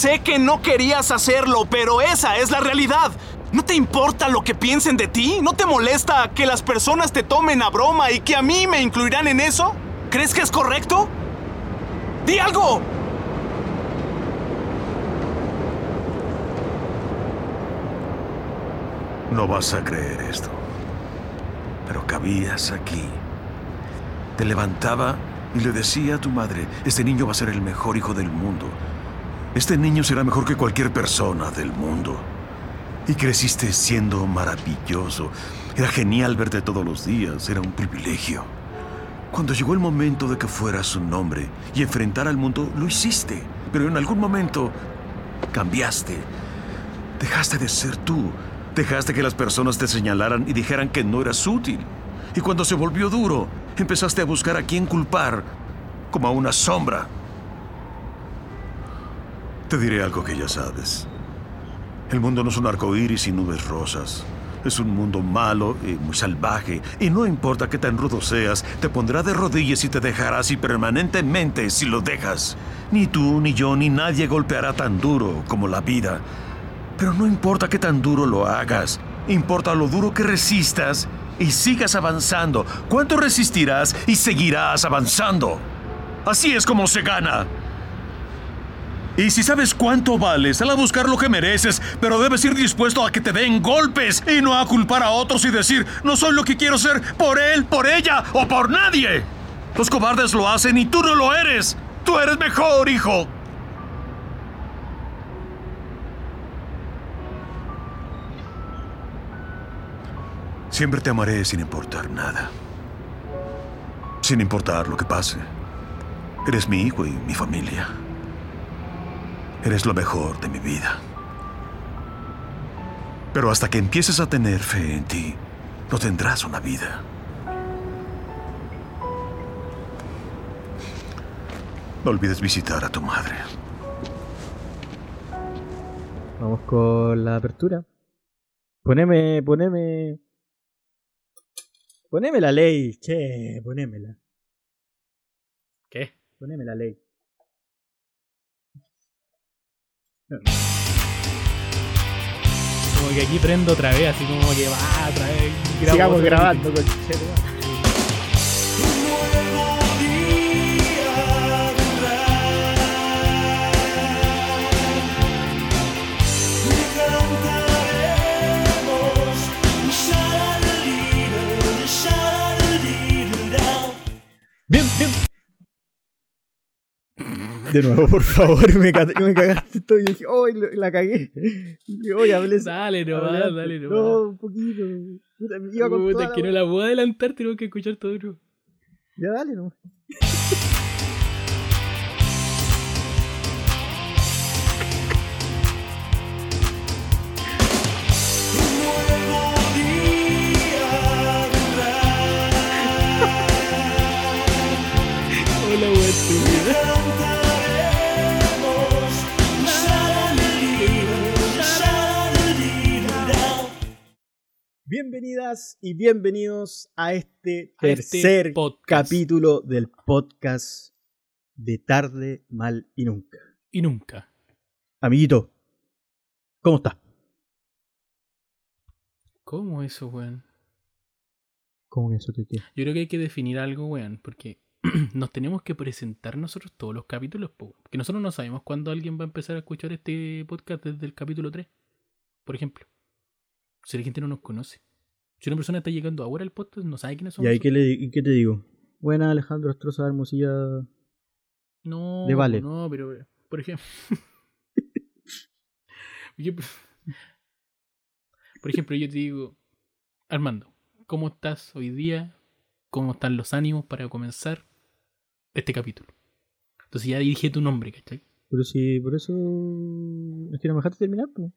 Sé que no querías hacerlo, pero esa es la realidad. ¿No te importa lo que piensen de ti? ¿No te molesta que las personas te tomen a broma y que a mí me incluirán en eso? ¿Crees que es correcto? ¡Di algo! No vas a creer esto. Pero cabías aquí. Te levantaba y le decía a tu madre, este niño va a ser el mejor hijo del mundo. Este niño será mejor que cualquier persona del mundo. Y creciste siendo maravilloso. Era genial verte todos los días, era un privilegio. Cuando llegó el momento de que fueras un hombre y enfrentar al mundo, lo hiciste. Pero en algún momento cambiaste. Dejaste de ser tú. Dejaste que las personas te señalaran y dijeran que no eras útil. Y cuando se volvió duro, empezaste a buscar a quién culpar, como a una sombra. Te diré algo que ya sabes. El mundo no es un arco iris y nubes rosas. Es un mundo malo y muy salvaje, y no importa qué tan rudo seas, te pondrá de rodillas y te dejará así permanentemente si lo dejas. Ni tú, ni yo, ni nadie golpeará tan duro como la vida. Pero no importa qué tan duro lo hagas, importa lo duro que resistas y sigas avanzando. ¿Cuánto resistirás y seguirás avanzando? Así es como se gana. Y si sabes cuánto vales, sal a buscar lo que mereces, pero debes ir dispuesto a que te den golpes y no a culpar a otros y decir, no soy lo que quiero ser por él, por ella o por nadie. Los cobardes lo hacen y tú no lo eres. Tú eres mejor, hijo. Siempre te amaré sin importar nada. Sin importar lo que pase. Eres mi hijo y mi familia. Eres lo mejor de mi vida. Pero hasta que empieces a tener fe en ti, no tendrás una vida. No olvides visitar a tu madre. Vamos con la apertura. Poneme, poneme. Poneme la ley, che, ponémela. ¿Qué? Poneme la ley. Como que aquí prendo otra vez, así como que va otra vez. grabo Sigamos grabando, con Bien, bien. De nuevo, por favor, me, me cagaste todo y dije, ¡oh! La cagué. Oye, hablé. Dale nomás, adelante". dale No, nomás. un poquito. Puta, me iba con Puta, es la que no la puedo adelantar, tengo que escuchar todo. otro. Ya dale, no. Hola, wea Bienvenidas y bienvenidos a este A este tercer capítulo del podcast de Tarde, Mal y Nunca. Y nunca. Amiguito, ¿cómo estás? ¿Cómo eso, weón? ¿Cómo eso te queda? Yo creo que hay que definir algo, weón, porque nos tenemos que presentar nosotros todos los capítulos, po, porque nosotros no sabemos cuándo alguien va a empezar a escuchar este podcast desde el capítulo 3, por ejemplo. Si la gente no nos conoce. Si una persona está llegando ahora al podcast, no sabe quiénes ¿Y somos. ahí qué, le, y qué te digo? Buena Alejandro Astroza Hermosilla. No, Le vale. no, pero, por ejemplo. yo- por ejemplo, yo te digo, Armando, ¿cómo estás hoy día? ¿Cómo están los ánimos para comenzar este capítulo? Entonces ya dije tu nombre, ¿cachai? Pero si por eso. Es que no me dejaste terminar, pues.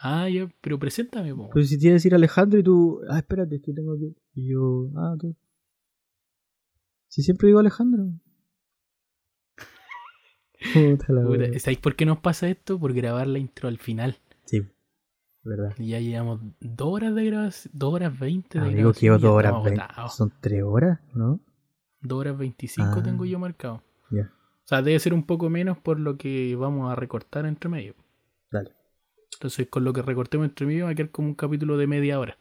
Ah, ya, pero preséntame, po. Pues si te iba a decir Alejandro y tú. Ah, espérate, es que tengo que. Y yo. Ah, ok. Si siempre digo Alejandro. Puta la Puta. ¿Sabéis por qué nos pasa esto? Por grabar la intro al final. Sí, verdad. Y ya llevamos dos horas de grabación, dos horas veinte de Amigo, grabación. que llevo dos horas veinte. Son tres horas, ¿no? Dos horas veinticinco Ah. tengo yo marcado. Ya. sea, debe ser un poco menos por lo que vamos a recortar entre medio. Entonces, con lo que recortemos entre medio va a quedar como un capítulo de media hora.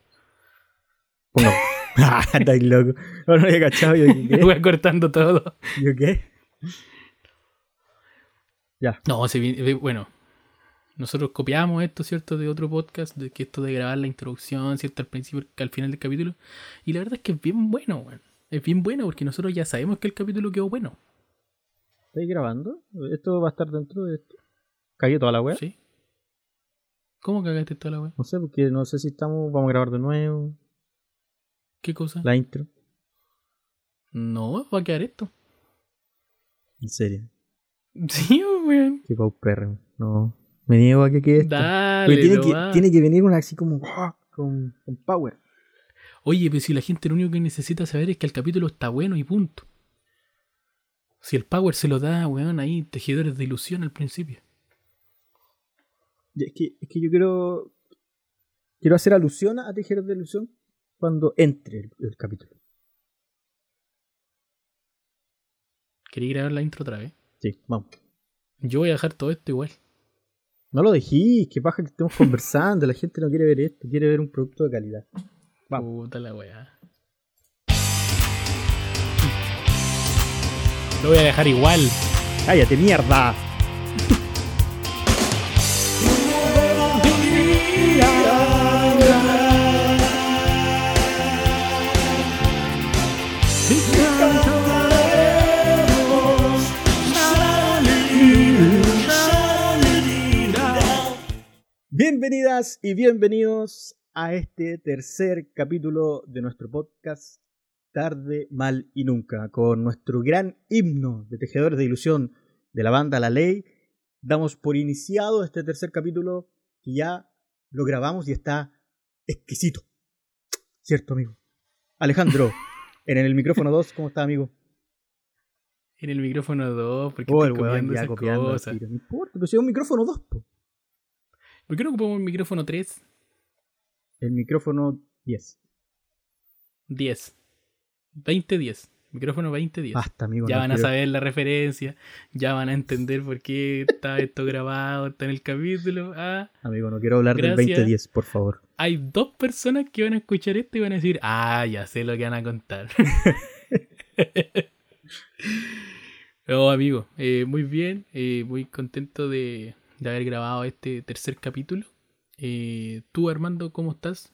Uno. ah, estáis loco. No, no había cachado. Yo, ¿qué? Voy cortando todo. ¿Yo qué? Ya. No, eh, bueno, nosotros copiamos esto, ¿cierto? De otro podcast, de que esto de grabar la introducción, ¿cierto? Al principio, al final del capítulo. Y la verdad es que es bien bueno, weón. Es bien bueno porque nosotros ya sabemos que el capítulo quedó bueno. ¿Estáis grabando? ¿Esto va a estar dentro de esto? ¿Cagué toda la web? ¿Sí? ¿Cómo cagaste toda la weá? No sé, porque no sé si estamos. Vamos a grabar de nuevo. ¿Qué cosa? La intro. No, va a quedar esto. En serio. Sí, weón. Qué paupérrimo. No. Me niego a que quede esto. Dale, Porque tiene, que, tiene que venir una así como. ¡ah! Con, con power. Oye, pero si la gente lo único que necesita saber es que el capítulo está bueno y punto. Si el power se lo da, weón, ahí, tejedores de ilusión al principio. Es que, es que yo quiero. Quiero hacer alusión a Tejeros de Ilusión cuando entre el, el capítulo. ¿Queréis grabar la intro otra vez? Sí, vamos. Yo voy a dejar todo esto igual. No lo dejís, que paja que estemos conversando. La gente no quiere ver esto, quiere ver un producto de calidad. Vamos. Puta la weá. Lo voy a dejar igual. ¡Cállate, mierda! Bienvenidas y bienvenidos a este tercer capítulo de nuestro podcast Tarde, Mal y Nunca, con nuestro gran himno de Tejedores de Ilusión de la banda La Ley. Damos por iniciado este tercer capítulo que ya lo grabamos y está exquisito. ¿Cierto, amigo? Alejandro, en el micrófono 2, ¿cómo está, amigo? En el micrófono 2, porque Oh, el weón copiando ya copiando cosas. No importa, pero si es un micrófono 2, po. ¿Por qué no ocupamos el micrófono 3? El micrófono 10. 10. 20-10. Micrófono 20-10. Basta, amigo. ya no van a quiero- saber la referencia, ya van a entender por qué está esto grabado, está en el capítulo. Ah, Amigo, no quiero hablar Gracias. del 2010, por favor. hay dos personas que van a escuchar esto y van a decir, ah, ya sé lo que van a contar. oh, amigo, eh, muy bien, eh, muy contento de, de haber grabado este tercer capítulo. Eh, Tú, Armando, ¿cómo estás?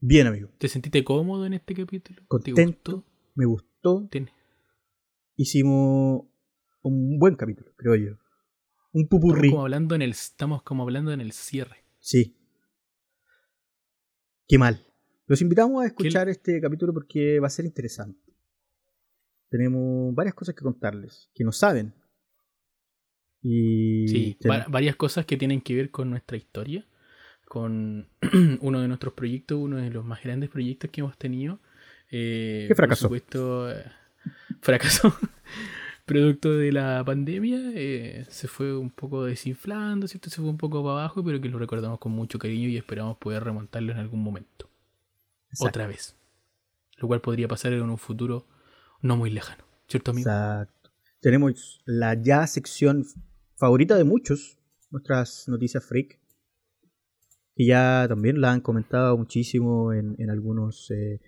Bien, amigo. ¿Te sentiste cómodo en este capítulo? ¿Te Contento. gustó? Me gustó. Ten- Hicimos un buen capítulo, creo yo. Un Estamos pupurrí. como hablando en el, estamos como hablando en el cierre. Sí. Qué mal. Los invitamos a escuchar este capítulo porque va a ser interesante. Tenemos varias cosas que contarles que no saben. Y Sí, va- varias cosas que tienen que ver con nuestra historia, con uno de nuestros proyectos, uno de los más grandes proyectos que hemos tenido. Eh, Que fracasó. Por supuesto, eh, fracasó. Producto de la pandemia, eh, se fue un poco desinflando, ¿cierto? Se fue un poco para abajo, pero que lo recordamos con mucho cariño y esperamos poder remontarlo en algún momento. Exacto, Otra vez. Lo cual podría pasar en un futuro no muy lejano. ¿Cierto, amigo? Exacto. Tenemos la ya sección favorita de muchos, nuestras noticias freak, que ya también la han comentado muchísimo en, algunos, eh,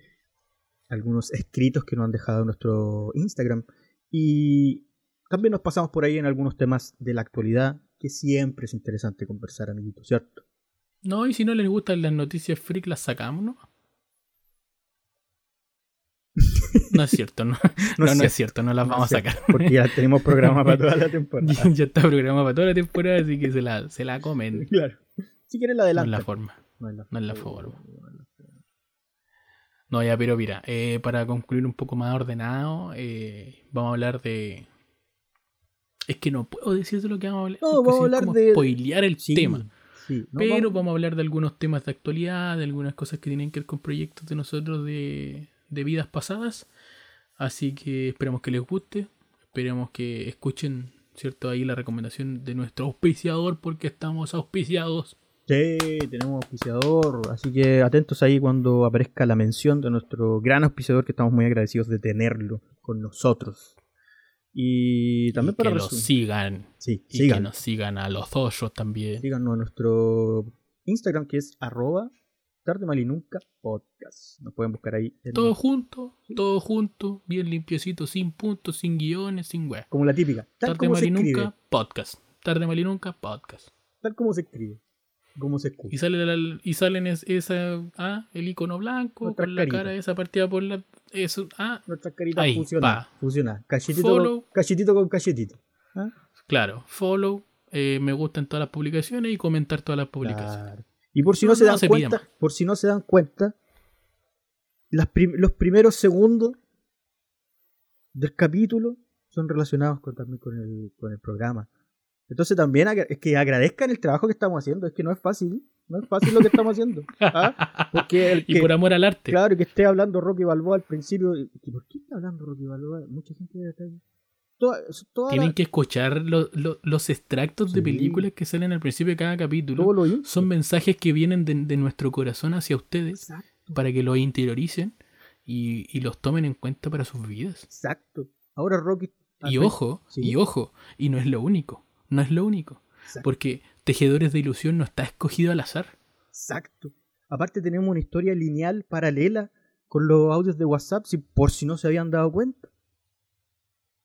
algunos escritos que nos han dejado en nuestro Instagram. Y también nos pasamos por ahí en algunos temas de la actualidad, que siempre es interesante conversar, amiguito, ¿cierto? No, y si no les gustan las noticias freak, las sacamos, ¿no? No es cierto, no, no, no es cierto, no las No vamos a sacar. Porque ya tenemos programa para toda la temporada. ya está programado para toda la temporada, así que se la, se la comen. claro. Si quieres la No es adelante. la forma. No es la, no es la forma. No, ya, pero mira, eh, para concluir un poco más ordenado, eh, vamos a hablar de. Es que no puedo decirte lo que vamos a hablar. No, vamos a hablar como de- spoilear el Sí, tema. sí. No, Pero vamos- vamos a hablar de algunos temas de actualidad, de algunas cosas que tienen que ver con proyectos de nosotros de, de vidas pasadas. Así que esperamos que les guste. Esperamos que escuchen, ¿cierto? Ahí la recomendación de nuestro auspiciador, porque estamos auspiciados. Sí, tenemos auspiciador, así que atentos ahí cuando aparezca la mención de nuestro gran auspiciador que estamos muy agradecidos de tenerlo con nosotros. Y también y para que resumir. sigan. Sí, Y sigan. que nos sigan a los otros también. Síganos en nuestro Instagram que es arroba tarde mal y nunca podcast. Nos pueden buscar ahí. en- Todo junto, todo junto, bien limpiecito, sin puntos, sin guiones, sin weas. como la típica. Tal Tarde como mal y nunca, podcast. Tarde mal y nunca, podcast. Tal como se escribe. Como se Y escucha. sale la- y salen es- esa ah, el icono blanco Nuestra con la carita. cara esa partida por la eso ah Nuestras caritas Ahí, fusionadas. pa. Fusionadas. Cachetito Follow. con, cachetito con cachetito. ¿Ah? claro follow eh, me gustan todas las publicaciones y comentar todas las publicaciones Claro. Y por si no, No, se dan se cuenta, por si no se dan cuenta, las prim- los primeros segundos del capítulo son relacionados con, también con el, con el programa. Entonces también es que agradezcan el trabajo que estamos haciendo, es que no es fácil, no es fácil lo que estamos haciendo. ¿ah? Porque el y por amor al arte claro, que esté hablando Rocky Balboa al principio, ¿y ¿por qué está hablando Rocky Balboa? Mucha gente debe estar- toda- toda tienen la- que escuchar lo- lo- los extractos de películas que salen al principio de cada capítulo lo son mensajes que vienen de, de nuestro corazón hacia ustedes Exacto. para que los interioricen y, y los tomen en cuenta para sus vidas Exacto. Ahora Rocky. y ojo Sí. y ojo y no es lo único no es lo único Exacto. porque Tejedores de Ilusión no está escogido al azar Exacto. Aparte tenemos una historia lineal paralela con los audios de WhatsApp, si, por si no se habían dado cuenta.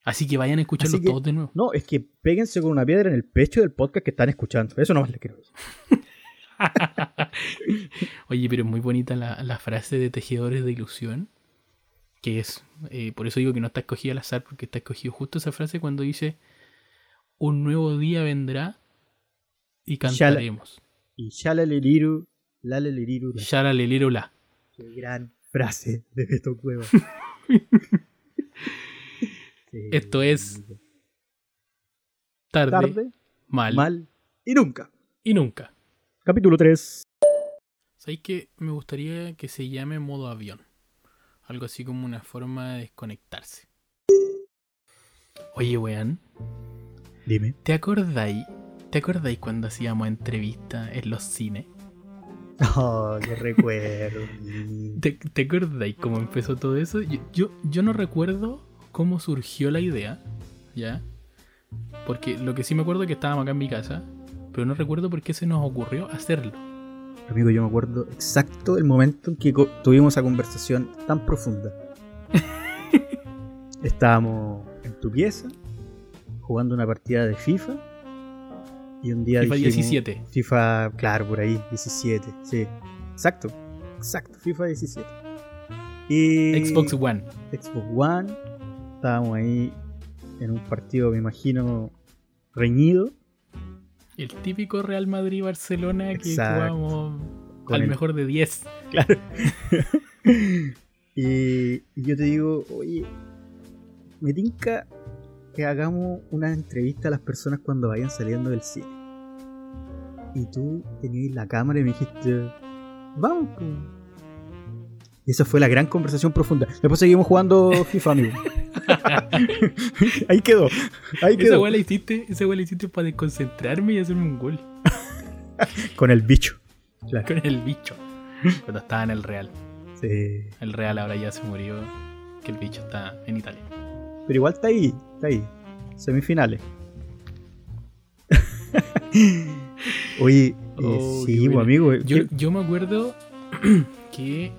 Así que vayan a que- todos de nuevo. No, es que péguense con una piedra en el pecho del podcast que están escuchando. Eso nomás les quiero decir. Oye, pero es muy bonita la, la frase de Tejedores de Ilusión. Que es, eh, por eso digo que no está escogida al azar, porque está escogido justo esa frase cuando dice: Un nuevo día vendrá y la- cantaremos. Y shalaleliru, laleleriru, la Sharalelirula. Qué gran frase de Beto Cueva. Sí. Esto es Tarde, tarde, mal, mal y nunca. y nunca. Capítulo 3. ¿Sabéis que me gustaría que se llame modo avión? Algo así como una forma de desconectarse. Oye, weón, Dime. ¿te acordáis? ¿Te acordáis cuando hacíamos entrevistas en los cines? Oh, qué recuerdo. ¿Te, te acordáis cómo empezó todo eso? Yo, yo, yo no recuerdo cómo surgió la idea, ¿ya? Porque lo que sí me acuerdo es que estábamos acá en mi casa, pero no recuerdo por qué se nos ocurrió hacerlo. Amigo, yo me acuerdo exacto el momento en que tuvimos esa conversación tan profunda. Estábamos en tu pieza, jugando una partida de FIFA, y un día FIFA dijimos- 17. FIFA, claro, por ahí, 17, sí. Exacto, exacto, FIFA 17. Y Xbox One. Xbox One, estábamos ahí en un partido, me imagino, reñido. El típico Real Madrid-Barcelona que jugamos al el- mejor de 10. Claro. y, y yo te digo, oye, me tinca que hagamos una entrevista a las personas cuando vayan saliendo del cine. Y tú tenías la cámara y me dijiste, vamos. po". Esa fue la gran conversación profunda. Después seguimos jugando FIFA, amigo. ahí quedó. Ahí Esa quedó. weá la hiciste, esa la hiciste para desconcentrarme y hacerme un gol Con el bicho. Claro. con el bicho. Cuando estaba en el Real. Sí. El Real ahora ya se murió. Que el bicho está en Italia. Pero igual está ahí, está ahí. Semifinales. Oye, eh, Oh, sí, pues, amigo. Yo, ¿qué- yo me acuerdo que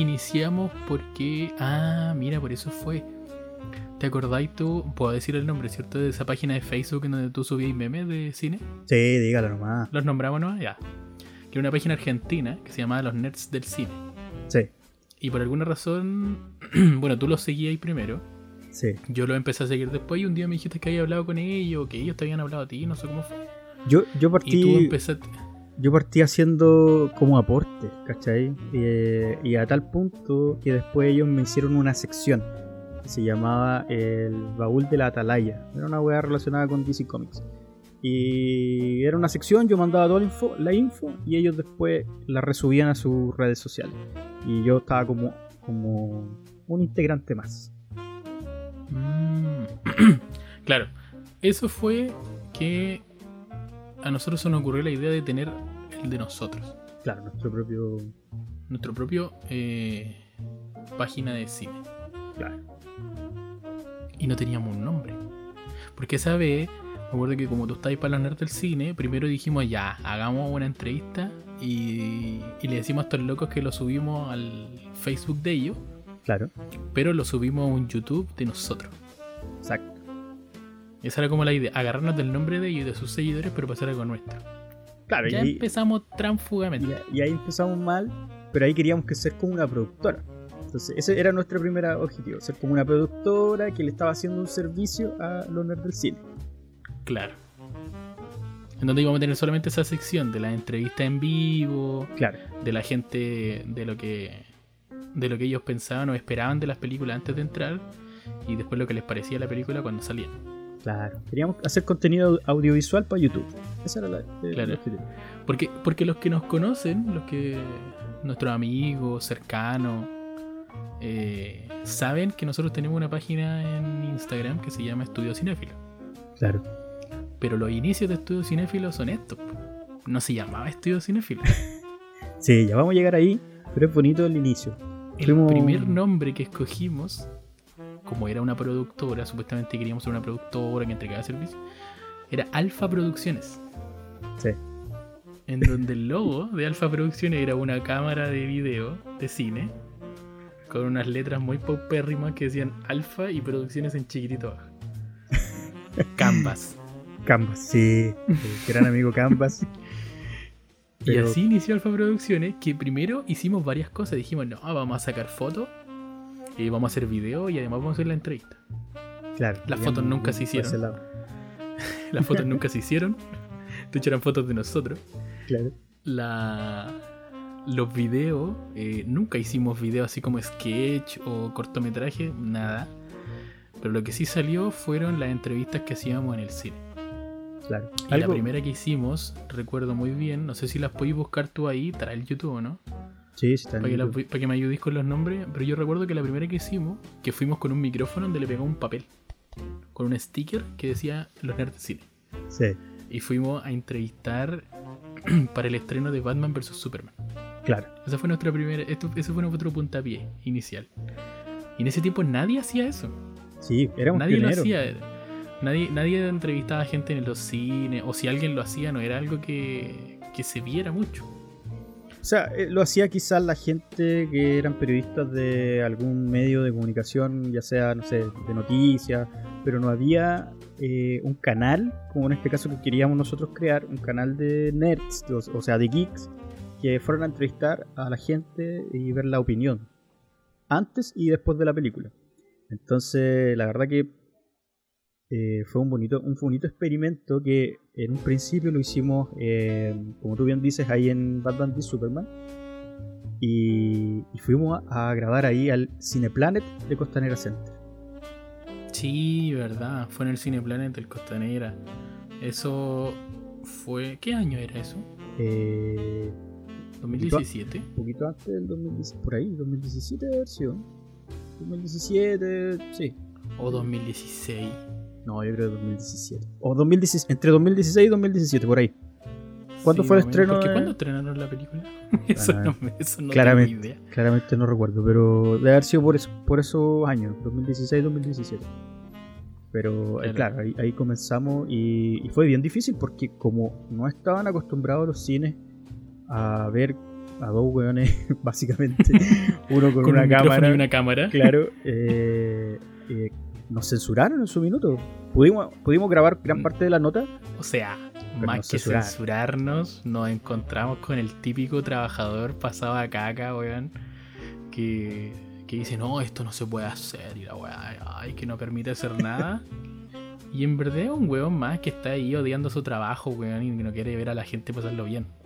iniciamos porque. Ah, mira, por eso fue. ¿Te acordáis tú? Puedo decir el nombre, ¿cierto? De esa página de Facebook en donde tú subías memes de cine. Sí, dígalo nomás. ¿Los nombramos, no? Ya. Que era una página argentina que se llamaba Los Nerds del Cine. Sí, Y por alguna razón, bueno, tú los seguías ahí primero. sí. Yo los empecé a seguir después y un día me dijiste que había hablado con ellos, que ellos te habían hablado a ti, no sé cómo fue. Yo, yo Y tú partí. empezaste. Yo partí haciendo como aporte, ¿cachai? Eh, y a tal punto que después ellos me hicieron una sección se llamaba El Baúl de la Atalaya. Era una weá relacionada con DC Comics. Y era una sección, yo mandaba toda la info, la info y ellos después la resubían a sus redes sociales. Y yo estaba como, como un integrante más. Mm. claro, eso fue que a nosotros se nos ocurrió la idea de tener el de nosotros, Claro, nuestro propio. nuestro propio eh, página de cine. Claro. y no teníamos un nombre. Porque esa vez, me acuerdo que como tú estabas para los nerds del cine, primero dijimos ya, hagamos una entrevista y, y le decimos a estos locos que lo subimos al Facebook de ellos, Claro, pero lo subimos a un YouTube de nosotros. exacto. Esa era como la idea, agarrarnos del nombre de ellos y de sus seguidores, pero pasar algo nuestro. Claro, Ya y, empezamos tránsfugamente. y- y ahí empezamos mal, pero ahí queríamos que ser como una productora. Entonces, ese era nuestro primer objetivo, ser como una productora que le estaba haciendo un servicio a los nerds del cine. Claro. En donde íbamos a tener solamente esa sección de la entrevista en vivo, Claro, de la gente, de lo que de lo que ellos pensaban o esperaban de las películas antes de entrar y después lo que les parecía la película cuando salían. Claro. Queríamos hacer contenido audiovisual para YouTube. Esa era la, el Claro. Porque, porque los que nos conocen, los que nuestros amigos, cercanos, eh, saben que nosotros tenemos una página en Instagram que se llama Estudio Cinéfilo. Claro. Pero los inicios de Estudio Cinéfilo son estos. No se llamaba Estudio Cinéfilo. Sí, ya vamos a llegar ahí, pero es bonito el inicio. El Fuimos- primer nombre que escogimos, como era una productora, supuestamente queríamos ser una productora que entregaba servicio, era Alfa Producciones. Sí. En donde el logo de Alfa Producciones era una cámara de video de cine con unas letras muy paupérrimas que decían Alfa y Producciones en chiquitito abajo. Canvas. Canvas, sí. gran amigo Canvas. Y así inició Alfa Producciones, que primero hicimos varias cosas. Dijimos, no, vamos a sacar fotos, y vamos a hacer video y además vamos a hacer la entrevista. Claro. Las fotos nunca se hicieron. Las fotos nunca se hicieron. De hecho, eran fotos de nosotros. Claro. La... Los videos, eh, nunca hicimos videos así como sketch o cortometraje, nada. Pero lo que sí salió fueron las entrevistas que hacíamos en el cine. Claro. Y la primera que hicimos, recuerdo muy bien, no sé si las podéis buscar tú ahí, estará el YouTube o no, Sí, sí, para que, la- YouTube. para que me ayudéis con los nombres, pero yo recuerdo que la primera que hicimos, que fuimos con un micrófono donde le pegó un papel, con un sticker que decía Los Nerds de Cine. Sí, Y fuimos a entrevistar para el estreno de Batman vs. Superman. claro. Esa fue nuestra primera, esto, ese fue nuestro puntapié inicial. Y en ese tiempo nadie hacía eso. Sí, éramos nadie pioneros. lo hacía. Nadie, nadie entrevistaba a gente en los cines, o si alguien lo hacía, no era algo que, que se viera mucho. O sea, eh, lo hacía quizás la gente que eran periodistas de algún medio de comunicación, ya sea, no sé, de noticias, pero no había eh, un canal, como en este caso que queríamos nosotros crear, un canal de nerds, o, sea, de geeks, que fueran a entrevistar a la gente y ver la opinión, antes y después de la película. Entonces, la verdad que eh, fue un bonito, un bonito experimento que en un principio lo hicimos, eh, como tú bien dices, ahí en Batman v Superman. Y, y fuimos a, a grabar ahí al Cineplanet de Costanera Center. Sí, verdad. Fue en el Cineplanet del Costanera. Eso fue. ¿Qué año era eso? Eh, ¿2017? un poquito antes del 2017, por ahí, 2017 de versión. 2017, sí. ¿O 2016? No, yo creo que 2017. O 2016, entre 2016 y 2017, por ahí. ¿Cuándo Sí, fue el estreno? Porque de- ¿Cuándo estrenaron la película? eso Ah, no, eso no claramente. tengo idea. Claramente no recuerdo, pero debe haber sido por, eso, por esos años, 2016-2017. Pero eh, Claro. claro, ahí, ahí comenzamos y, y fue bien difícil porque como no estaban acostumbrados los cines a ver a dos weones, básicamente, uno con, Con una un cámara, y una cámara. claro, eh, eh, nos censuraron en su minuto. Pudimos, pudimos grabar gran Mm. parte de la nota, O sea, más que censuraron. censurarnos, nos encontramos con el típico trabajador pasado a caca, weón, que, que dice, no, esto no se puede hacer, y la weá, ay, que no permite hacer nada. y en verdad es un weón más que está ahí odiando su trabajo, weón, y que no quiere ver a la gente pasarlo bien.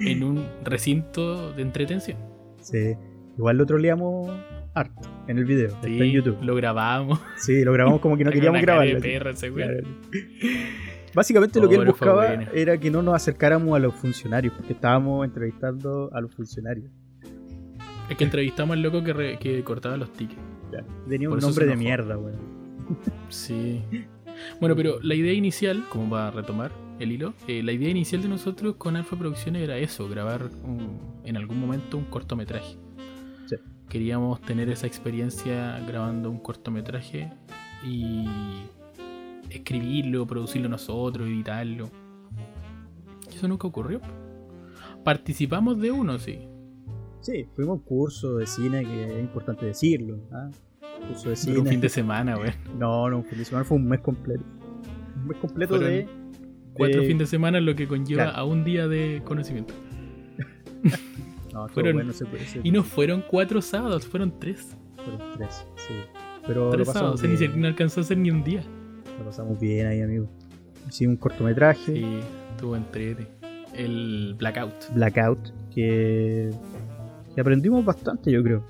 En un recinto de entretención. sí, igual lo troleamos harto en el video, está en Sí, YouTube. lo grabamos. Sí, lo grabamos como que no queríamos grabarlo. perra. Claro. Básicamente lo que él buscaba bueno. era que no nos acercáramos a los funcionarios, porque estábamos entrevistando a los funcionarios. Es que entrevistamos al loco que, re- que cortaba los tickets. Tenía Por un nombre de mierda, weón. Sí. Bueno, pero la idea inicial, como va a retomar el hilo, eh, la idea inicial de nosotros con Alfa Producciones era eso, grabar un- en algún momento un cortometraje. Queríamos tener esa experiencia grabando un cortometraje y escribirlo, producirlo nosotros, editarlo. Eso nunca ocurrió. Participamos de uno, sí. Sí, fuimos a un curso de cine que es importante decirlo. ¿ah? Curso de cine. Pero un fin de semana, güey. No, no, un fin de semana fue un mes completo. Un mes completo Fueron de. Cuatro de- fines de semana, lo que conlleva Claro. a un día de conocimiento. No, fueron- bueno Y no fueron cuatro sábados, fueron tres. fueron tres, sí. Pero Tres sábados, bien, no alcanzó a ser ni un día. lo pasamos bien ahí, amigo. Hicimos un cortometraje, Sí, estuvo entrete. El Blackout. Blackout, que, que aprendimos bastante, yo creo.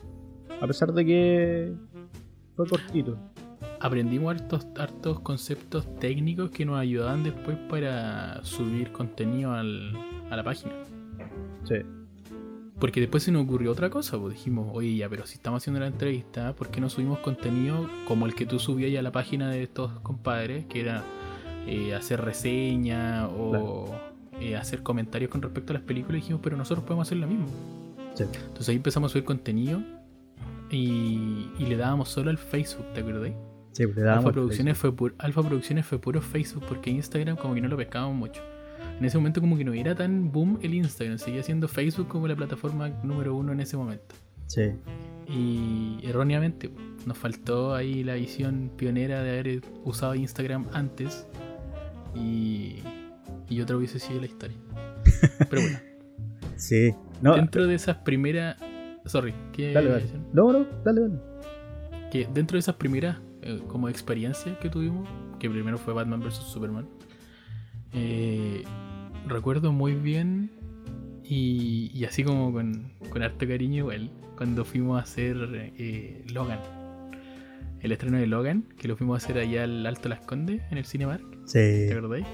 A pesar de que fue cortito. Aprendimos hartos, hartos conceptos técnicos que nos ayudaban después para subir contenido al- a la página. Sí. Porque después se nos ocurrió otra cosa, pues dijimos, oye ya, pero si estamos haciendo la entrevista, ¿por qué no subimos contenido como el que tú subías ya a la página de estos compadres? Que era eh, hacer reseña o eh, hacer comentarios con respecto a las películas. Y dijimos, pero nosotros podemos hacer lo mismo. Sí. Entonces ahí empezamos a subir contenido y, y le dábamos solo al Facebook, ¿te acordás? Sí, le dábamos Alfa Producciones, fue pu- Alfa Producciones fue puro Facebook porque Instagram como que no lo pescábamos mucho. En ese momento como que no era tan boom el Instagram, seguía siendo Facebook como la plataforma número uno en ese momento. Sí. Y erróneamente nos faltó ahí la visión pionera de haber usado Instagram antes y, y otra hubiese sido la historia. Pero bueno, Sí. No, dentro de esas primeras... Sorry, ¿qué dale, dale. No, no, dale, dale. que dentro de esas primeras eh, como experiencias que tuvimos, que primero fue Batman vs Superman, eh, recuerdo muy bien y, y así como con, con harto cariño igual, cuando fuimos a hacer eh, Logan. El estreno de Logan, que lo fuimos a hacer allá al Alto Las Condes, en el Cinemark, Sí. ¿te acordáis?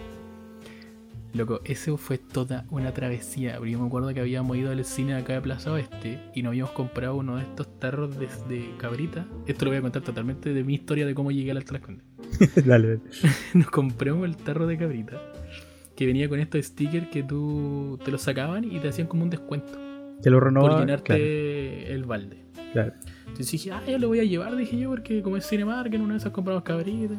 Loco, eso fue toda una travesía. Porque yo me acuerdo que habíamos ido al cine acá de Plaza Oeste y nos habíamos comprado uno de estos tarros de, de cabrita. Esto lo voy a contar totalmente de mi historia de cómo llegué al Alto Las Condes. dale, dale. Nos compramos el tarro de cabrita que venía con estos stickers que tú te los sacaban y te hacían como un descuento Te lo por renovaba. llenarte Claro, el balde. claro. Entonces dije, ah, yo lo voy a llevar, dije yo, porque como es Cinemark, en una de esas compramos cabritas.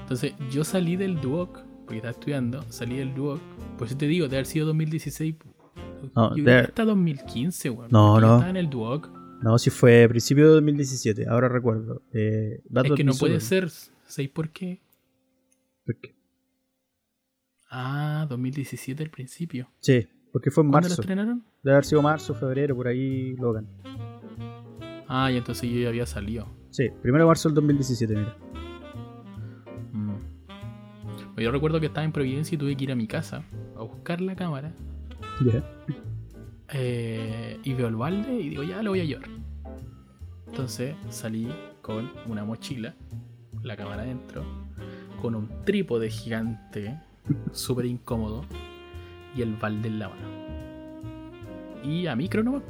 Entonces yo salí del Duoc, porque estaba estudiando, salí del Duoc, pues yo te digo, de haber sido 2016. No, yo de- hasta 2015, weón. No, no. Estaba en el Duoc. No, si fue principio de 2017, ahora recuerdo. Eh, Es que no puede ser, ¿sabéis por qué? ¿Por qué? Ah, 2017 al principio. Sí, porque fue en ¿Cuándo lo marzo. estrenaron? Debe haber sido marzo, febrero, por ahí, Logan. Ah, y entonces yo ya había salido. Sí, primero de marzo del 2017, mira. Mm. Pues Yo recuerdo que estaba en Providencia y tuve que ir a mi casa a buscar la cámara. Ya. eh, y veo el balde y digo, ya lo voy a llevar. Entonces salí con una mochila, la cámara adentro, con un trípode gigante, súper incómodo, y el balde en la mano. Y a micro nomás.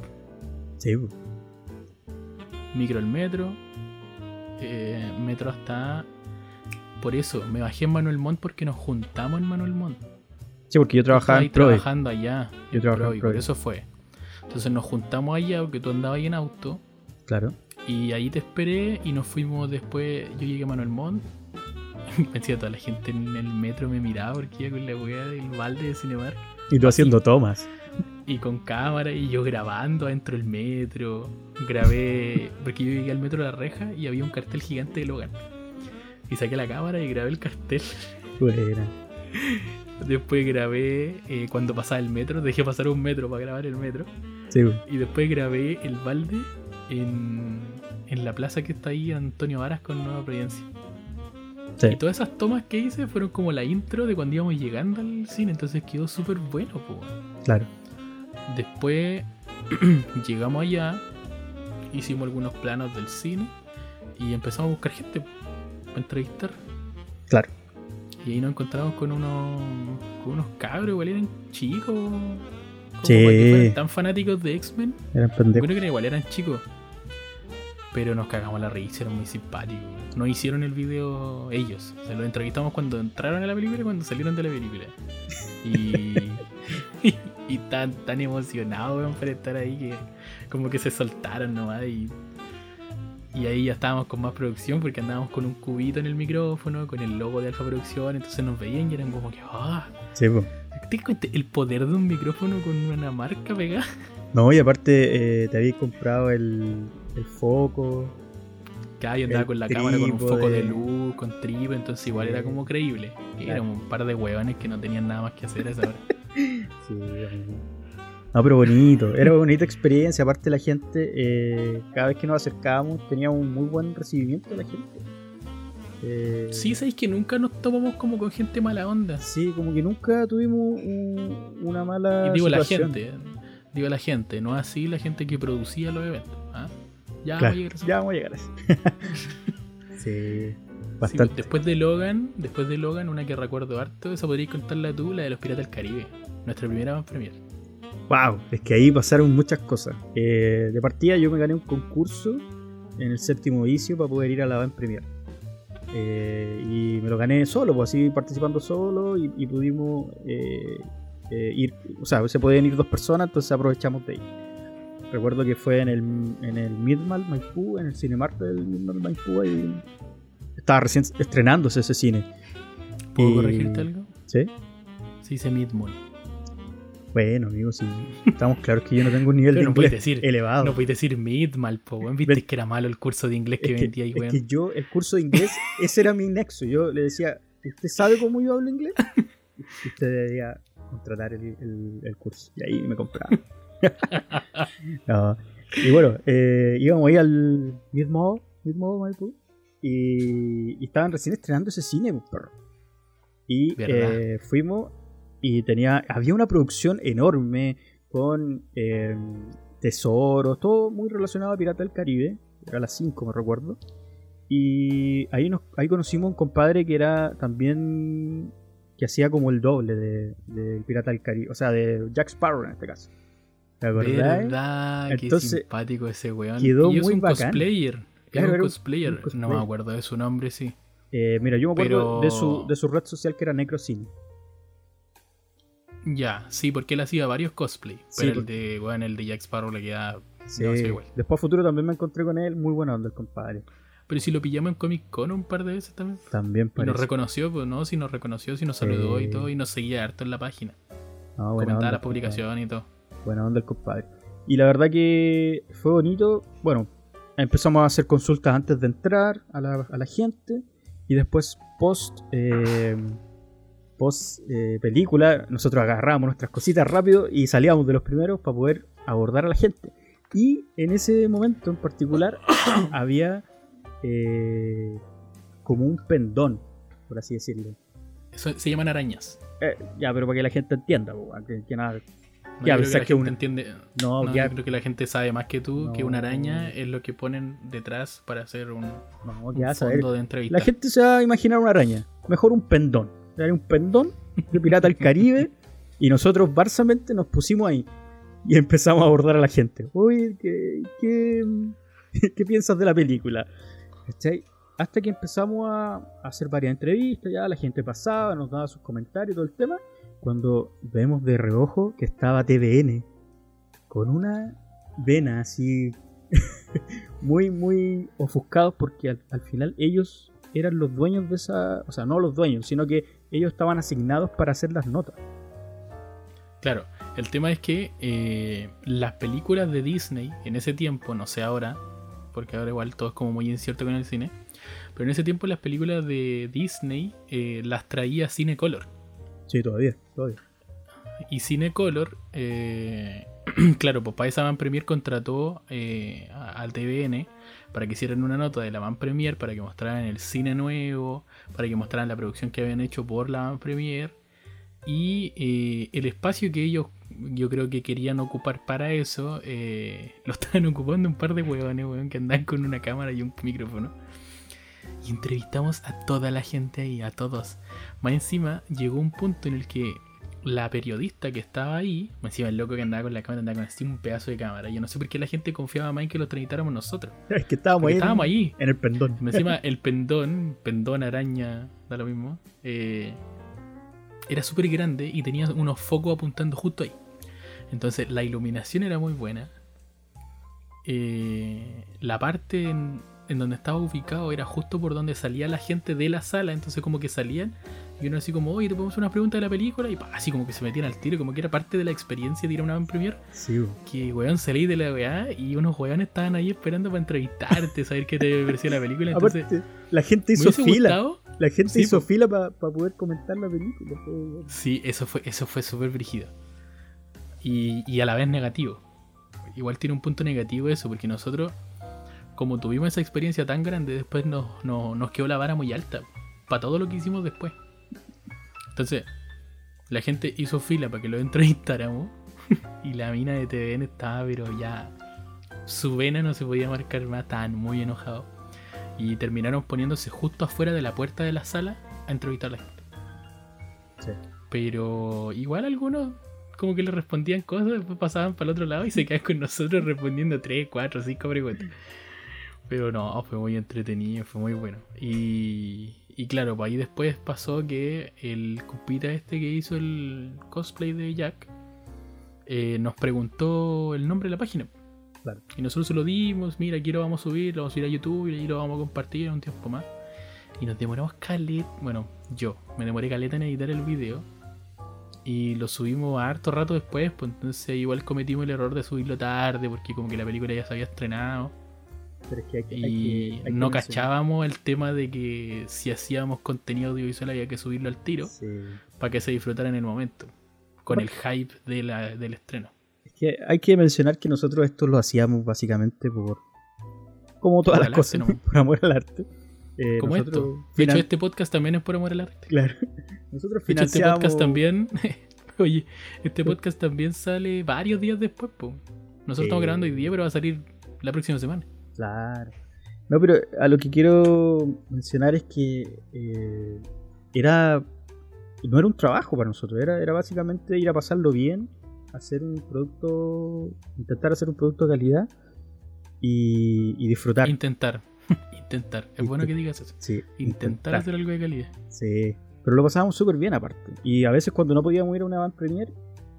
Sí. Micro el metro, eh, metro hasta... Por eso, me bajé en Manuel Montt porque nos juntamos en Manuel Montt. sí, porque yo trabajaba ahí en trabajando allá. Yo trabajaba en por eso fue. Entonces nos juntamos allá porque tú andabas ahí en auto. Claro. Y ahí te esperé y nos fuimos después. Yo llegué a Manuel Montt. Pensé toda la gente en el metro me miraba porque iba con la wea del balde de Cinemark. Y tú haciendo tomas. Y con cámara y yo grabando adentro del metro. Grabé. Porque yo llegué al metro de la reja y había un cartel gigante de Logan. Y saqué la cámara y grabé el cartel. Buena. Después grabé eh, cuando pasaba el metro. Dejé pasar un metro para grabar el metro. Sí. Y después grabé el balde en, en la plaza que está ahí, Antonio Varas con Nueva Providencia. Sí. Y todas esas tomas que hice fueron como la intro de cuando íbamos llegando al cine, entonces quedó súper bueno. po. Claro. Después llegamos allá, hicimos algunos planos del cine y empezamos a buscar gente para entrevistar. Claro. Y ahí nos encontramos con unos, con unos cabros, igual eran chicos. Como Sí. tan fanáticos de X-Men. Eran pendejos. creo que igual eran chicos. Pero nos cagamos la risa, eran muy simpáticos. No hicieron el video ellos. O sea, los entrevistamos cuando entraron a la película y cuando salieron de la película. Y. y, y tan, tan emocionados, weón, por estar ahí que como que se soltaron nomás y. Y ahí ya estábamos con más producción porque andábamos con un cubito en el micrófono, con el logo de Alfa Producción, entonces nos veían y eran como que, ah, Sí, po. ¿te cuenta el poder de un micrófono con una marca pegada? No, y aparte eh, te habías comprado el, el foco. Cada yo andaba con la cámara con un foco de luz, con tripo, entonces igual era como creíble. Claro. éramos un par de huevones que no tenían nada más que hacer a esa hora. Sí, no, pero bonito. Era una bonita experiencia. Aparte, la gente, eh, cada vez que nos acercábamos, tenía un muy buen recibimiento de la gente. Eh, Sí, sabéis que nunca nos topamos como con gente mala onda. Sí, como que nunca tuvimos un- una mala. Y digo la gente, digo la gente, no así la gente que producía los eventos. ¿ah? Ya Claro, vamos a llegar a eso. ya vamos a llegar a eso. sí, bastante. después de Logan, después de Logan, una que recuerdo harto, esa podrías contarla tú, la de los Piratas del Caribe. Nuestra primera van premier. Wow, es que ahí pasaron muchas cosas. Eh, de partida yo me gané un concurso en el séptimo vicio para poder ir a la Van Premier. Eh, y me lo gané solo, pues así participando solo y, y pudimos eh, eh, ir, o sea, se podían ir dos personas, entonces aprovechamos de ahí. Recuerdo que fue en el, en el Midmal Maipú, en el Cinemark del Midmal Maipú, y estaba recién estrenándose ese cine. ¿Puedo Y- corregirte algo? ¿Sí? Se dice Midmall. Bueno, amigos, sí, estamos claros que yo no tengo un nivel Pero de no inglés decir, elevado. no puedes decir Midmal, po, weón. Viste que era malo el curso de inglés que es vendía ahí, es weón. que yo, el curso de inglés, ese era mi nexo. Yo le decía, ¿usted sabe cómo yo hablo inglés? Y usted debería contratar el, el- el curso. Y ahí me compraba. No. Y bueno, eh, íbamos ahí al mismo, mismo Maipú. Y, y estaban recién estrenando ese cine, pues, perro. Y eh, fuimos y tenía había una producción enorme con eh, tesoros, todo muy relacionado a Pirata del Caribe. Era a las 5, me recuerdo. Y ahí, nos, ahí conocimos a un compadre que era también. que hacía como el doble de, del Pirata del Caribe. O sea, de Jack Sparrow en este caso. ¿Te acordás? ¿Verdad? Qué Entonces, simpático ese weón. quedó y es muy un bacán. cosplayer. Claro, era un cosplayer. un cosplayer. No me acuerdo de su nombre, sí. Eh, mira, yo me acuerdo Pero- de, su, de su red social que era Necrocine. Ya, sí, porque él hacía varios cosplay. Sí, Pero el de, weón, el de Jack Sparrow le queda. Sí. Igual. Después a futuro también me encontré con él. Muy buena onda el compadre. Pero si lo pillamos en Comic Con un par de veces también. También Y parece. nos reconoció, pues no, si nos reconoció, si nos saludó y todo, y nos seguía harto en la página. No, Comentaba onda las publicaciones y todo. Buena onda el compadre. Y la verdad que fue bonito. Bueno, empezamos a hacer consultas antes de entrar a la, a la gente. Y después, post, eh, post eh, película, nosotros agarrábamos nuestras cositas rápido y salíamos de los primeros para poder abordar a la gente. Y en ese momento en particular había eh, como un pendón, por así decirlo. Eso se llaman arañas. Eh, ya, pero para que la gente entienda, que nada. No, Ya, creo pensás la que gente entiende. No, No, ya, yo creo que la gente sabe más que tú que una araña es lo que ponen detrás para hacer un, no, un ya, fondo de entrevista. La gente se va a imaginar una araña. Mejor un pendón. Era un pendón de Pirata del Caribe. y nosotros, barsamente, nos pusimos ahí. Y empezamos a abordar a la gente. Uy, ¿qué, qué, qué piensas de la película? ¿Cachai? Hasta que empezamos a, a hacer varias entrevistas. Ya la gente pasaba, nos daba sus comentarios y todo el tema. Cuando vemos de reojo que estaba TVN. Con una vena así. muy, muy ofuscados porque al, al final ellos eran los dueños de esa, o sea, no los dueños, sino que ellos estaban asignados para hacer las notas. Claro, el tema es que eh, las películas de Disney en ese tiempo, no sé ahora, porque ahora igual todo es como muy incierto con el cine, pero en ese tiempo las películas de Disney eh, las traía Cinecolor. Sí, todavía, todavía. Y Cinecolor, eh, claro, pues para esa Van Premier contrató eh, al TVN para que hicieran una nota de la Van Premier, para que mostraran el cine nuevo, para que mostraran la producción que habían hecho por la Van Premier y eh, el espacio que ellos yo creo que querían ocupar para eso eh, lo estaban ocupando un par de huevones weón, que andaban con una cámara y un micrófono. Y entrevistamos a toda la gente ahí, a todos. Más encima llegó un punto en el que la periodista que estaba ahí, más encima el loco que andaba con la cámara andaba con así un pedazo de cámara. Yo no sé por qué la gente confiaba más en que lo transmitáramos nosotros. Es que estábamos Porque ahí, estábamos en, ahí. en el pendón. Más encima el pendón, pendón, araña, da lo mismo. eh, era súper grande y tenía unos focos apuntando justo ahí. Entonces la iluminación era muy buena. Eh, la parte en- en donde estaba ubicado era justo por donde salía la gente de la sala, entonces como que salían y uno así como, oye, te podemos hacer una pregunta de la película y pa, así como que se metían al tiro, como que era parte de la experiencia de ir a una van premier, Sí, bo. que weón salí de la weá y unos weones estaban ahí esperando para entrevistarte, saber qué te parecía la película, entonces... Aparte, la gente hizo fila. gustado- La gente Sí, hizo po. fila para poder comentar la película. Sí, eso fue, eso fue súper brígido. Y, y a la vez negativo. Igual tiene un punto negativo eso, porque nosotros, como tuvimos esa experiencia tan grande, después nos, nos, nos quedó la vara muy alta. Para todo lo que hicimos después. Entonces, la gente hizo fila para que lo entrevistáramos. y la mina de TVN estaba, pero ya. Su vena no se podía marcar más, estaban muy enojados. Y terminaron poniéndose justo afuera de la puerta de la sala a entrevistar a la gente. Sí. Pero igual algunos como que le respondían cosas, después pasaban para el otro lado y se quedaban con nosotros respondiendo 3, 4, 5 preguntas. Pero no, fue muy entretenido, fue muy bueno. Y, y claro, pues ahí después pasó que el compita este que hizo el cosplay de Jack eh, nos preguntó el nombre de la página. Claro. Y nosotros se lo dimos, mira, aquí lo vamos a subir, lo vamos a subir a YouTube y ahí lo vamos a compartir un tiempo más. Y nos demoramos caleta, bueno, yo me demoré caleta en editar el video. Y lo subimos a harto rato después, pues entonces igual cometimos el error de subirlo tarde porque como que la película ya se había estrenado. Pero es que hay que- hay Y que- hay que no cachábamos el tema de que si hacíamos contenido audiovisual había que subirlo al tiro Sí. para que se disfrutara en el momento. Con el hype de la- del estreno. Es que hay que mencionar que nosotros esto lo hacíamos básicamente por. Como todas Por las cosas, arte, ¿no? por amor al arte. Eh, Como nosotros esto. De hecho, este podcast también es por amor al arte. Claro. Nosotros De hecho, este financiamos. podcast también. Oye, este podcast también sale varios días después, po. Nosotros estamos grabando hoy día, pero va a salir la próxima semana. Claro. No, pero a lo que quiero mencionar es que eh, era. No era un trabajo para nosotros, era, era básicamente ir a pasarlo bien, hacer un producto. Intentar hacer un producto de calidad y, y disfrutar. Intentar. Intentar. Es bueno que digas eso. sí, Intentar hacer algo de calidad. Sí, pero lo pasábamos súper bien aparte. Y a veces cuando no podíamos ir a una van premier,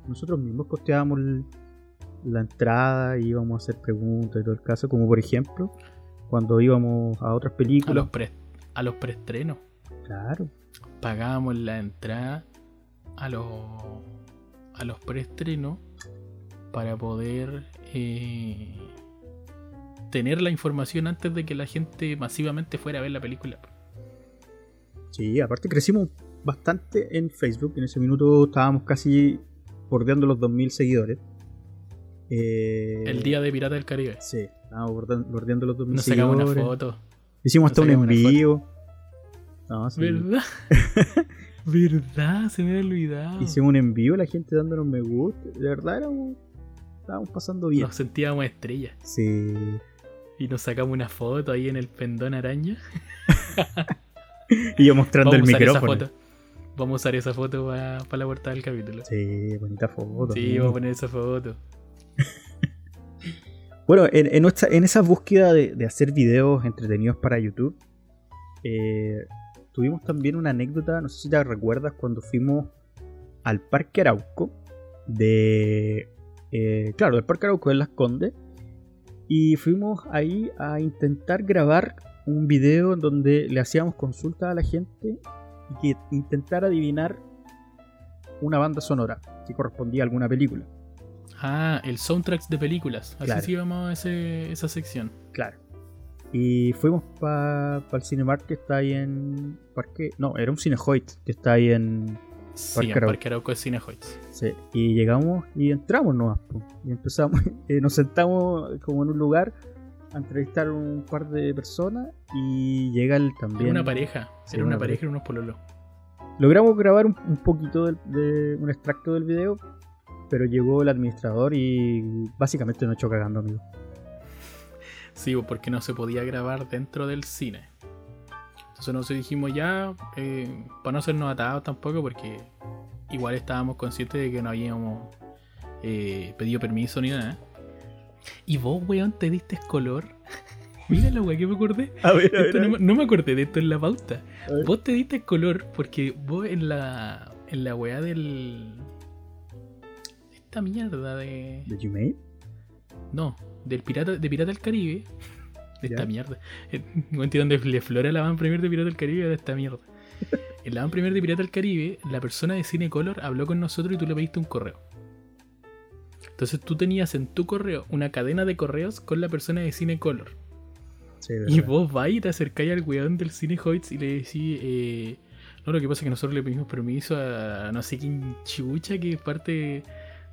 nosotros mismos costeábamos el- la entrada y íbamos a hacer preguntas y todo el caso, como por ejemplo cuando íbamos a otras A películas. los, pre, a los preestrenos. Claro, Pagábamos la entrada a los, a los preestrenos para poder eh, tener la información antes de que la gente masivamente fuera a ver la película. sí, aparte crecimos bastante en Facebook. En ese minuto estábamos casi bordeando los 2000 seguidores. Eh, El día de Pirata del Caribe. Sí, estábamos bordeando, los 2000 Nos sacamos una foto. Hicimos hasta un envío. No, sí. ¿Verdad? ¿Verdad? Se me había olvidado. Hicimos un envío, la gente dándonos me gusta. De verdad éramos, estábamos pasando bien. Nos sentíamos estrellas. Sí. Y nos sacamos una foto ahí en el pendón araña. Y yo mostrando Vamos el usar esa micrófono. foto. Vamos a usar esa foto para la portada del capítulo. Sí, bonita foto. Sí, vamos a poner esa foto. Bueno, en, nuestra- en esa búsqueda de, hacer videos entretenidos para YouTube, eh, tuvimos también una anécdota, no sé si te recuerdas, cuando fuimos al Parque Arauco de... eh, claro, del Parque Arauco de Las Condes. Y fuimos ahí a intentar grabar un video en donde le hacíamos consultas a la gente y que intentara adivinar una banda sonora que correspondía a alguna película. Ah, el soundtracks de películas. Así Claro. se llamaba ese- esa sección. Claro. Y fuimos para el Cinemark que está ahí en. Parque. No, era un Cinehoid que está ahí en. Sí, Parque en Arauco. Parque Arauco de Cinehoids. sí, Y llegamos y entramos nomás. po. Y empezamos. eh, nos sentamos como en un lugar a entrevistar a un par de personas. Y llega el también. Era una pareja. Sí, era una una pareja y unos pololos. Logramos grabar un, un poquito de, un extracto del video. Pero llegó el administrador y básicamente nos echó cagando, amigo. Sí, porque no se podía grabar dentro del cine. Entonces nosotros dijimos ya, eh, para no sernos atados tampoco, porque igual estábamos conscientes de que no habíamos eh, pedido permiso ni nada. Y vos, weón, te diste color. Mira la weá que me acordé. A ver, Esto no, me- no me acordé de esto en la pauta. Vos te diste color porque vos en la en la weá del esta mierda de ¿De Gmail? no del pirata de pirata del Caribe Esta Ya. mierda. Eh, Un tío donde le flora la van premier de Pirata del Caribe de esta mierda. En la van premier de Pirata del Caribe, la persona de Cinecolor habló con nosotros y tú le pediste un correo. Entonces tú tenías en tu correo una cadena de correos con la persona de Cinecolor. Sí, Y vos vais y te acercáis al weón del Cine Hoyts y le decís, eh, no, lo que pasa es que nosotros le pedimos permiso a no sé quién chucha que es parte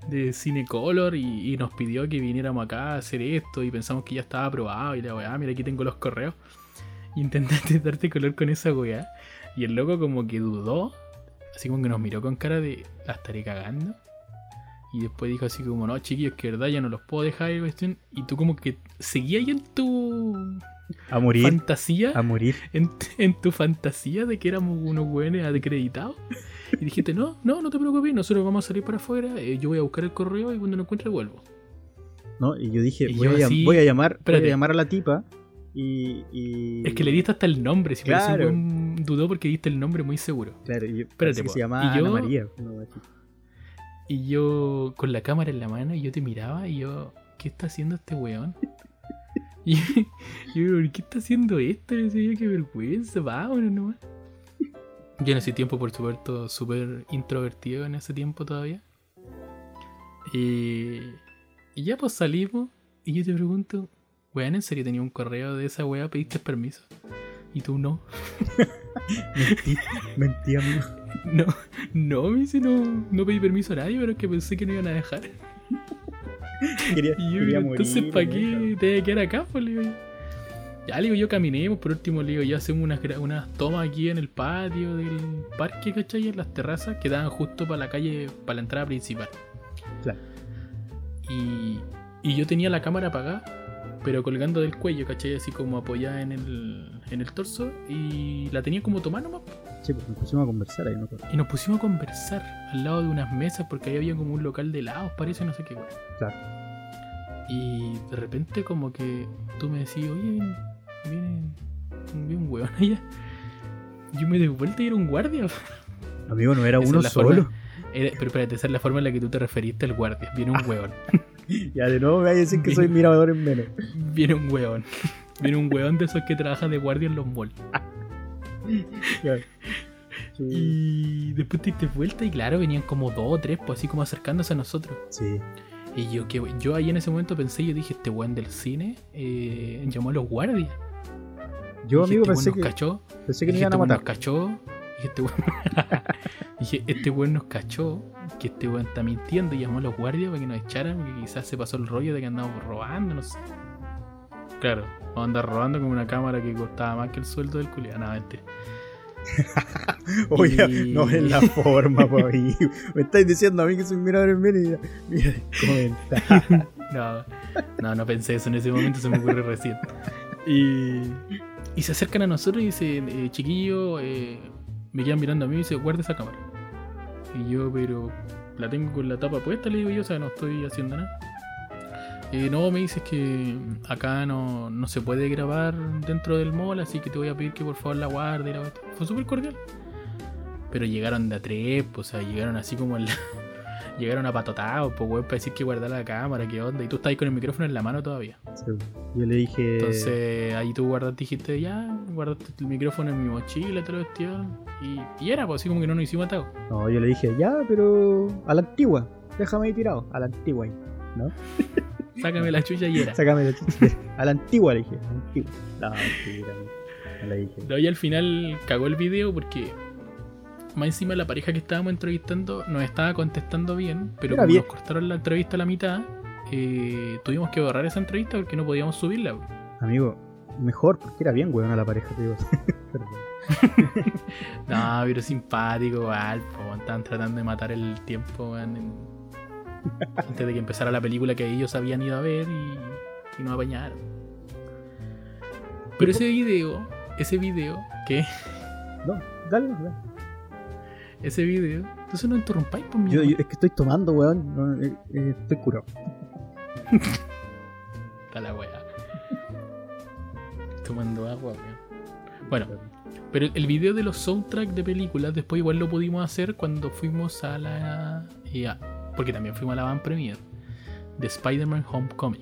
de Cinecolor y, y nos pidió que viniéramos acá a hacer esto y pensamos que ya estaba aprobado y la weá, mira aquí tengo los correos. Intentaste darte color con esa weá. Y el loco como que dudó, así como que nos miró con cara de, la estaré cagando. Y después dijo así como, no, chiquillos, que verdad ya no los puedo dejar y. Y tú como que seguías ahí en tu A morir. fantasía, A morir. en, en tu fantasía de que éramos unos buenos acreditados. Y dijiste, no, no, no te preocupes, nosotros vamos a salir para afuera, eh, yo voy a buscar el correo y cuando lo encuentre vuelvo. ¿no? Y yo dije, Y voy, yo a, llam- así- voy a llamar, voy a Espérate. llamar a la tipa y, y- Es que le diste hasta el nombre, si un Claro. buen dudó porque diste el nombre muy seguro. Claro, y Espérate, parece que se llamaba Y yo- Ana María. Y yo con la cámara en la mano y yo te miraba y yo, ¿qué está haciendo este weón? Y yo, ¿por qué está haciendo esto? Y decía, qué vergüenza, vámonos nomás. Yo en ese tiempo, por supuesto, súper introvertido en ese tiempo todavía. Y, y ya pues salimos y yo te pregunto, weón, ¿en serio tenía un correo de esa wea? ¿Pediste permiso? Y tú no. Mentí, mentí, amigo. No, no, me dice, no, no pedí permiso a nadie, pero es que pensé que no iban a dejar. Quería, Y yo, quería entonces, morir, ¿para qué te voy a quedar acá? Pues, le digo yo. Ya, le digo, yo caminemos, por último, le digo, ya hacemos unas, unas tomas aquí en el patio del parque, ¿cachai? En las terrazas que daban justo para la calle, para la entrada principal. Claro. Y, y yo tenía la cámara apagada, pero colgando del cuello, ¿cachai? Así como apoyada en el, en el torso, y la tenía como tomada nomás. Sí, pues nos pusimos a conversar ahí, ¿no? Y nos pusimos a conversar al lado de unas mesas porque ahí había como un local de helados, parece, no sé qué, weón. Claro. Y de repente como que tú me decís, oye, viene, viene, un weón allá. Yo me doy vuelta y era un guardia. Amigo, no era Esa uno es solo. forma- Era- pero espérate, esa es la forma en la que tú te referiste al guardia. Viene un weón. Ya de nuevo me vaya a decir que soy mirador en menos. Viene un weón. Viene un weón de esos que trabaja de guardia en los malls. Sí. Y después te diste vuelta y claro, venían como dos o tres, pues así como acercándose a nosotros. Sí. Y yo, que yo ahí en ese momento pensé, yo dije, este weón del cine eh, llamó a los guardias. Yo, Dije, amigo, este pensé nos que, cachó. pensé que Dije, iban a este weón nos matar. cachó. Dije, este weón... dije, este weón nos cachó. Que este weón está mintiendo y llamó a los guardias para que nos echaran. Porque quizás se pasó el rollo de que andábamos robando, no sé. Claro, vamos a andar robando con una cámara que costaba más que el sueldo del culiado. No, mentira. Oye, Y- no es la forma, amigo. Me estáis diciendo a mí que soy mirador en y mira, comenta. No, no, no pensé eso en ese momento, se me ocurre recién. Y, y se acercan a nosotros y dicen, eh, chiquillo, eh, me quedan mirando a mí y dice, guarda esa cámara. Y yo, pero la tengo con la tapa puesta, le digo yo, o sea, no estoy haciendo nada. Eh, no, me dices que acá no, no se puede grabar dentro del mall, así que te voy a pedir que por favor la guarde. y la. Fue súper cordial. Pero llegaron de a tres, pues, o sea, llegaron así como en la- Llegaron apatotados, pues, weón, para decir que guardar la cámara, qué onda. Y tú estás ahí con el micrófono en la mano todavía. Sí, Yo le dije. Entonces, ahí tú guardaste, dijiste, ya, guardaste el micrófono en mi mochila, te lo vestido. Y, y era, pues, así como que no nos hicimos atados. No, yo le dije, ya, pero a la antigua. Déjame ahí tirado. A la antigua ahí. ¿No? Sácame la chucha y era. Sácame la chicha. A la antigua le dije. A la antigua. No, mentira, amigo. No le dije. No, y al final cagó el video porque más encima la pareja que estábamos entrevistando nos estaba contestando bien, pero Era como bien. nos cortaron la entrevista a la mitad, eh, tuvimos que borrar esa entrevista porque no podíamos subirla. bro. Amigo, mejor porque era bien weón a la pareja, te digo. No, pero simpático, igual, estaban tratando de matar el tiempo weón, en- antes de que empezara la película que ellos habían ido a ver y, y nos apañaron. Pero ese video, ese video, ¿qué? No, dale, dale. Ese video, entonces no interrumpáis, pues, Yo, mierda. yo- es que estoy tomando, weón. No, eh, eh, estoy curado. Está la weá. Tomando agua, weón. Bueno, pero el video de los soundtracks de películas, después igual lo pudimos hacer cuando fuimos a la. a- porque también fuimos a la van premier de Spider-Man Homecoming.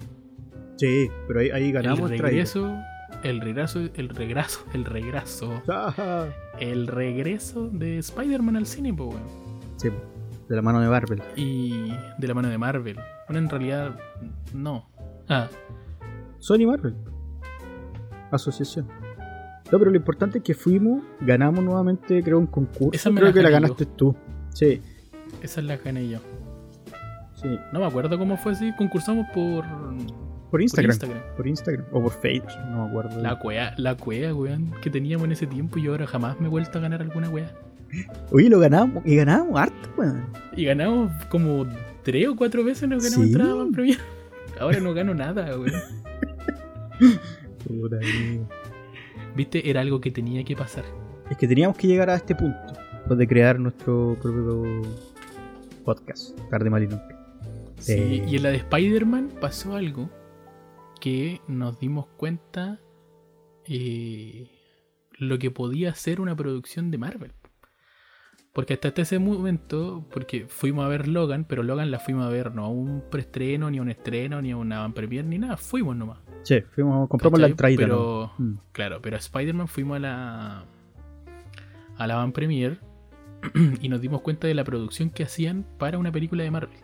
Sí, pero ahí, ahí ganamos el regreso. el regreso, el regreso, el regreso, el regreso de Spider-Man al cine, pues, weón. Sí, de la mano de Marvel. Y de la mano de Marvel. Bueno, en realidad, no. Ah, Sony Marvel. Asociación. No, pero lo importante es que fuimos, ganamos nuevamente, creo, un concurso. Esa me creo la que la ganaste tú. Sí, esa es la gané yo. Sí. No me acuerdo cómo fue así. Concursamos por, Por Instagram. por Instagram. Por Instagram. O por Facebook, no me acuerdo. La cuea, la cuea, weón, que teníamos en ese tiempo y yo ahora jamás me he vuelto a ganar alguna wea. Oye, lo ganamos. Y ganamos harto, weón. Y ganamos como tres o cuatro veces nos ganamos Sí. premiar. Ahora no gano nada, weón. Puta. Viste, era algo que tenía que pasar. Es que teníamos que llegar a este punto. Pues de crear nuestro propio podcast. Tarde mal y nunca. Sí, Eh. y en la de Spider-Man pasó algo que nos dimos cuenta eh, lo que podía ser una producción de Marvel. Porque hasta ese momento, porque fuimos a ver Logan, pero Logan la fuimos a ver no a un preestreno, ni a un estreno, ni a una van premier, ni nada, fuimos nomás. Sí, fuimos, compramos la entrada. Pero, Mm. claro, pero a Spider-Man fuimos a la a la van premier y nos dimos cuenta de la producción que hacían para una película de Marvel.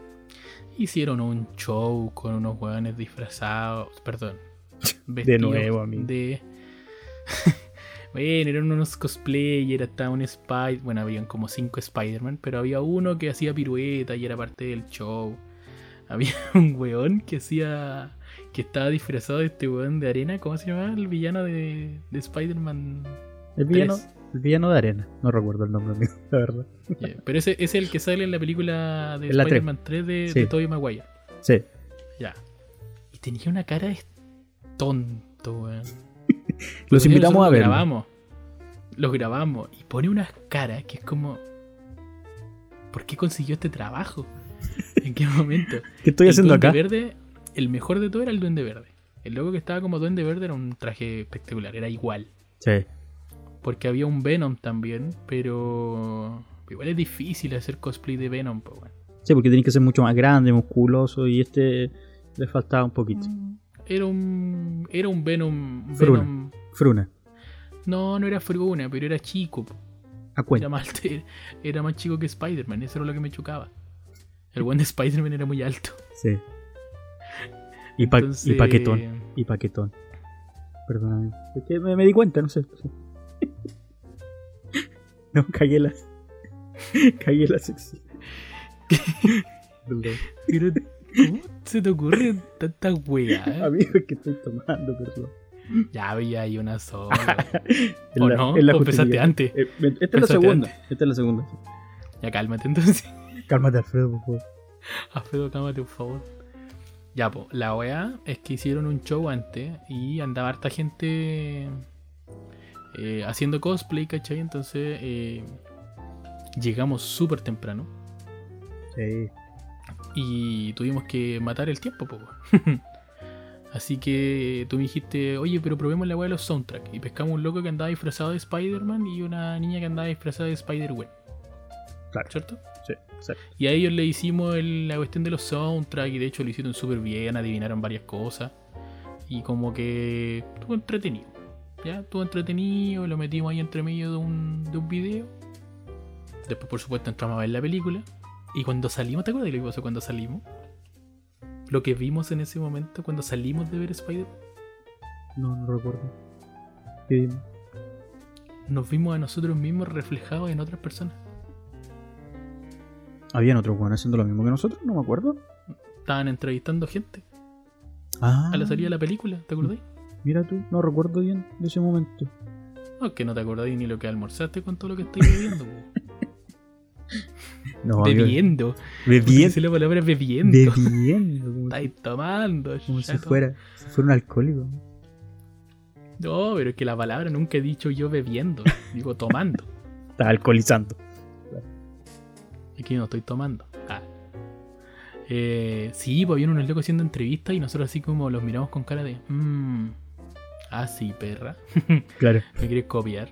Hicieron un show con unos hueones disfrazados, perdón, vestidos nuevo, amigo. de Bueno, eran unos cosplayers, estaba un Spider, bueno, habían como cinco Spider-Man, pero había uno que hacía pirueta y era parte del show. Había un weón que hacía que estaba disfrazado de este weón de arena, ¿cómo se llamaba? El villano de, de Spider-Man. El villano, 3. El villano de arena. No recuerdo el nombre la verdad. Pero ese es el que sale en la película de. Spider-Man 3 de, Sí. de Tobey Maguire. Sí. Ya. Y tenía una cara de tonto, weón. Los invitamos a lo verlo. grabamos. Los grabamos. Y pone unas caras que es como. ¿Por qué consiguió este trabajo? ¿En qué momento? ¿Qué estoy el haciendo Duende acá? Verde, el mejor de todo era el Duende Verde. El loco que estaba como Duende Verde era un traje espectacular, era igual. Sí. Porque había un Venom también, pero. Igual es difícil hacer cosplay de Venom, pues bueno. Sí, porque tenía que ser mucho más grande, musculoso, y este le faltaba un poquito. Era un. Era un Venom. Fruna. Venom Fruna, no, no era Fruna, pero era chico. po. a Era cuenta. más, era más chico que Spider-Man, eso era lo que me chocaba. El buen de Spider-Man era muy alto. Sí. Y, pa- y Entonces- paquetón. Y paquetón. Perdóname. Es que me, me di cuenta, no sé. No, cagué la. cagué la sección. Pero, ¿cómo se te ocurre tanta weá? Amigo, es que estoy tomando, perdón. Ya había ahí una sola. En ¿O la- no? en la ¿O empezaste antes? Eh, me- esta es la segunda. antes. Esta es la segunda. Ya cálmate entonces. Cálmate, Alfredo, por favor. Alfredo, cálmate, por favor. Ya, pues, la weá es que hicieron un show antes y andaba harta gente eh, haciendo cosplay, ¿cachai? Entonces eh, llegamos súper temprano Sí. y tuvimos que matar el tiempo, po. Así que tú me dijiste, oye, pero probemos la weá de los soundtracks. Y pescamos un loco que andaba disfrazado de Spider-Man y una niña que andaba disfrazada de Spider-Man. Claro. ¿Cierto? Sí, sí. Y a ellos le hicimos el- la cuestión de los soundtracks y de hecho lo hicieron súper bien, adivinaron varias cosas. Y como que estuvo entretenido. Ya, estuvo entretenido, lo metimos ahí entre medio de un, de un video. Después, por supuesto, entramos a ver la película. Y cuando salimos, ¿te acuerdas de lo que pasó cuando salimos? Lo que vimos en ese momento cuando salimos de ver Spider. No, no recuerdo. ¿Qué? Nos vimos a nosotros mismos reflejados en otras personas. ¿Habían otros weones haciendo lo mismo que nosotros? No me acuerdo. Estaban entrevistando gente Ah. a la salida de la película, ¿te acordás? Mira tú, no recuerdo bien de ese momento. No, es que no te acordáis ni lo que almorzaste con todo lo que estáis bebiendo. No, bebiendo. Bebiendo. La palabra bebiendo. Bebiendo. Como, Estáis tomando. como si fuera, si fuera un alcohólico. No, pero es que la palabra nunca he dicho yo bebiendo. Digo tomando. Está alcoholizando. Y que no estoy tomando. Ah. Eh, sí, pues habían unos locos haciendo entrevistas y nosotros así como los miramos con cara de... Mmm. Ah, sí, perra. Claro. Me quieres copiar.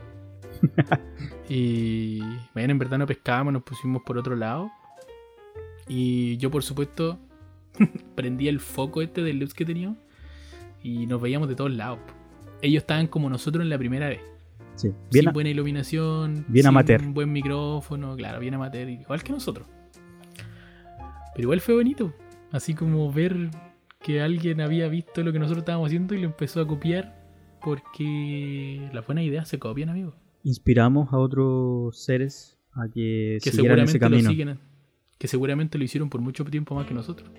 y bueno, en verdad no pescábamos, nos pusimos por otro lado. Y yo, por supuesto, prendí el foco este del luz que teníamos. Y nos veíamos de todos lados. ellos estaban como nosotros en la primera vez. Sí, bien, sin a- buena iluminación, bien sin amateur. buen micrófono, claro, bien amateur, igual que nosotros. Pero igual fue bonito, así como ver que alguien había visto lo que nosotros estábamos haciendo y lo empezó a copiar porque las buenas ideas se copian, amigos. inspiramos a otros seres a que, Que siguieran ese seguramente lo camino. siguen, que seguramente lo hicieron por mucho tiempo más que nosotros.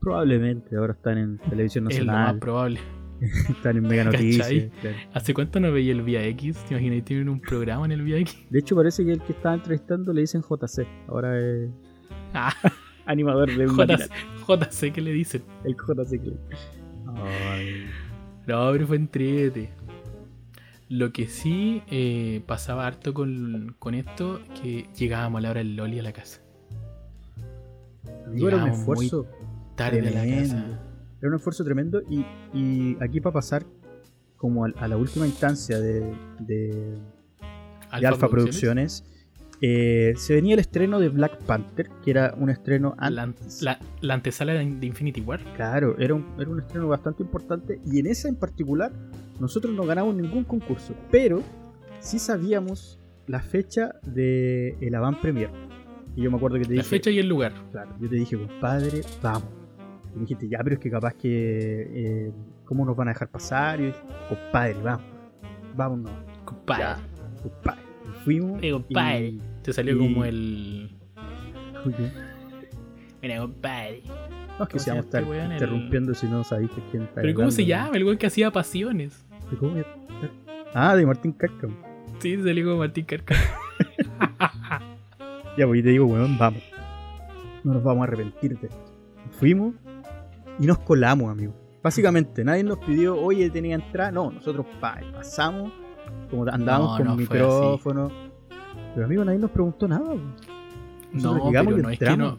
Probablemente ahora están en televisión Es lo más nacional, probable. están en Mega Noticias. ¿Hace cuánto no veía el Vía X? ¿Te imaginas? Tienen un programa en el Vía X. De hecho, parece que el que estaba entrevistando le dicen JC. Ahora es Ah, animador de un JC, matinal. JC, ¿qué le dicen? El JC. Ay, No, pero fue entrete. Lo que sí eh, pasaba harto con, con esto, que llegábamos a la hora del Loli a la casa. era un esfuerzo. Tarde a la Tremendo. casa. Era un esfuerzo tremendo. Y, y aquí para pasar como a, a la última instancia de, de, de Alfa Producciones, eh, se venía el estreno de Black Panther, que era un estreno La, antes. la- la antesala de Infinity War. Claro, era un, era un estreno bastante importante y en esa en particular nosotros no ganamos ningún concurso, pero sí sabíamos la fecha de el avant premier. Y yo me acuerdo que te La dije, fecha y el lugar. claro, yo te dije, compadre, vamos. Y me dijiste, ya, pero es que capaz que, eh, ¿cómo nos van a dejar pasar? Y yo dije, compadre, vamos, vámonos, Compadre. ya, compadre. Fuimos. Eh, compadre. y- Te salió y- como el. Mira, compadre. No, es que ¿Cómo se se vamos a llama estar este? El- interrumpiendo si no sabéis quién está ¿Pero cómo se llama? El weón que hacía pasiones. ¿De cómo Ah, de Martín Cárcamo. Sí, salió como Martín Carca. Ya, pues y te digo, weón, vamos. No nos vamos a arrepentir de esto. Fuimos y nos colamos, amigo. Básicamente, nadie nos pidió, oye, tenía entrada. No, nosotros pa, pasamos, como andábamos No, con no micrófono. Pero, amigo, nadie nos preguntó nada. Nosotros No, llegamos pero y no, es que no.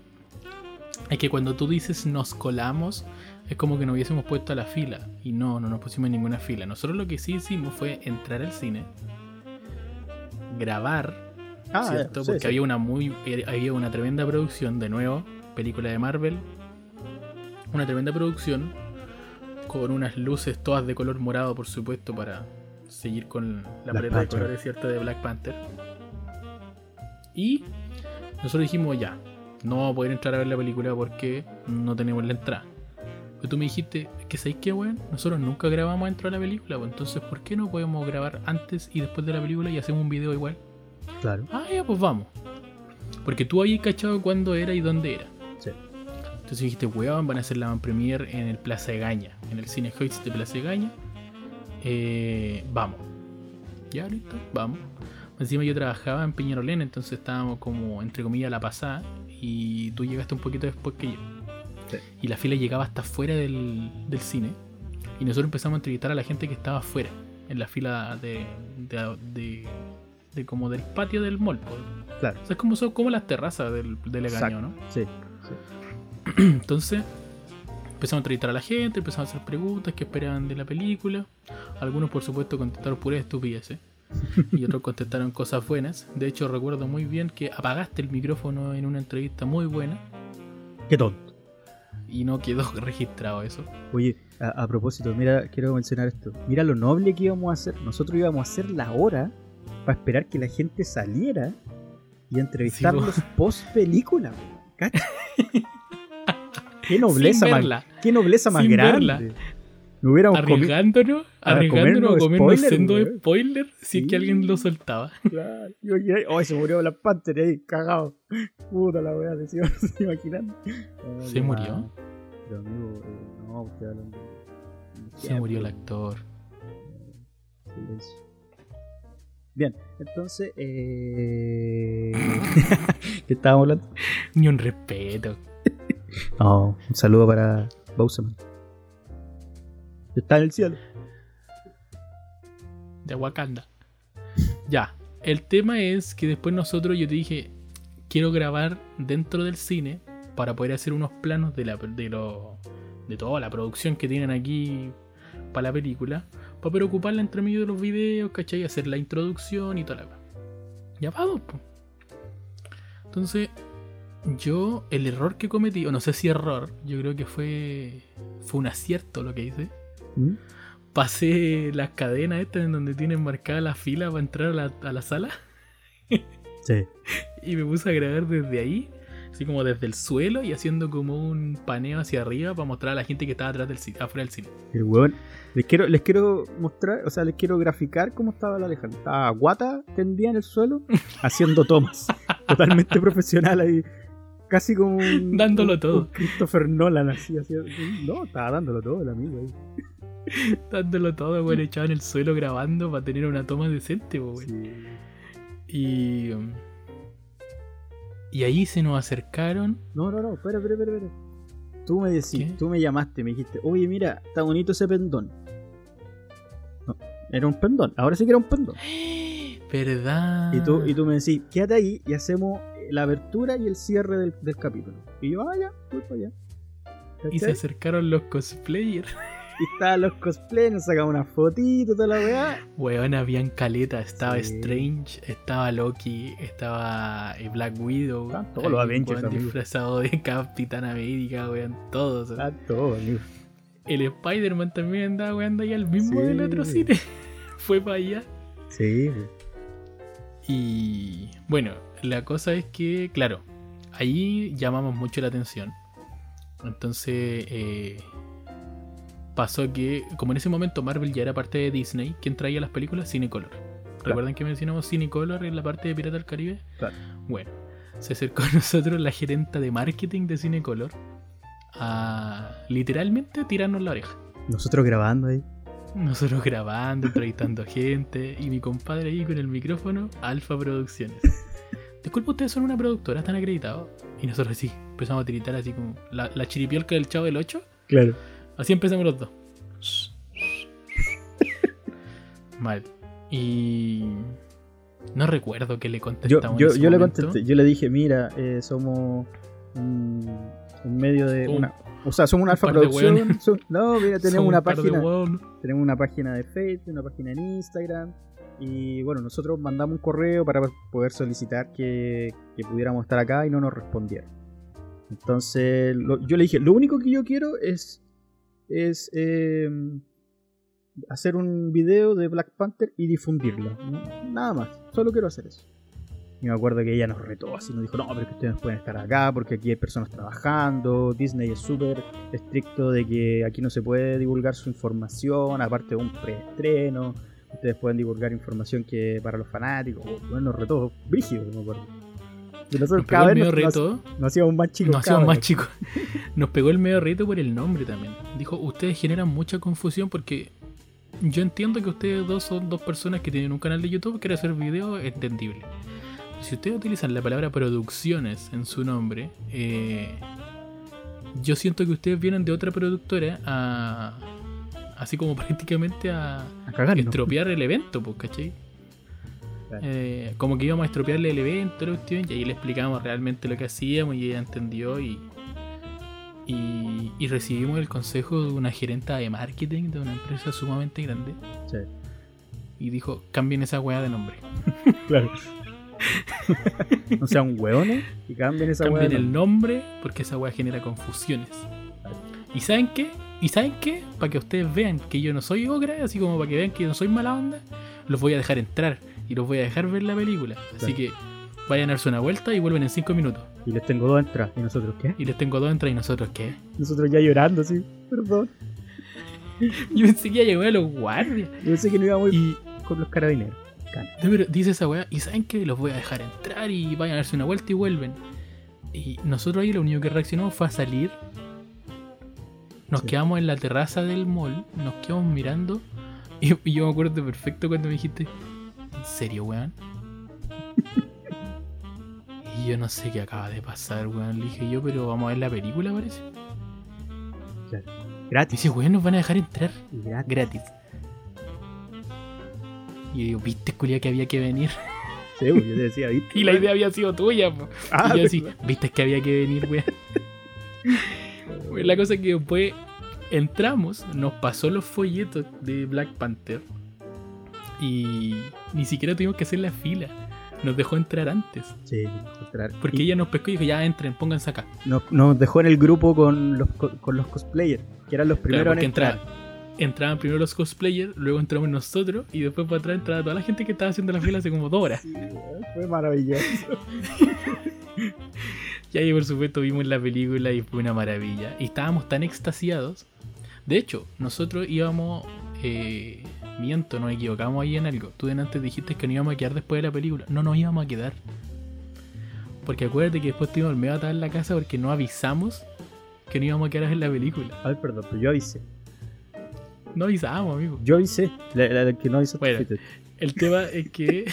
Es que cuando tú dices nos colamos, es como que nos hubiésemos puesto a la fila. Y no, no nos pusimos en ninguna fila. Nosotros lo que sí hicimos fue entrar al cine, grabar, Ah, ¿cierto? sí, Porque sí. había una muy. había una tremenda producción, de nuevo, película de Marvel. Una tremenda producción. Con unas luces todas de color morado, por supuesto, para seguir con la paleta de colores cierta de Black Panther. Y nosotros dijimos ya, no vamos a poder entrar a ver la película porque no tenemos la entrada. Pero tú me dijiste, que ¿sabéis qué, weón? Nosotros nunca grabamos dentro de la película, pues entonces ¿por qué no podemos grabar antes y después de la película y hacemos un video igual? Claro, Ah, ya, pues vamos. Porque tú habías cachado cuándo era y dónde era. sí. Entonces dijiste, weón, van a hacer la van premier en el Plaza de Gaña, en el Cine Hoyts de Plaza de Gaña. Eh, vamos. Ya, listo, vamos. Encima yo trabajaba en Peñarolén, entonces estábamos como, entre comillas, a la pasada. Y tú llegaste un poquito después que yo. Sí. Y la fila llegaba hasta fuera del, del cine. Y nosotros empezamos a entrevistar a la gente que estaba afuera, en la fila de, de, de- de como del patio del mall. pues. Claro. O sea, es como, son como las terrazas del, del Egaño. ¿no? Sí. Entonces, empezamos a entrevistar a la gente, empezamos a hacer preguntas que esperaban de la película. Algunos, por supuesto, contestaron puras estupideces. y otros contestaron cosas buenas. De hecho, recuerdo muy bien que apagaste el micrófono en una entrevista muy buena Qué tonto. y no quedó registrado eso. Oye, a, a propósito, mira, quiero mencionar esto. Mira lo noble que íbamos a hacer. Nosotros íbamos a hacer la hora para esperar que la gente saliera y entrevistarlos Sí, post película. Qué nobleza más, qué nobleza más sin grande. verla. Me hubiéramos arriesgándonos, a arriesgándonos a comernos spoiler, siendo weón. spoiler si es que alguien lo soltaba. Claro. Oh, se murió Black Panther ahí, cagado. Puta la weá, se iba se imaginando. ¿Se murió? mal. Pero amigo, eh, no, usted hablando. Se murió el actor. Silencio. Bien, entonces, eh... ¿qué estábamos hablando? Ni un respeto. No, un saludo para Bowserman. Está en el cielo. de Wakanda. Ya, el tema es que después nosotros, yo te dije, quiero grabar dentro del cine para poder hacer unos planos de, la, de, lo, de toda la producción que tienen aquí para la película, para poder ocuparla entre medio de los videos, ¿cachai? Hacer la introducción y toda la... Ya vamos, po. Entonces, yo, el error que cometí, o no sé si error, yo creo que fue, fue un acierto lo que hice, ¿Mm? pasé las cadenas estas en donde tienen marcada la fila para entrar a la, a la sala. Sí. Y me puse a grabar desde ahí, así como desde el suelo y haciendo como un paneo hacia arriba para mostrar a la gente que estaba atrás del cine, afuera del cine. El weón. Les quiero, les quiero mostrar, o sea, les quiero graficar cómo estaba la Alejandra. Estaba guata, tendida en el suelo, haciendo tomas. Totalmente profesional ahí. Casi como un. Dándolo un- todo. un Christopher Nolan así, así. No, estaba dándolo todo el amigo ahí. Dándolo todo, weón, echado en el suelo grabando para tener una toma decente, po, weón. Sí. Y. Y ahí se nos acercaron. No, no, no, espera, espera, espera. espera. Tú me decís, ¿Qué? tú me llamaste, me dijiste, oye, mira, está bonito ese pendón. No, era un pendón, ahora sí que era un pendón. ¿Verdad? Y tú, y tú me decís, quédate ahí y hacemos la apertura y el cierre del, del capítulo. Y yo, ah, ya, voy para allá. Y se acercaron los cosplayers. Estaban los cosplays, nos sacamos una fotito, toda la weá. Weón, habían caleta. Estaba Sí. Strange, estaba Loki, estaba eh, Black Widow. Estaban todos los Avengers, disfrazado de Capitán América, weón, todos. Está todo, amigo. El Spider-Man también andaba weando ahí al mismo Sí. del otro cine. Fue para allá. Sí. Y bueno, la cosa es que, claro, ahí llamamos mucho la atención. Entonces, eh, pasó que, como en ese momento Marvel ya era parte de Disney, ¿quién traía las películas? Cinecolor. ¿Recuerdan que mencionamos Cinecolor en la parte de Pirata del Caribe? Claro. Bueno, se acercó a nosotros la gerenta de marketing de Cinecolor a literalmente tirarnos la oreja. Nosotros grabando ahí. Nosotros grabando, entrevistando gente y mi compadre ahí con el micrófono, Alfa Producciones. Disculpa, ustedes son una productora, están acreditados. Y nosotros sí, empezamos a tiritar así como la, la chiripiolca del chavo del 8. Claro. Así empezamos los dos. Mal. Y no recuerdo que le Yo, contestamos. yo, en ese yo le contesté, yo le dije, mira, eh, somos un, un medio de Un- una. O sea, somos una alfa producción. no, mira, tenemos una página. Tenemos una página de Facebook, una página en Instagram. Y bueno, nosotros mandamos un correo para poder solicitar que, que pudiéramos estar acá y no nos respondieron. Entonces, lo- yo le dije, lo único que yo quiero es, es eh, hacer un video de Black Panther y difundirlo. Nada más, solo quiero hacer eso. Y me acuerdo que ella nos retó así, nos dijo, no, pero que ustedes pueden estar acá porque aquí hay personas trabajando, Disney es súper estricto de que aquí no se puede divulgar su información, aparte de un preestreno, ustedes pueden divulgar información que para los fanáticos, bueno, nos retó, brígido, me acuerdo. Y nosotros Nos pegó el medio nos, reto. nos- nos hacíamos más chicos. Nos hacíamos más chicos. Nos pegó el medio reto por el nombre también. Dijo, ustedes generan mucha confusión porque yo entiendo que ustedes dos son dos personas que tienen un canal de YouTube que quieren hacer videos entendible. Si ustedes utilizan la palabra producciones en su nombre, eh, yo siento que ustedes vienen de otra productora a... Así como prácticamente a A estropear el evento, pues, ¿cachai? Claro. Eh, como que íbamos a estropearle el evento, la cuestión, y ahí le explicamos realmente lo que hacíamos y ella entendió y, y, y recibimos el consejo de una gerenta de marketing de una empresa sumamente grande Sí, y dijo, cambien esa weá de nombre. claro. no sean hueones y cambien esa Cambien hueá. el nombre porque esa weá genera confusiones. ¿Y saben qué? ¿Y saben qué? Para que ustedes vean que yo no soy ogra, así como para que vean que yo no soy mala onda, los voy a dejar entrar y los voy a dejar ver la película. Así Claro. que vayan a darse una vuelta y vuelven en 5 minutos. Y les tengo dos entradas. ¿Y nosotros qué? Y les tengo dos entradas y nosotros qué. Nosotros ya llorando, así. Perdón. Yo pensé que ya llegó a los guardias. Yo pensé que no íbamos a ir Y con los carabineros. No, pero dice esa weá, y saben que los voy a dejar entrar y vayan a darse una vuelta y vuelven. Y nosotros ahí lo único que reaccionamos fue a salir. Nos Sí. quedamos en la terraza del mall, nos quedamos mirando. Y, y yo me acuerdo perfecto cuando me dijiste, ¿en serio, weón? y yo no sé qué acaba de pasar, weón. Le dije yo, pero vamos a ver la película, parece. Gratis. Dice, weón, nos van a dejar entrar Y gratis. gratis. Y yo digo, viste, culia, que había que venir. Sí, yo te decía, ¿viste? Y la idea había sido tuya, po. Ah, y yo viste que había que venir, weón. Pues la cosa es que después entramos, nos pasó los folletos de Black Panther y ni siquiera tuvimos que hacer la fila. Nos dejó entrar antes. Sí, entrar. Porque Y ella nos pescó y dijo, ya entren, pónganse acá. nos, nos dejó en el grupo con los, co- con los cosplayers, que eran los primeros Claro, en entrar. entraban. entraban primero los cosplayers, luego entramos nosotros y después para atrás entraba toda la gente que estaba haciendo la fila hace como dos horas. Sí, fue maravilloso. Y ahí por supuesto vimos la película y fue una maravilla. Y estábamos tan extasiados. De hecho, nosotros íbamos... Eh, miento, nos equivocamos ahí en algo. Tú de antes dijiste que no íbamos a quedar después de la película. No nos íbamos a quedar. Porque acuérdate que después tuvimos el medio atado en la casa porque no avisamos que no íbamos a quedar en la película. A ver, perdón, pero yo avisé. No avisamos, amigo. Yo avisé. La, la- la que no avisó Bueno. El tema es que,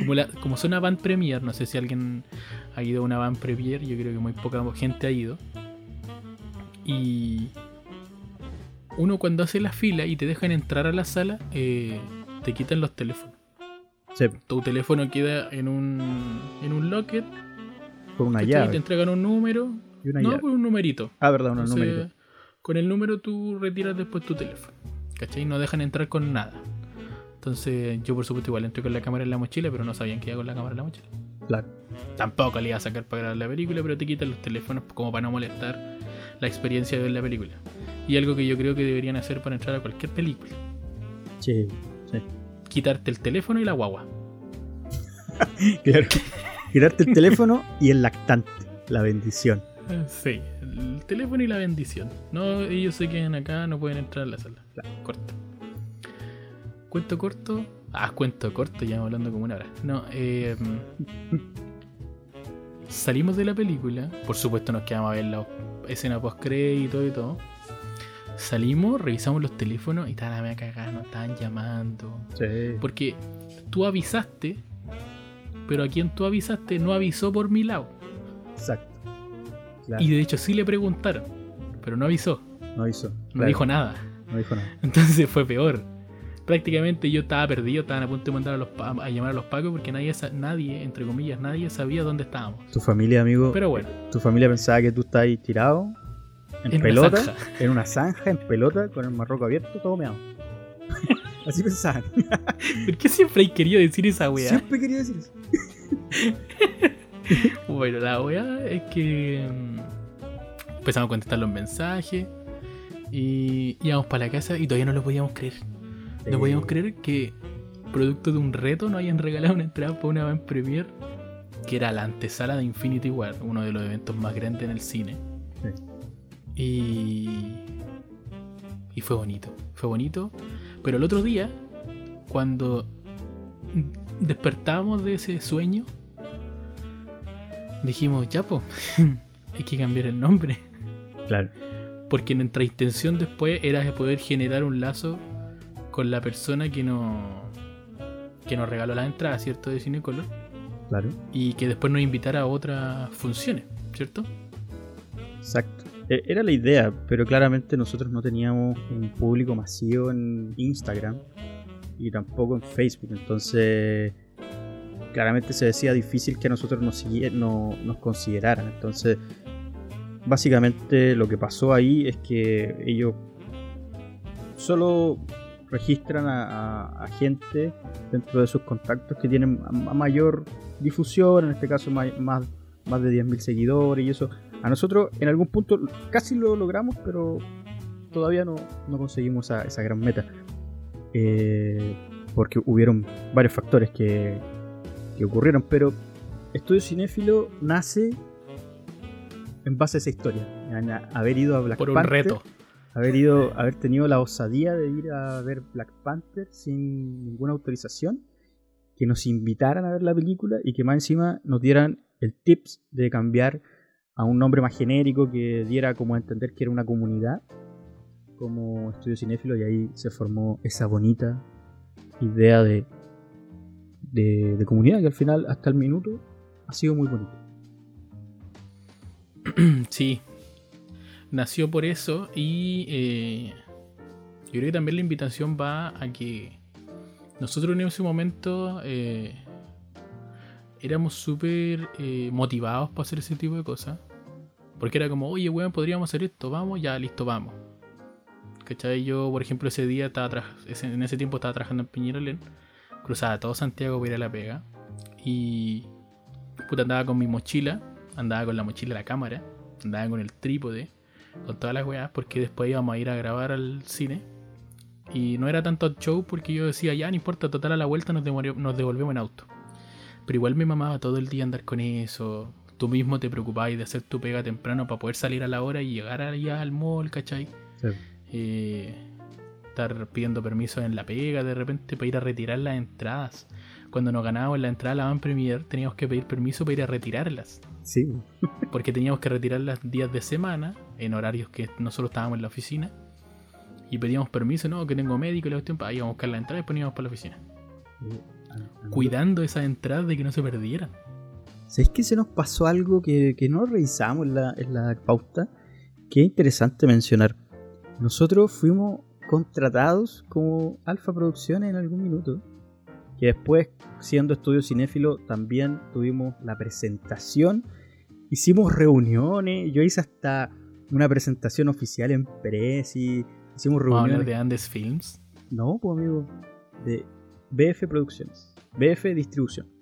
como, la, como son una van premier, no sé si alguien ha ido a una van premier, yo creo que muy poca gente ha ido. Y uno cuando hace la fila y te dejan entrar a la sala, eh, te quitan los teléfonos. Sí, Tu teléfono queda en un, en un locker, con una llave. te entregan un número. Y una no, llave. un numerito. Ah, verdad, un numerito. Con el número tú retiras después tu teléfono. ¿Cachai? No dejan entrar con nada. Entonces yo por supuesto igual entré con la cámara en la mochila, pero no sabían que iba con la cámara en la mochila. Claro. Tampoco le iba a sacar para grabar la película, pero te quitan los teléfonos como para no molestar la experiencia de ver la película. Y algo que yo creo que deberían hacer para entrar a cualquier película. Sí, sí. Quitarte el teléfono y la guagua. Claro. Girarte el teléfono y el lactante. La bendición. Eh, Sí, el teléfono y la bendición. No, ellos se quedan acá, no pueden entrar a la sala. Corto. Cuento corto. Ah, cuento corto, ya hablando como una hora. No, eh, salimos de la película. Por supuesto, nos quedamos a ver la escena post crédito y todo. Salimos, revisamos los teléfonos y la mea cagada, nos estaban llamando. Sí. Porque tú avisaste, pero a quien tú avisaste no avisó por mi lado. Exacto. Claro. Y de hecho sí le preguntaron, pero no avisó, No hizo. no Claro, dijo nada. No dijo nada. Entonces fue peor. Prácticamente yo estaba perdido, estaban a punto de mandar a, los, a llamar a los pacos porque nadie, nadie, entre comillas, nadie sabía dónde estábamos. Tu familia, amigo. Pero bueno, Tu familia pensaba que tú estabas ahí tirado. En, pelota. En una zanja, en pelota, con el marroco abierto, todo meado. Así pensaban. ¿por qué siempre hay querido decir esa weá? Siempre quería decir eso. Bueno, la weá es que mm, empezamos a contestar los mensajes y íbamos para la casa y todavía no lo podíamos creer. No podíamos creer que, producto de un reto, nos hayan regalado una entrada para una van premier que era la antesala de Infinity War, uno de los eventos más grandes en el cine. Y. Y fue bonito. Fue bonito. Pero el otro día, cuando despertamos de ese sueño, dijimos, ya, po, hay que cambiar el nombre. Claro. Porque nuestra intención después era poder generar un lazo con la persona que nos, que nos regaló la entrada, ¿cierto? De Cinecolor. Claro. Y que después nos invitara a otras funciones, ¿cierto? Exacto. Eh, Era la idea, pero claramente nosotros no teníamos un público masivo en Instagram y tampoco en Facebook. Entonces, claramente se decía difícil que a nosotros nos, no- nos consideraran. Entonces, básicamente lo que pasó ahí es que ellos solo registran a, gente dentro de sus contactos que tienen mayor difusión, en este caso más, más de 10.000 seguidores y eso. A nosotros en algún punto casi lo logramos, pero todavía no, no conseguimos esa, esa gran meta. Eh, porque hubieron varios factores que, que ocurrieron, pero Estudio Cinéfilo nace en base a esa historia. A- haber ido a Black Por un Panther, reto. haber ido, haber tenido la osadía de ir a ver Black Panther sin ninguna autorización, que nos invitaran a ver la película y que más encima nos dieran el tips de cambiar a un nombre más genérico que diera como a entender que era una comunidad como estudio cinéfilo y ahí se formó esa bonita idea de, de, de comunidad que al final hasta el minuto ha sido muy bonito. Sí. Nació por eso y eh, yo creo que también la invitación va a que nosotros en ese momento eh, éramos súper eh, motivados para hacer ese tipo de cosas. Porque era como, oye, weón, podríamos hacer esto, vamos, ya, listo, vamos. ¿Cachai? Yo, por ejemplo, ese día estaba en ese tiempo estaba trabajando en Peñarolén, cruzaba todo Santiago para ir a la pega. Y puta, andaba con mi mochila, andaba con la mochila de la cámara, andaba con el trípode, con todas las weas, porque después íbamos a ir a grabar al cine. Y no era tanto show porque yo decía, ya no importa, total a la vuelta nos, nos devolvemos en auto. Pero igual me mamaba todo el día andar con eso. Tú mismo te preocupabas de hacer tu pega temprano para poder salir a la hora y llegar allá al mall, ¿cachai? Sí. Eh, estar pidiendo permiso en la pega de repente para ir a retirar las entradas. Cuando nos ganábamos la entrada a la Van Premier, teníamos que pedir permiso para ir a retirarlas. Sí. Porque teníamos que retirarlas días de semana, en horarios que nosotros estábamos en la oficina. Y pedíamos permiso, no, que tengo médico y la cuestión, para ir a buscar la entrada y poníamos para la oficina. Cuidando esas entradas de que no se perdieran. ¿Sabéis que se nos pasó algo que, que no revisamos en la, en la pauta? Es interesante mencionar. Nosotros fuimos contratados como Alfa Producciones en algún minuto. Que después, siendo estudio cinéfilo, también tuvimos la presentación. Hicimos reuniones. Yo hice hasta una presentación oficial en Prezi. Hicimos reuniones. de Andes Films. No, pues amigo. De BF Producciones. BF Distribución.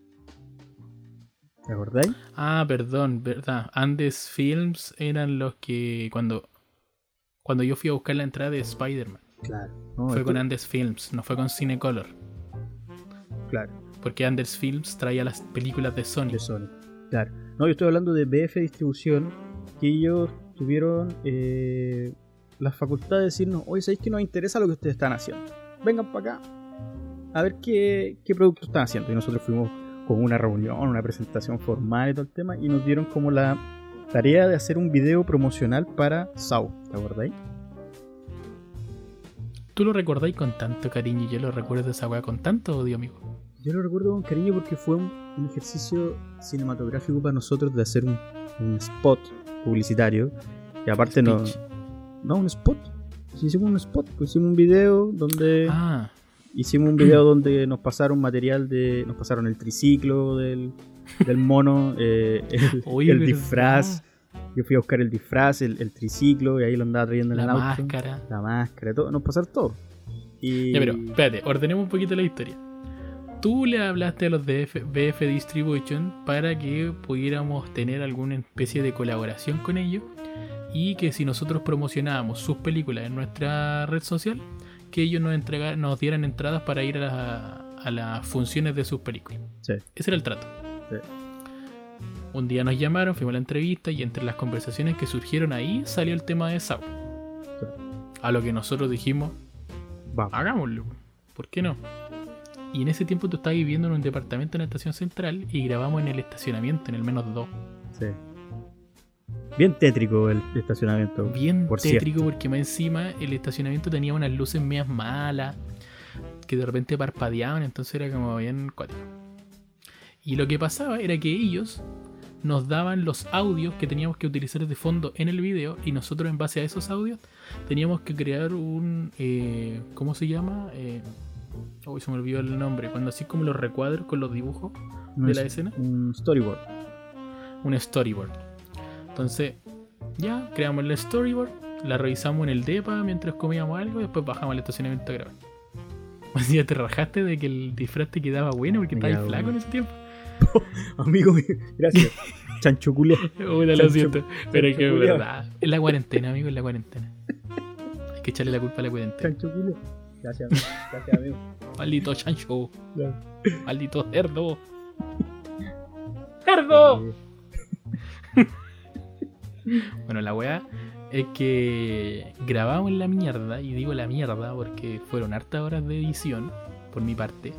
¿Te acordáis? Ah, perdón, verdad. Andes Films eran los que cuando cuando yo fui a buscar la entrada de Spider-Man. Claro. No, Fue con Andes Films, no fue con Cinecolor. Claro, Porque Andes Films traía las películas de Sony. de Sony. Claro. No, yo estoy hablando de BF Distribución, que ellos tuvieron eh, la facultad de decirnos, oye, ¿sabéis que nos interesa lo que ustedes están haciendo? Vengan para acá, a ver qué, qué productos están haciendo. Y nosotros fuimos con una reunión, una presentación formal y todo el tema, y nos dieron como la tarea de hacer un video promocional para Saw, ¿te acordáis? Tú lo recordáis con tanto cariño y yo lo recuerdo esa weá con tanto odio, amigo. Yo lo recuerdo con cariño porque fue un, un ejercicio cinematográfico para nosotros de hacer un, un spot publicitario. Y aparte no, Speech. no un spot. Sí, hicimos un spot, pues hicimos un video donde Ah, hicimos un video donde nos pasaron material de nos pasaron el triciclo del, del mono, eh, el, disfraz. Yo fui a buscar el disfraz, el, el triciclo y ahí lo andaba trayendo en La el auto. máscara. La máscara, todo, nos pasaron todo. Y Ya, pero espérate, ordenemos un poquito la historia. Tú le hablaste a los de BF Distribution para que pudiéramos tener alguna especie de colaboración con ellos y que si nosotros promocionábamos sus películas en nuestra red social, que ellos nos, entrega- nos dieran entradas para ir a, la- a las funciones de sus películas. Sí. Ese era el trato. Sí. Un día nos llamaron, fuimos a la entrevista y entre las conversaciones que surgieron ahí salió el tema de Saw. Sí. A lo que nosotros dijimos, vamos. hagámoslo. ¿Por qué no? Y en ese tiempo tú estabas viviendo en un departamento en la estación central y grabamos en el estacionamiento, en el menos 2. Sí. Bien tétrico el estacionamiento. Bien Por tétrico cierto. porque más encima el estacionamiento tenía unas luces medias malas que de repente parpadeaban, entonces era como bien cuático. Y lo que pasaba era que ellos nos daban los audios que teníamos que utilizar de fondo en el video y nosotros en base a esos audios teníamos que crear un... eh, ¿Cómo se llama? Eh, uy, se me olvidó el nombre. Cuando así como los recuadros con los dibujos de la escena. Un storyboard. un storyboard. Entonces, ya creamos el storyboard, la revisamos en el DEPA mientras comíamos algo y después bajamos al estacionamiento a grabar. Así ya te rajaste de que el disfraz te quedaba bueno porque estabas quedaba flaco en bueno. ese tiempo. Amigo gracias. Chancho culé. Uy, lo siento. Pero es que es verdad. Es la cuarentena, amigo, es la cuarentena. Hay que echarle la culpa a la cuarentena. Chancho culé. Gracias, amigo. Gracias, amigo. Maldito chancho. Maldito cerdo. ¡Cerdo! Bueno, la weá es que grabamos en la mierda, y digo la mierda porque fueron hartas horas de edición, por mi parte.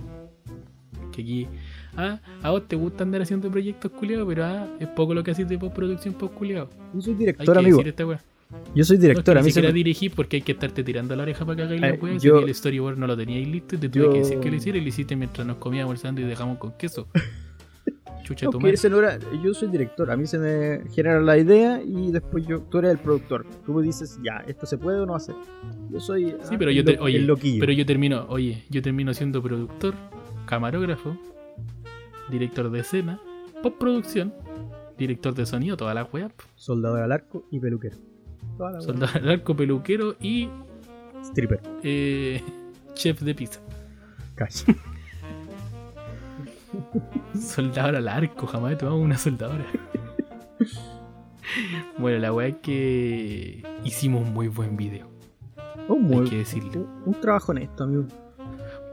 Que aquí, ah, a vos te gusta andar haciendo proyectos culiados, pero ah, es poco lo que haces de postproducción post culiado. Yo soy Hay director, que amigo. decir esta weá. Yo soy No, es que director. a ni mí se siquiera me- dirigí porque hay que estarte tirando la oreja para que hagáis la Eh, weá. yo- el storyboard no lo teníais listo y te tuve yo- que decir que lo hiciera y lo hiciste mientras nos comíamos el sándwich y dejamos con queso. No, ese no era- yo soy director, a mí se me genera la idea y después yo, tú eres el productor. Tú me dices, ya, esto se puede o no hacer. Yo soy. Sí, ah, pero yo el te, lo- oye, loquillo. pero yo termino, oye, yo termino siendo productor, camarógrafo, director de escena, postproducción, director de sonido, toda la web, Soldador al arco y peluquero. Toda la wea. soldado al arco, peluquero y Stripper. eh, chef de pizza. Cash. Soldador al arco, jamás he tomado una soldadora. bueno, la weá es que hicimos un muy buen video. Un, muy, Hay que decirlo. un, un trabajo honesto, amigo.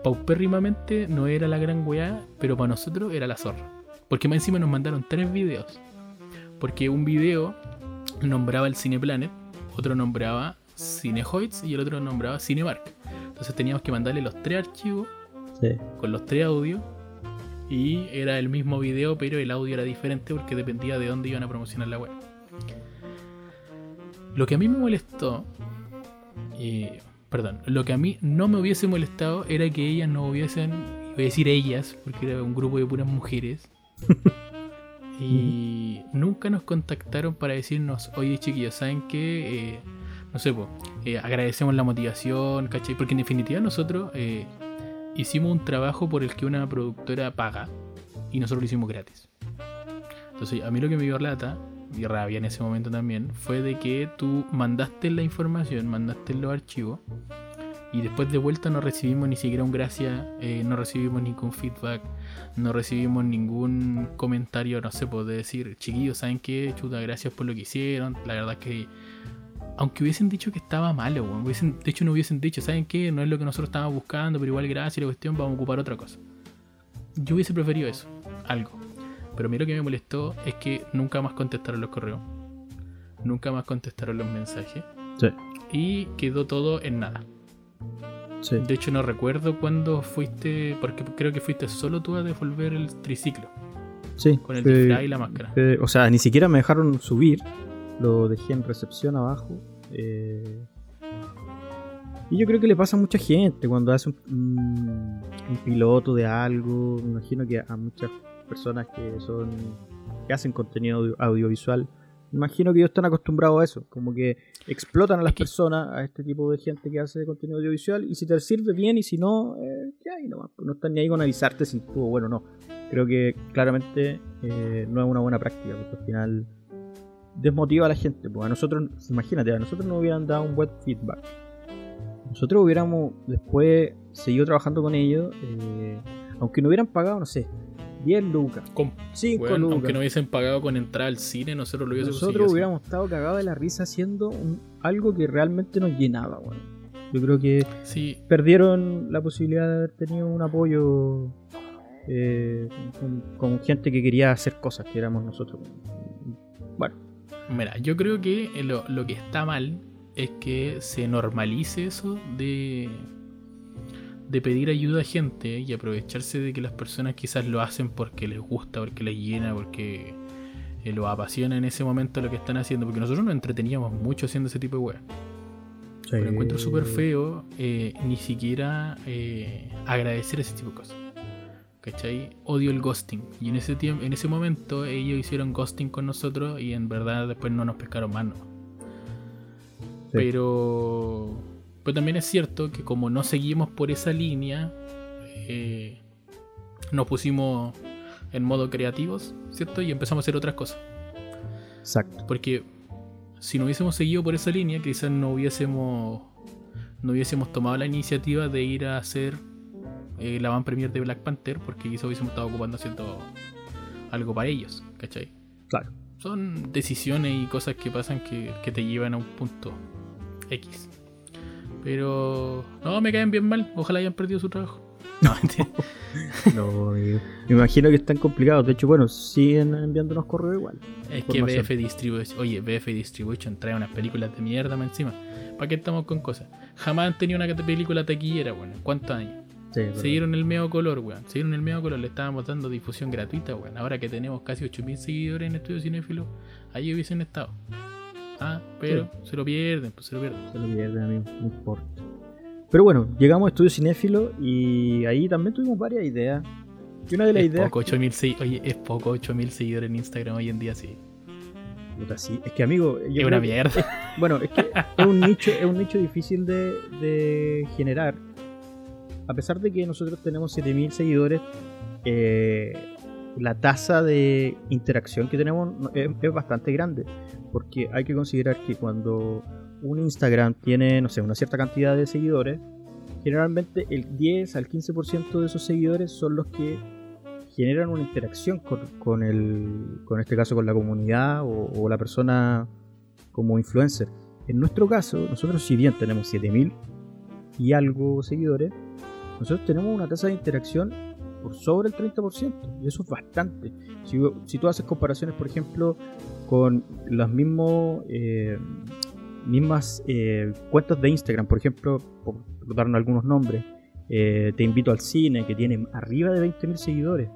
Paupérrimamente no era la gran weá, pero para nosotros era la zorra. Porque más encima nos mandaron tres videos. Porque un video nombraba el Cineplanet, otro nombraba Cinehoids y el otro nombraba Cinemark. Entonces teníamos que mandarle los tres archivos Sí. con los tres audios. Y era el mismo video, pero el audio era diferente porque dependía de dónde iban a promocionar la web. Lo que a mí me molestó, eh, perdón, lo que a mí no me hubiese molestado era que ellas no hubiesen, voy a decir ellas, porque era un grupo de puras mujeres, y nunca nos contactaron para decirnos, oye chiquillos, ¿saben qué? Eh, no sé, po, eh, agradecemos la motivación, ¿cachai? Porque en definitiva nosotros eh, hicimos un trabajo por el que una productora paga y nosotros lo hicimos gratis. Entonces, a mí lo que me dio lata y rabia en ese momento también fue de que tú mandaste la información, mandaste los archivos y después de vuelta no recibimos ni siquiera un gracias, eh, no recibimos ningún feedback, no recibimos ningún comentario, no sé, pues de decir, chiquillos, ¿saben qué? Chuta, gracias por lo que hicieron. La verdad es que, aunque hubiesen dicho que estaba malo, weón, hubiesen- de hecho no hubiesen dicho, ¿saben qué? No es lo que nosotros estábamos buscando, pero igual gracias, la cuestión, vamos a ocupar otra cosa. Yo hubiese preferido eso, algo. Pero a mí lo que me molestó es que nunca más contestaron los correos. Nunca más contestaron los mensajes. Sí. Y quedó todo en nada. Sí. De hecho, no recuerdo cuándo fuiste, porque creo que fuiste solo tú a devolver el triciclo, Sí. con el fue- disfraz y la máscara. o sea, ni siquiera me dejaron subir. Lo dejé en recepción abajo. eh, y yo creo que le pasa a mucha gente cuando hace un, un- un piloto de algo. Me imagino que a muchas personas que son que hacen contenido audio- audiovisual, me imagino que ellos están acostumbrados a eso, como que explotan a las personas, a este tipo de gente que hace contenido audiovisual, y si te sirve bien y si no, eh, ¿qué hay nomás? Pues no están ni ahí con avisarte si estuvo bueno o no. Creo que claramente eh, no es una buena práctica, porque al final desmotiva a la gente. Pues a nosotros, imagínate, a nosotros nos hubieran dado un buen feedback. Nosotros hubiéramos después seguido trabajando con ellos, eh, aunque no hubieran pagado, no sé, 10 lucas, Com- 5 weón, lucas. aunque no hubiesen pagado con entrada al cine, nosotros lo hubiésemos Nosotros hubiéramos estado cagados de la risa haciendo un- algo que realmente nos llenaba, weón. Yo creo que. Sí, perdieron la posibilidad de haber tenido un apoyo eh, con, con gente que quería hacer cosas que éramos nosotros. Mira, yo creo que lo, lo que está mal es que se normalice eso de, de pedir ayuda a gente y aprovecharse de que las personas quizás lo hacen porque les gusta, porque les llena, porque eh, los apasiona en ese momento lo que están haciendo. Porque nosotros nos entreteníamos mucho haciendo ese tipo de weas. Pero encuentro súper feo eh, ni siquiera eh, agradecer ese tipo de cosas. ¿Cachai? Odio el ghosting. Y en ese tiempo, en ese momento ellos hicieron ghosting con nosotros y en verdad después no nos pescaron más. ¿no? Pero, pero también es cierto que como no seguimos por esa línea, eh, nos pusimos en modo creativos, ¿cierto? Y empezamos a hacer otras cosas. Exacto. Porque si no hubiésemos seguido por esa línea, quizás no hubiésemos no hubiésemos tomado la iniciativa de ir a hacer eh, la van premier de Black Panther, porque quizás hubiésemos estado ocupando haciendo algo para ellos, ¿cachai? Claro. Son decisiones y cosas que pasan que, que te llevan a un punto X. Pero no, me caen bien mal, ojalá hayan perdido su trabajo. No. No. Me imagino que están complicados. De hecho, bueno, siguen enviándonos correo igual. Es que. BF Distribution, oye, BF Distribution trae unas películas de mierda más encima. ¿Para qué estamos con cosas? Jamás han tenido una película taquillera, weón. ¿Cuántos años? Sí. Se dieron el medio color, weón. Se dieron el medio color, le estábamos dando difusión gratuita, weón. Ahora que tenemos casi 8000 seguidores en Estudio Cinéfilo, ahí hubiesen estado. Ah, pero se lo pierden, pues se lo pierden. Se lo pierden, amigo. No importa. Pero bueno, llegamos a Estudio Cinéfilo y ahí también tuvimos varias ideas. Y una de las Es ideas. poco 8000 segui- Oye, es poco 8000 seguidores en Instagram hoy en día, sí. Puta, sí. Es que, amigo. es una que- mierda. Bueno, es que es un nicho, es un nicho difícil de, de generar. A pesar de que nosotros tenemos 7000 seguidores, eh, la tasa de interacción que tenemos es, bastante grande. Porque hay que considerar que cuando un Instagram tiene, no sé, una cierta cantidad de seguidores, generalmente el 10 al 15% de esos seguidores son los que generan una interacción con, con el, con este caso con la comunidad o, o la persona como influencer. en nuestro caso, nosotros si bien tenemos 7000 y algo seguidores, nosotros tenemos una tasa de interacción por sobre el 30%, y eso es bastante. Si, si tú haces comparaciones, por ejemplo, con las mismos, eh, mismas eh, cuentas de Instagram, por ejemplo, por, darnos algunos nombres, eh, Te invito al cine, que tiene arriba de 20.000 seguidores,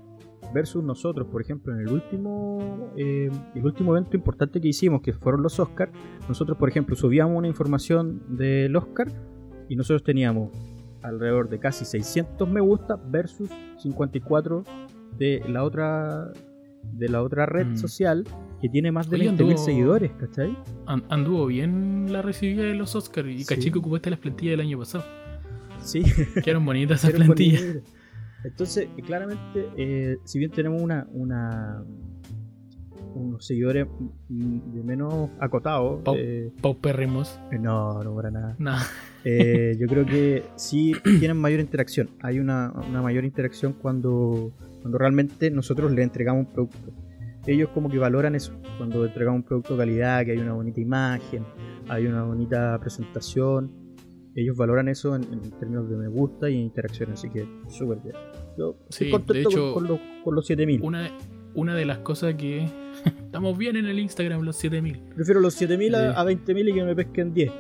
versus nosotros, por ejemplo, en el último, el último evento importante que hicimos, que fueron los Oscars, nosotros, por ejemplo, subíamos una información del Oscar y nosotros teníamos alrededor de casi 600 me gusta versus 54 de la otra de la otra red Mm. social que tiene más de Oye, 20.000 anduvo- seguidores, ¿cachai? An- anduvo bien la recibida de los Oscars y Sí. caché que ocupaste las plantillas del año pasado. Sí, Quedaron bonitas esas plantillas. Entonces, eh, claramente, eh, si bien tenemos una, una unos seguidores de menos acotados, Pau- eh, Paupérrimos. no, no para nada. Nada. Eh, yo creo que sí tienen mayor interacción. Hay una, una mayor interacción cuando, cuando realmente nosotros le entregamos un producto. Ellos como que valoran eso, cuando entregamos un producto de calidad, que hay una bonita imagen, hay una bonita presentación. Ellos valoran eso en, en términos de me gusta y interacción, así que súper bien. Yo estoy Sí, contento de con- hecho, con, los, con los 7000. Una, una de las cosas que estamos bien en el Instagram, los 7000. Prefiero los 7000 a, Eh. a 20000 y que me pesquen 10.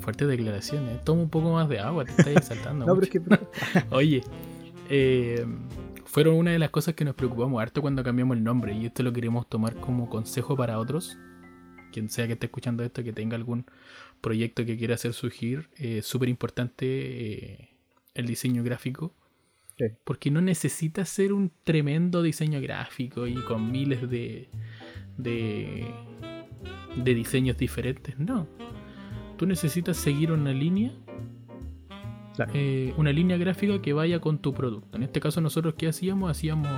Fuertes declaraciones. Toma un poco más de agua, te estás exaltando. No, pero es que Oye, eh, fueron una de las cosas que nos preocupamos harto cuando cambiamos el nombre y esto lo queremos tomar como consejo para otros. Quien sea que esté escuchando esto, que tenga algún proyecto que quiera hacer surgir, es súper importante eh, el diseño gráfico. Sí. Porque no necesita ser un tremendo diseño gráfico y con miles de, de, de diseños diferentes. No. Tú necesitas seguir una línea Claro. eh, una línea gráfica que vaya con tu producto. En este caso nosotros qué hacíamos? Hacíamos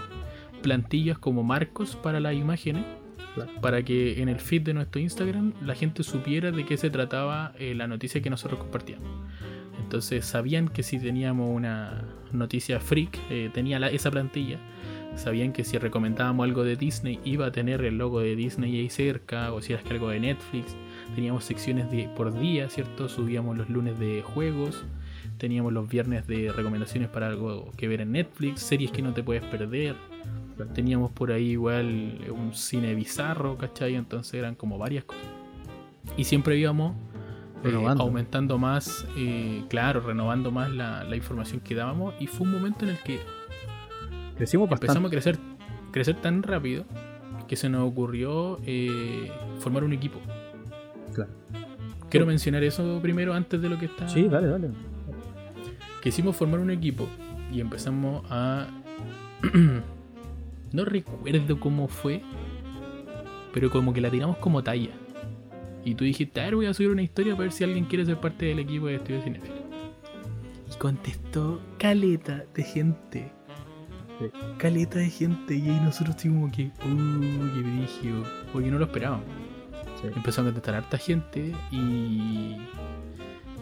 plantillas como marcos para las imágenes Claro. para que en el feed de nuestro Instagram la gente supiera de qué se trataba eh, la noticia que nosotros compartíamos. Entonces sabían que si teníamos una noticia freak, eh, tenía esa plantilla. Sabían que si recomendábamos algo de Disney iba a tener el logo de Disney ahí cerca, o si era que algo de Netflix. Teníamos secciones de, por día, ¿cierto? Subíamos los lunes de juegos, teníamos los viernes de recomendaciones para algo que ver en Netflix, series que no te puedes perder. Teníamos por ahí igual un cine bizarro, ¿cachai? Entonces eran como varias cosas. Y siempre íbamos eh, aumentando más, eh, claro, renovando más la, la información que dábamos. Y fue un momento en el que Crecimos bastante. empezamos a crecer, crecer tan rápido que se nos ocurrió eh, formar un equipo. Claro. Quiero mencionar eso primero antes de lo que está. Sí, dale, dale. Quisimos formar un equipo y empezamos a. no recuerdo cómo fue, pero como que la tiramos como talla. Y tú dijiste, a ver, voy a subir una historia para ver si alguien quiere ser parte del equipo de Estudio Cinéfilo. Y contestó caleta de gente. Sí. Caleta de gente. Y ahí nosotros como que, uh, qué brígido. Porque no lo esperábamos. Sí. Empezó a contestar harta gente y.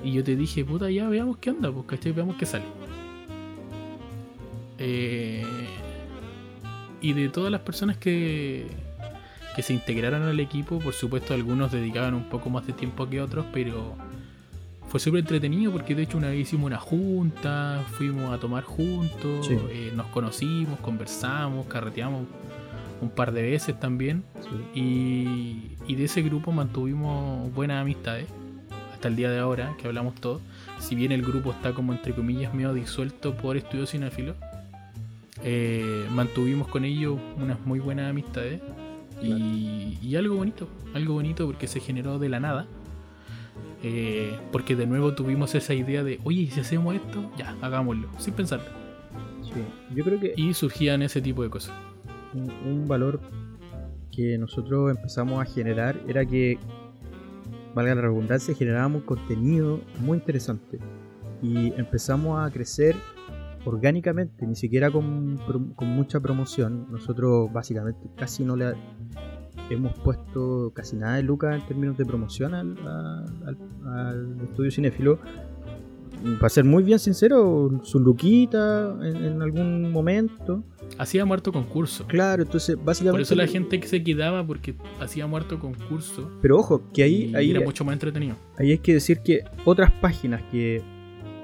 Y yo te dije, puta, ya veamos qué onda, pues, ¿cachai? Veamos qué sale. Eh, y de todas las personas que, que se integraron al equipo, por supuesto, algunos dedicaban un poco más de tiempo que otros, pero fue súper entretenido porque de hecho una vez hicimos una junta, fuimos a tomar juntos, Sí. eh, nos conocimos, conversamos, carreteamos un par de veces también. Sí. Y, y de ese grupo mantuvimos buenas amistades hasta el día de ahora, que hablamos todos. Si bien el grupo está como entre comillas medio disuelto por estudios cinéfilos, eh, mantuvimos con ellos unas muy buenas amistades. Y, y algo bonito, algo bonito porque se generó de la nada. Eh, porque de nuevo tuvimos esa idea de, oye, ¿y si hacemos esto? Ya, hagámoslo, sin pensarlo. Sí. Yo creo que Y surgían ese tipo de cosas. un, un valor que nosotros empezamos a generar era que, valga la redundancia, generábamos contenido muy interesante. Y empezamos a crecer orgánicamente, ni siquiera con, con mucha promoción. Nosotros básicamente casi no le hemos puesto casi nada de lucas en términos de promoción al, al- al estudio cinéfilo. para ser muy bien sincero, su luquita en, en algún momento. Hacía muerto concurso. Claro, entonces básicamente. Por eso la gente que se quedaba porque hacía muerto concurso. Pero ojo, que ahí, ahí, era mucho más entretenido. ahí hay que decir que otras páginas que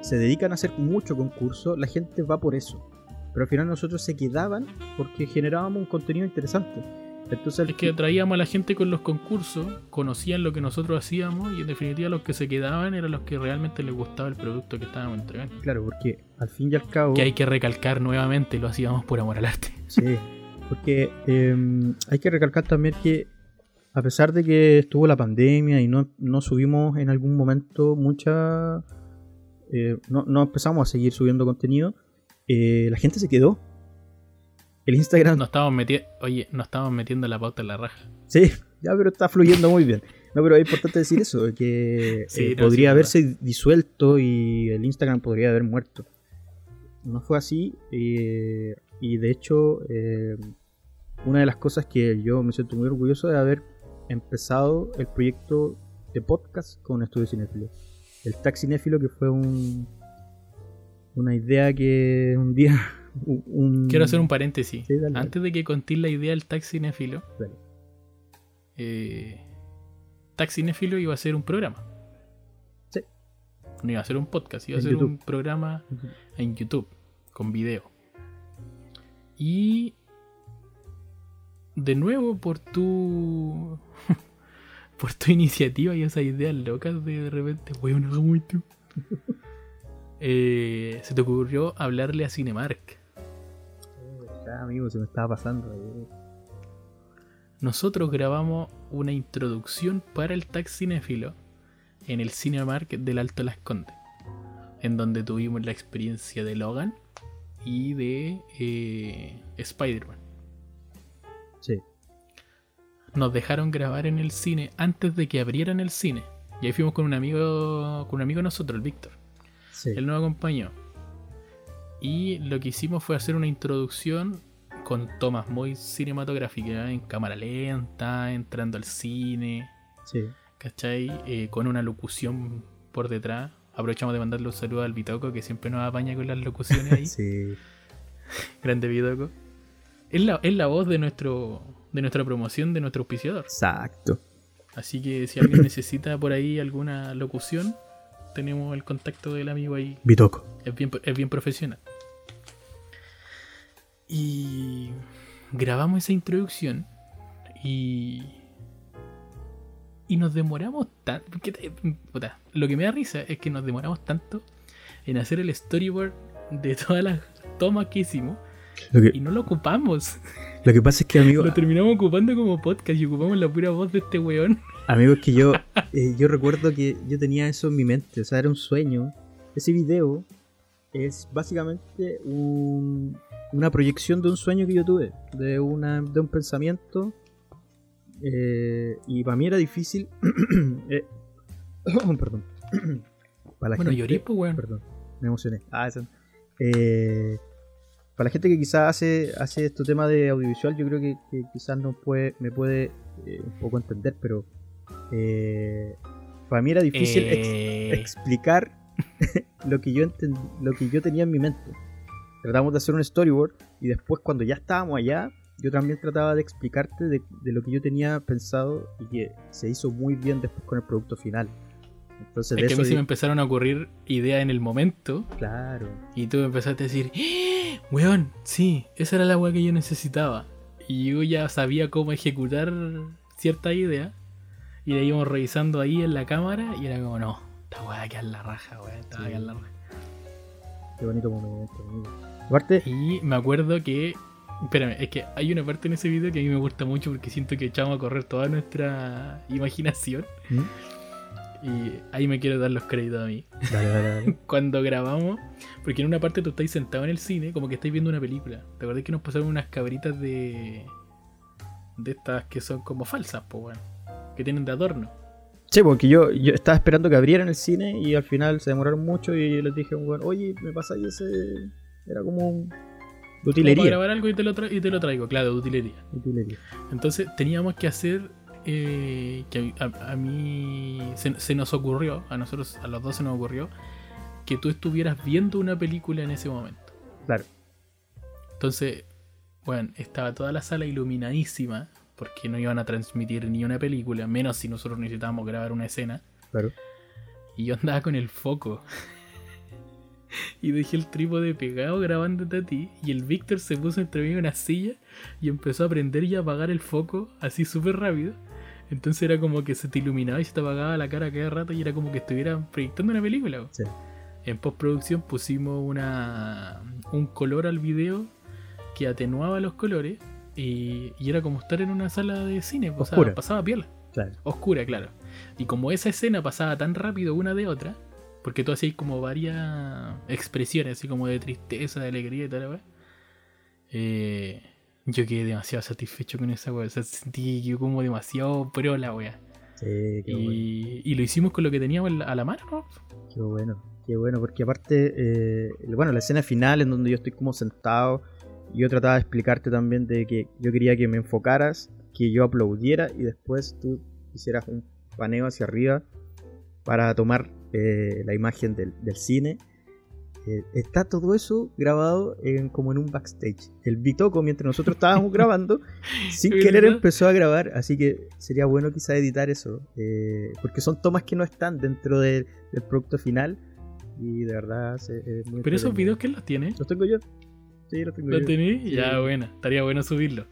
se dedican a hacer mucho concurso, la gente va por eso. Pero al final nosotros se quedaban porque generábamos un contenido interesante. Entonces, Es que traíamos a la gente con los concursos, conocían lo que nosotros hacíamos y en definitiva los que se quedaban eran los que realmente les gustaba el producto que estábamos entregando. claro, porque al fin y al cabo. Que hay que recalcar nuevamente, lo hacíamos por amor al arte. Sí, porque eh, hay que recalcar también que a pesar de que estuvo la pandemia y no, no subimos en algún momento mucha... eh, no, no empezamos a seguir subiendo contenido, eh, la gente se quedó. El Instagram... Nos estábamos metiendo, oye, nos estábamos metiendo la pauta en la raja. Sí, ya, pero está fluyendo muy bien. No, pero es importante decir eso, que Sí, eh, no, podría sí, haberse disuelto y el Instagram podría haber muerto. No fue así y de hecho una de las cosas que yo me siento muy orgulloso de haber empezado el proyecto de podcast con Estudio Cinéfilo. El Tag Cinéfilo que fue un, una idea que un día... un- Quiero hacer un paréntesis. Sí, dale. Antes de que contéis la idea del taxi cinéfilo, eh, Cinéfilo iba a ser un programa. Sí. No iba a ser un podcast, iba a ser un programa en YouTube con video. Y de nuevo por tu por tu iniciativa y esas ideas locas de de repente, weón, hagamos esto. Eh, se te ocurrió hablarle a Cinemark. Ya, amigo, se me estaba pasando. eh. Nosotros grabamos una introducción para el Taxi Cinéfilo en el Cinemark del Alto Las Condes, en donde tuvimos la experiencia de Logan y de eh, Spider-Man. Nos dejaron grabar en el cine antes de que abrieran el cine. Y ahí fuimos con un amigo, con un amigo de nosotros, el Víctor. Sí. Él nos acompañó. Y lo que hicimos fue hacer una introducción con tomas muy cinematográficas, en cámara lenta, entrando al cine, Sí. ¿cachai? Eh, con una locución por detrás. Aprovechamos de mandarle un saludo al Bitoco, que siempre nos apaña con las locuciones ahí. Sí. Grande Bitoco. Es la, es la voz de nuestro de nuestra promoción, de nuestro auspiciador. Exacto. Así que si alguien necesita por ahí alguna locución, tenemos el contacto del amigo ahí Bitoco. Es bien, es bien profesional. Y grabamos esa introducción y. Y nos demoramos tanto. Lo que me da risa es que nos demoramos tanto en hacer el storyboard de todas las tomas que hicimos que, y no lo ocupamos. lo que pasa es que, amigo, Lo terminamos ocupando como podcast y ocupamos la pura voz de este weón. amigo, es que yo, eh, yo recuerdo que yo tenía eso en mi mente. O sea, era un sueño. Ese video es básicamente un- una proyección de un sueño que yo tuve. De, una, de un pensamiento. eh, y para mí era difícil. eh, perdón. para la Bueno, gente- lloré, pues weón. Perdón, me emocioné. Ah, eso. Eh, para la gente que quizás hace, hace este tema de audiovisual, yo creo que, que quizás no puede, me puede eh, un poco entender, pero eh, para mí era difícil ex- Eh, explicar lo que yo enten- lo que yo tenía en mi mente. Tratamos de hacer un storyboard y después cuando ya estábamos allá, yo también trataba de explicarte de, de lo que yo tenía pensado y que se hizo muy bien después con el producto final. Entonces, es que a mí se me empezaron a ocurrir ideas en el momento claro. Y tú me empezaste a decir, ¡Eh! Weón, sí, esa era la weá que yo necesitaba. Y yo ya sabía cómo ejecutar cierta idea. Y la íbamos revisando ahí en la cámara y era como, no, esta weá a quedar la raja, weón, esta a Sí. quedar la raja. Qué bonito momento, amigo. Aparte, Y me acuerdo que, espérame, es que hay una parte en ese video que a mí me gusta mucho porque siento que echamos a correr toda nuestra imaginación. ¿Mm? Y ahí me quiero dar los créditos a mí. dale, dale, dale. cuando grabamos, porque en una parte tú estáis sentado en el cine, como que estáis viendo una película. ¿Te acordás que nos pasaron unas cabritas de. de estas que son como falsas, pues bueno, que tienen de adorno? Sí, porque yo, yo estaba esperando que abrieran el cine y al final se demoraron mucho y les dije, bueno, oye, me pasa ahí ese... Era como un... De utilería. grabar algo y te, lo y te lo traigo, claro, de utilería. Utilería. Entonces teníamos que hacer. Eh, que a, a mí se, se nos ocurrió, a nosotros, a los dos se nos ocurrió, que tú estuvieras viendo una película en ese momento. Claro. Entonces, bueno, estaba toda la sala iluminadísima, porque no iban a transmitir ni una película, menos si nosotros necesitábamos grabar una escena. Claro. Y yo andaba con el foco. y dejé el trípode pegado grabándote a ti. Y el Víctor se puso entre mí en una silla y empezó a prender y a apagar el foco así súper rápido. Entonces era como que se te iluminaba y se te apagaba la cara cada rato y era como que estuviera proyectando una película. Sí. En postproducción pusimos una, un color al video que atenuaba los colores y, y era como estar en una sala de cine. O sea, pasaba piola. Claro. Oscura, claro. Y como esa escena pasaba tan rápido una de otra, porque tú hacías como varias expresiones, así como de tristeza, de alegría y tal, eh, yo quedé demasiado satisfecho con esa weá. O sea, sentí que como demasiado pro la weá. Sí, qué bueno. Y, lo hicimos con lo que teníamos a la mano, ¿no? Qué bueno, qué bueno, porque aparte, eh, bueno, la escena final en donde yo estoy como sentado, y yo trataba de explicarte también de que yo quería que me enfocaras, que yo aplaudiera y después tú hicieras un paneo hacia arriba para tomar eh, la imagen del, del cine. Eh, está todo eso grabado en, como en un backstage. El Bitoco, mientras nosotros estábamos grabando, sin querer empezó a grabar, así que sería bueno quizá editar eso, eh, porque son tomas que no están dentro del, del producto final y de verdad se- es muy Pero esos videos, ¿quién los tiene? los tengo yo. Sí, los tengo ¿Los yo. tenés? Sí. Ya, bueno, estaría bueno subirlo.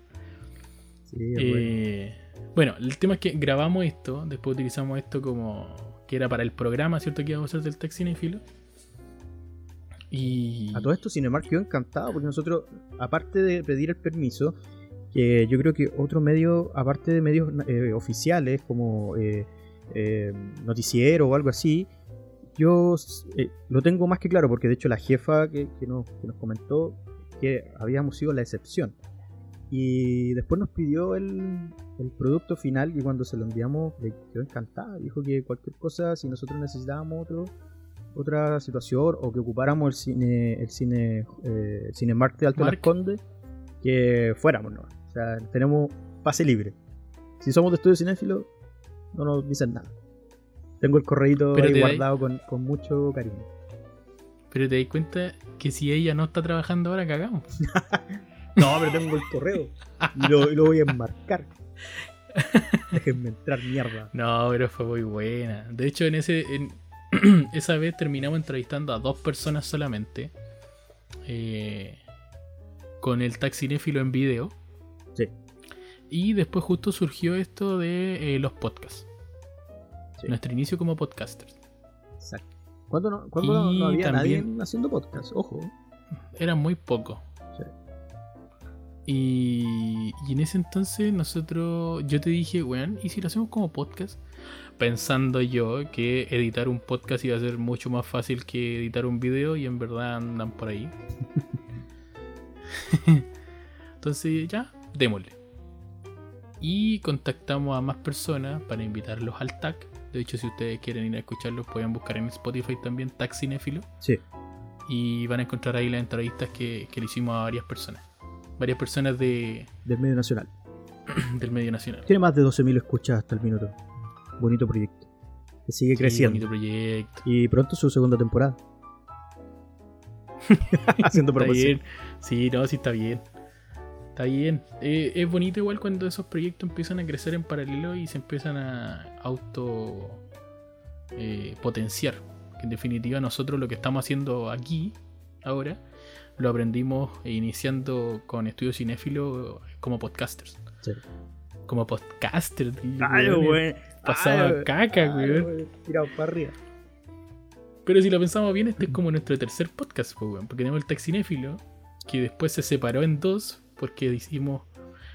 Sí, es bueno. Eh, bueno, el tema es que grabamos esto, después utilizamos esto como que era para el programa, ¿cierto? Que íbamos a hacer del Tech Cinefilo. Y. A todo esto Cinemark quedó encantado porque nosotros, aparte de pedir el permiso, que yo creo que otro medio, aparte de medios eh, oficiales como eh, eh, noticiero o algo así, yo eh, lo tengo más que claro porque de hecho la jefa que, que nos, que nos comentó que habíamos sido la excepción. Y después nos pidió el, el producto final y cuando se lo enviamos le quedó encantada. Dijo que cualquier cosa, si nosotros necesitábamos otro, otra situación o que ocupáramos el cine el cine eh, el Cinemark de Alto Las Mark. Condes que fuéramos ¿no? o sea tenemos pase libre si somos de estudio cinéfilo no nos dicen nada tengo el correíto ahí guardado con, con mucho cariño Pero te das cuenta que si ella no está trabajando ahora, cagamos. no pero tengo el correo y lo, y lo voy a enmarcar déjenme entrar mierda No, pero fue muy buena. De hecho, en ese. en- esa vez terminamos entrevistando a dos personas solamente. eh, con el taxinéfilo en video. sí Y después justo surgió esto de eh, los podcasts. Sí. Nuestro inicio como podcasters. exacto ¿Cuándo no, cuándo había también- nadie haciendo podcast? Ojo. Eran muy pocos. Sí. Y, y en ese entonces nosotros, yo te dije, weón, ¿y si lo hacemos como podcast? Pensando yo que editar un podcast iba a ser mucho más fácil que editar un video y en verdad andan por ahí. entonces ya, démosle. Y contactamos a más personas para invitarlos al TAC. De hecho, si ustedes quieren ir a escucharlos, pueden buscar en Spotify también TAC Cinéfilo Sí. y van a encontrar ahí las entrevistas que, que le hicimos a varias personas. Varias personas de, Del medio nacional. del medio nacional. Tiene más de 12.000 escuchas hasta el minuto. Bonito proyecto. Que sigue Sí, creciendo. bonito proyecto. Y pronto su segunda temporada. Haciendo Está promoción. bien. Sí, no, sí está bien. Está bien. Eh, es bonito igual cuando esos proyectos empiezan a crecer en paralelo y se empiezan a auto eh, potenciar. Que en definitiva nosotros lo que estamos haciendo aquí, ahora, lo aprendimos iniciando con Estudio Cinéfilo como podcasters. Sí. Como podcasters. Ay, weón, güey. Pasaba Ay, caca, güey, Tirado para arriba. Pero si lo pensamos bien, este es como nuestro tercer podcast, pues, weón, porque tenemos el Taxinéfilo, que después se separó en dos, porque hicimos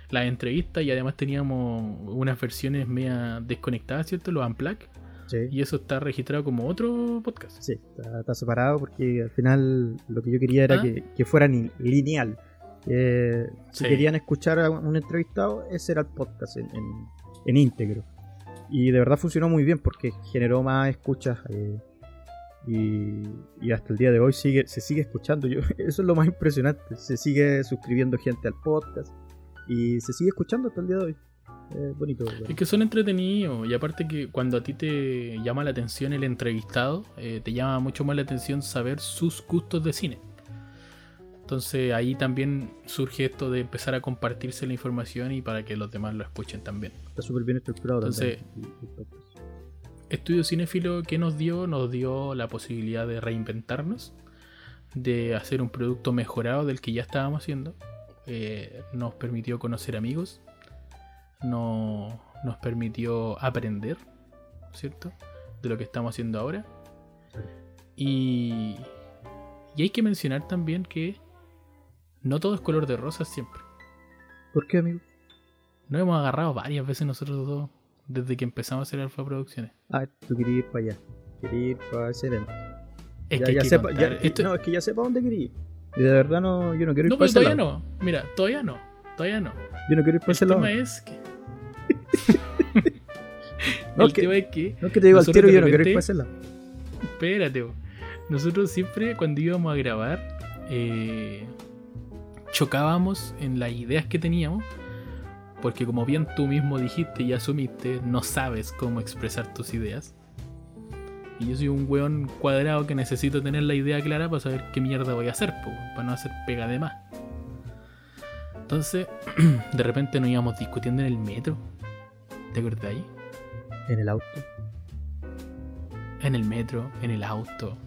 las entrevistas y además teníamos unas versiones media desconectadas, ¿cierto? Los Unplug, Sí. y eso está registrado como otro podcast. Sí, está, está separado porque al final lo que yo quería era Ah. que, que fuera ni- Que si querían escuchar a un entrevistado, ese era el podcast en, en- en íntegro. Y de verdad funcionó muy bien porque generó más escuchas. eh, y, y hasta el día de hoy sigue, se sigue escuchando. Yo, eso es lo más impresionante. Se sigue suscribiendo gente al podcast. Y se sigue escuchando hasta el día de hoy. Es bonito. Es que son entretenidos y aparte que cuando a ti te llama la atención el entrevistado, eh, te llama mucho más la atención saber sus gustos de cine. Entonces ahí también surge esto de empezar a compartirse la información y para que los demás lo escuchen también. Está súper bien estructurado Entonces- también. Estudio Cinéfilo, ¿qué nos dio? Nos dio la posibilidad de reinventarnos, de hacer un producto mejorado del que ya estábamos haciendo. Eh, nos permitió conocer amigos, no, nos permitió aprender, ¿cierto? De lo que estamos haciendo ahora. Y, y hay que mencionar también que no todo es color de rosa siempre. ¿Por qué, amigo? Nos hemos agarrado varias veces nosotros dos desde que empezamos a hacer Alfa Producciones. Ah, tú querías ir para allá. Querías ir para ese evento. Es ya, que ya que sepa, contar. ya- Esto- No, es que ya sepa dónde quería ir. Y de verdad no, yo no quiero ir No, para pero ese todavía lado. no. Mira, todavía no. Todavía no. Yo no quiero ir para El ese lado. tema es que. No, el que- tema es que. No es que te digo al tiro, yo no quiero ir para ese lado. Espérate, bo. nosotros siempre cuando íbamos a grabar eh, chocábamos en las ideas que teníamos. Porque como bien tú mismo dijiste y asumiste, no sabes cómo expresar tus ideas. Y yo soy un weón cuadrado que necesito tener la idea clara para saber qué mierda voy a hacer, po, para no hacer pega de más. Entonces, de repente nos íbamos discutiendo en el metro. ¿Te acordás ahí? En el auto. En el metro, en el auto.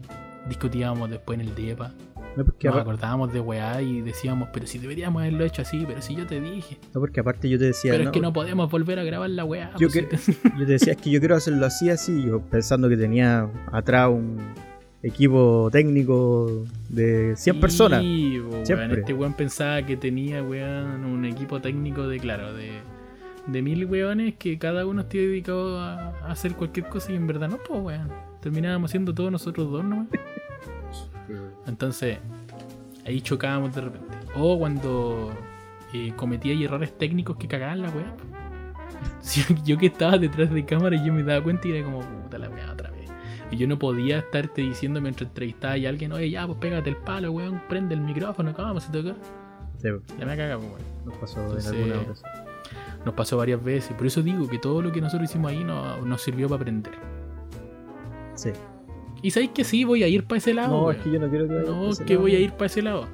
Discutíamos después en el DEPA. No porque, Nos acordábamos de weá y decíamos, pero si deberíamos haberlo hecho así, pero si yo te dije. no, porque aparte yo te decía. pero no, es que no podemos volver a grabar la weá. Yo, pues, que- si te- yo te decía, es que yo quiero hacerlo así, así. Yo pensando que tenía atrás un equipo técnico de 100 personas. Sí, po, weón, Siempre. Este weón pensaba que tenía, weón, un equipo técnico de, claro, de, de mil weones que cada uno esté dedicado a, a hacer cualquier cosa y en verdad no, pues, weón. Terminábamos haciendo todos nosotros dos nomás. Entonces, ahí chocábamos de repente. O cuando eh, cometía errores técnicos que cagaban la weá. yo que estaba detrás de cámara y yo me daba cuenta y era como, puta la weá otra vez. Y yo no podía estarte diciendo mientras entrevistaba a alguien, oye, ya, pues pégate el palo, weón, prende el micrófono, ¿cómo vamos a tocar? Sí, La me weón. nos pasó Entonces, en alguna ocasión. Nos pasó varias veces. Por eso digo que todo lo que nosotros hicimos ahí no- nos sirvió para aprender. Sí. Y sabéis que sí, voy a ir para ese lado. No, es que yo no quiero que vaya No, que lado. voy a ir para ese lado.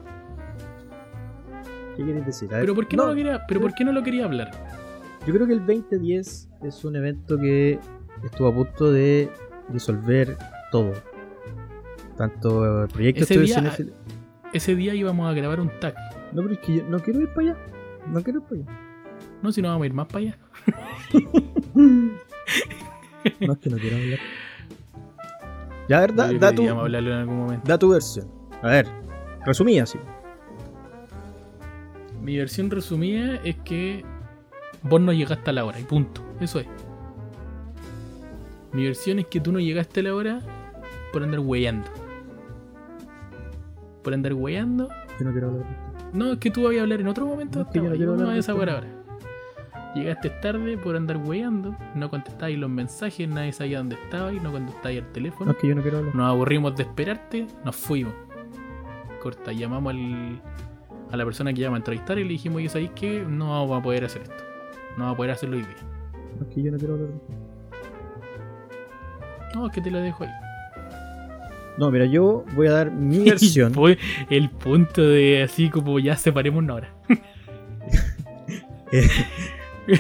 ¿Qué quieres decir? Ver, Pero ¿por qué no, lo quería, pero ¿por qué no lo quería hablar? Yo creo que el 2010 es un evento que estuvo a punto de disolver todo. Tanto el proyecto Ese día- Cinéfilo- Ese día íbamos a grabar un tag. No, pero es que yo no quiero ir para allá. No quiero ir para allá. No, si no vamos a ir más para allá. No es que no quiero hablar. Ya, a ver, da, da tu, deberíamos hablarlo en algún momento. da tu versión. A ver, resumida así. Mi versión resumida es que vos no llegaste a la hora y punto. Eso es. Mi versión es que tú no llegaste a la hora por andar weyando. Por andar weyando. Yo no quiero hablar. No, es que tú vas a hablar en otro momento. No, es que yo no quiero hablar de esa wea ahora. Llegaste tarde por andar weyando, no contestabais los mensajes, nadie sabía dónde estabais, no contestabais el No, teléfono. es que yo no quiero hablar. Nos aburrimos de esperarte, nos fuimos. Corta, llamamos al, a la persona que llama a entrevistar y le dijimos, oye, ¿sabéis qué? No vamos a poder hacer esto. No vamos a poder hacerlo hoy día. No, es que yo no quiero hablar. No, es que te lo dejo ahí. No, mira, yo voy a dar mi versión. El punto de así como ya separémonos ahora. Eh,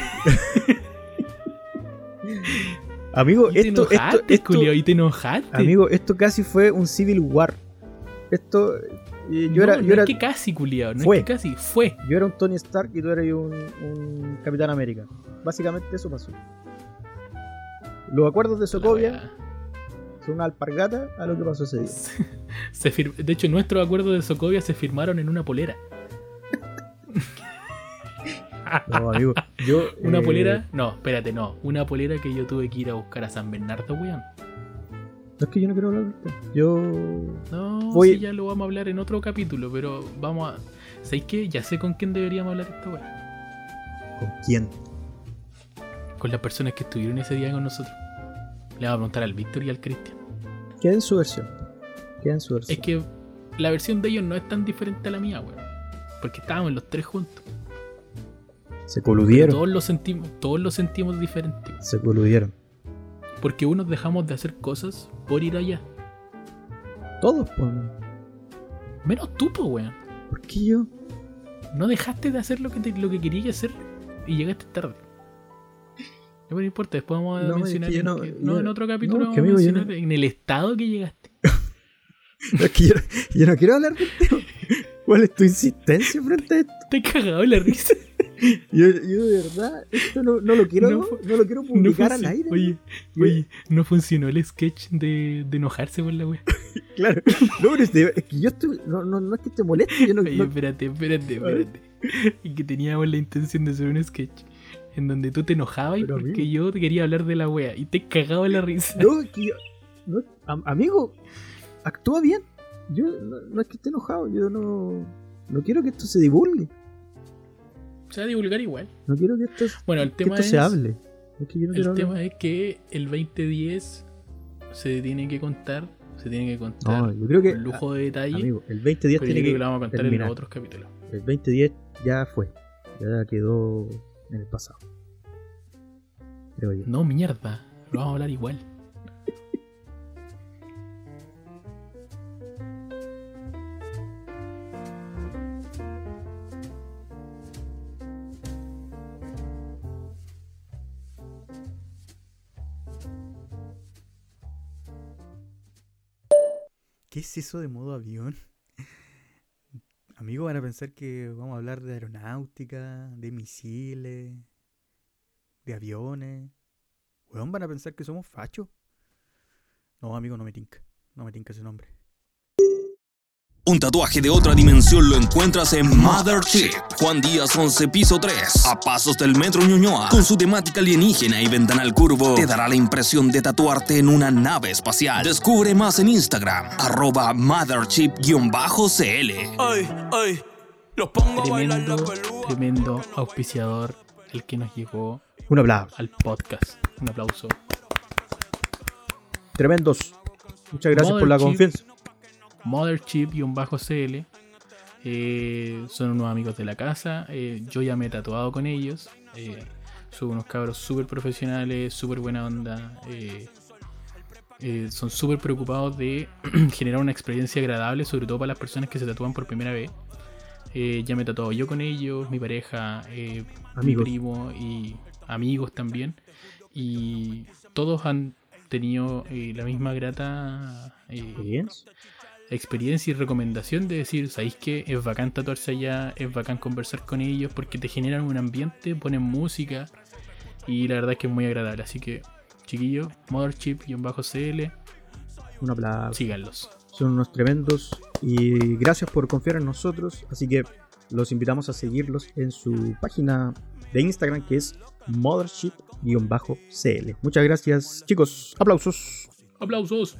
Amigo, Y te esto, esto, enojaste, esto, culiao, y te enojaste. amigo, esto casi fue un civil war. Esto, eh, yo no, era, no yo era, es que casi, culiao, no Fue. es que casi, fue. yo era un Tony Stark y tú eras un, un Capitán América. Básicamente eso pasó. Los acuerdos de Sokovia son una alpargata a lo que pasó ese día. Se De hecho, nuestros acuerdos de Sokovia se firmaron en una polera. No, amigo, yo Una eh, polera, no, espérate, no. Una polera que yo tuve que ir a buscar a San Bernardo, weón. No es que yo no quiero hablar de esto. Yo No, Voy- sí, ya lo vamos a hablar en otro capítulo, pero vamos a. ¿Sabéis qué? Ya sé con quién deberíamos hablar esta weá. ¿Con quién? Con las personas que estuvieron ese día con nosotros. Le vamos a preguntar al Víctor y al Cristian. Queda en su versión. Queda en su versión. Es que la versión de ellos no es tan diferente a la mía, weón. Porque estábamos los tres juntos. Se Pero coludieron. todos lo sentimos, todos lo sentimos diferente. Se coludieron. Porque unos dejamos de hacer cosas por ir allá. Todos, pues. Menos tú, po, weón. ¿Por qué yo? No dejaste de hacer lo que, te- lo que querías hacer y llegaste tarde. No, importa, después vamos a No, es mencionar. que en, no- que- yo- no, en otro capítulo no, vamos a mencionar en el estado que llegaste. Es que yo, yo no quiero hablar tema. ¿Cuál es tu insistencia frente a esto? Te he cagado en la risa. Yo, yo de verdad, esto no, no lo quiero, No lo quiero No publicar al aire. Oye, oye, no funcionó el sketch de, de enojarse por la wea. Claro. No, pero es, de- es que yo estoy. No, no, no es que te moleste. Yo no, Oye, no- espérate, espérate, espérate. Y que teníamos la intención de hacer un sketch en donde tú te enojabas Pero, porque amigo. yo te quería hablar de la wea y te en la risa. no, es que yo- amigo, actúa bien. Yo no, no es que esté enojado. Yo no. No quiero que esto se divulgue. Se va a divulgar igual. No quiero que esto, Bueno, el tema es. se hable. Es que yo no El hablar. tema es que el 2010 se tiene que contar, se tiene que contar No, yo creo que. con lujo de detalle. amigo, el 2010 pero yo tiene que. que lo vamos a contar en terminar. los otros capítulos. El 2010 ya fue. Ya quedó en el pasado. Creo yo. No, mierda. Lo vamos a hablar igual. ¿Qué es eso de modo avión? Amigos, van a pensar que vamos a hablar de aeronáutica, de misiles, de aviones. Weón, van a pensar que somos fachos. No, amigo, no me tinca. No me tinca ese nombre. Un tatuaje de otra dimensión lo encuentras en Mother Chip. Juan Díaz 11, piso 3. A pasos del metro Ñuñoa. Con su temática alienígena y ventanal curvo, te dará la impresión de tatuarte en una nave espacial. Descubre más en Instagram. Arroba MotherChip-CL. Ay, ay, los pongo a bailar la Tremendo, pelúa. tremendo auspiciador el que nos llegó Un aplauso. al podcast. Un aplauso. Tremendos. Muchas gracias por Mother la Chip. confianza. Motherchip-CL. Eh, son unos amigos de la casa. eh, yo ya me he tatuado con ellos. eh, son unos cabros súper profesionales, súper buena onda. son súper preocupados de generar una experiencia agradable, sobre todo para las personas que se tatúan por primera vez. Ya me he tatuado yo con ellos, mi pareja, mi primo y amigos también. Y todos han tenido la misma grata Bien. Experiencia y recomendación de decir, ¿sabéis qué? Es bacán tatuarse allá, es bacán conversar con ellos porque te generan un ambiente, ponen música y la verdad es que es muy agradable. Así que, chiquillos, Motherchip-CL, Un aplauso. síganlos. Son unos tremendos y gracias por confiar en nosotros. Así que los invitamos a seguirlos en su página de Instagram que es mothership-cl. Muchas gracias, chicos. Aplausos. ¡Aplausos!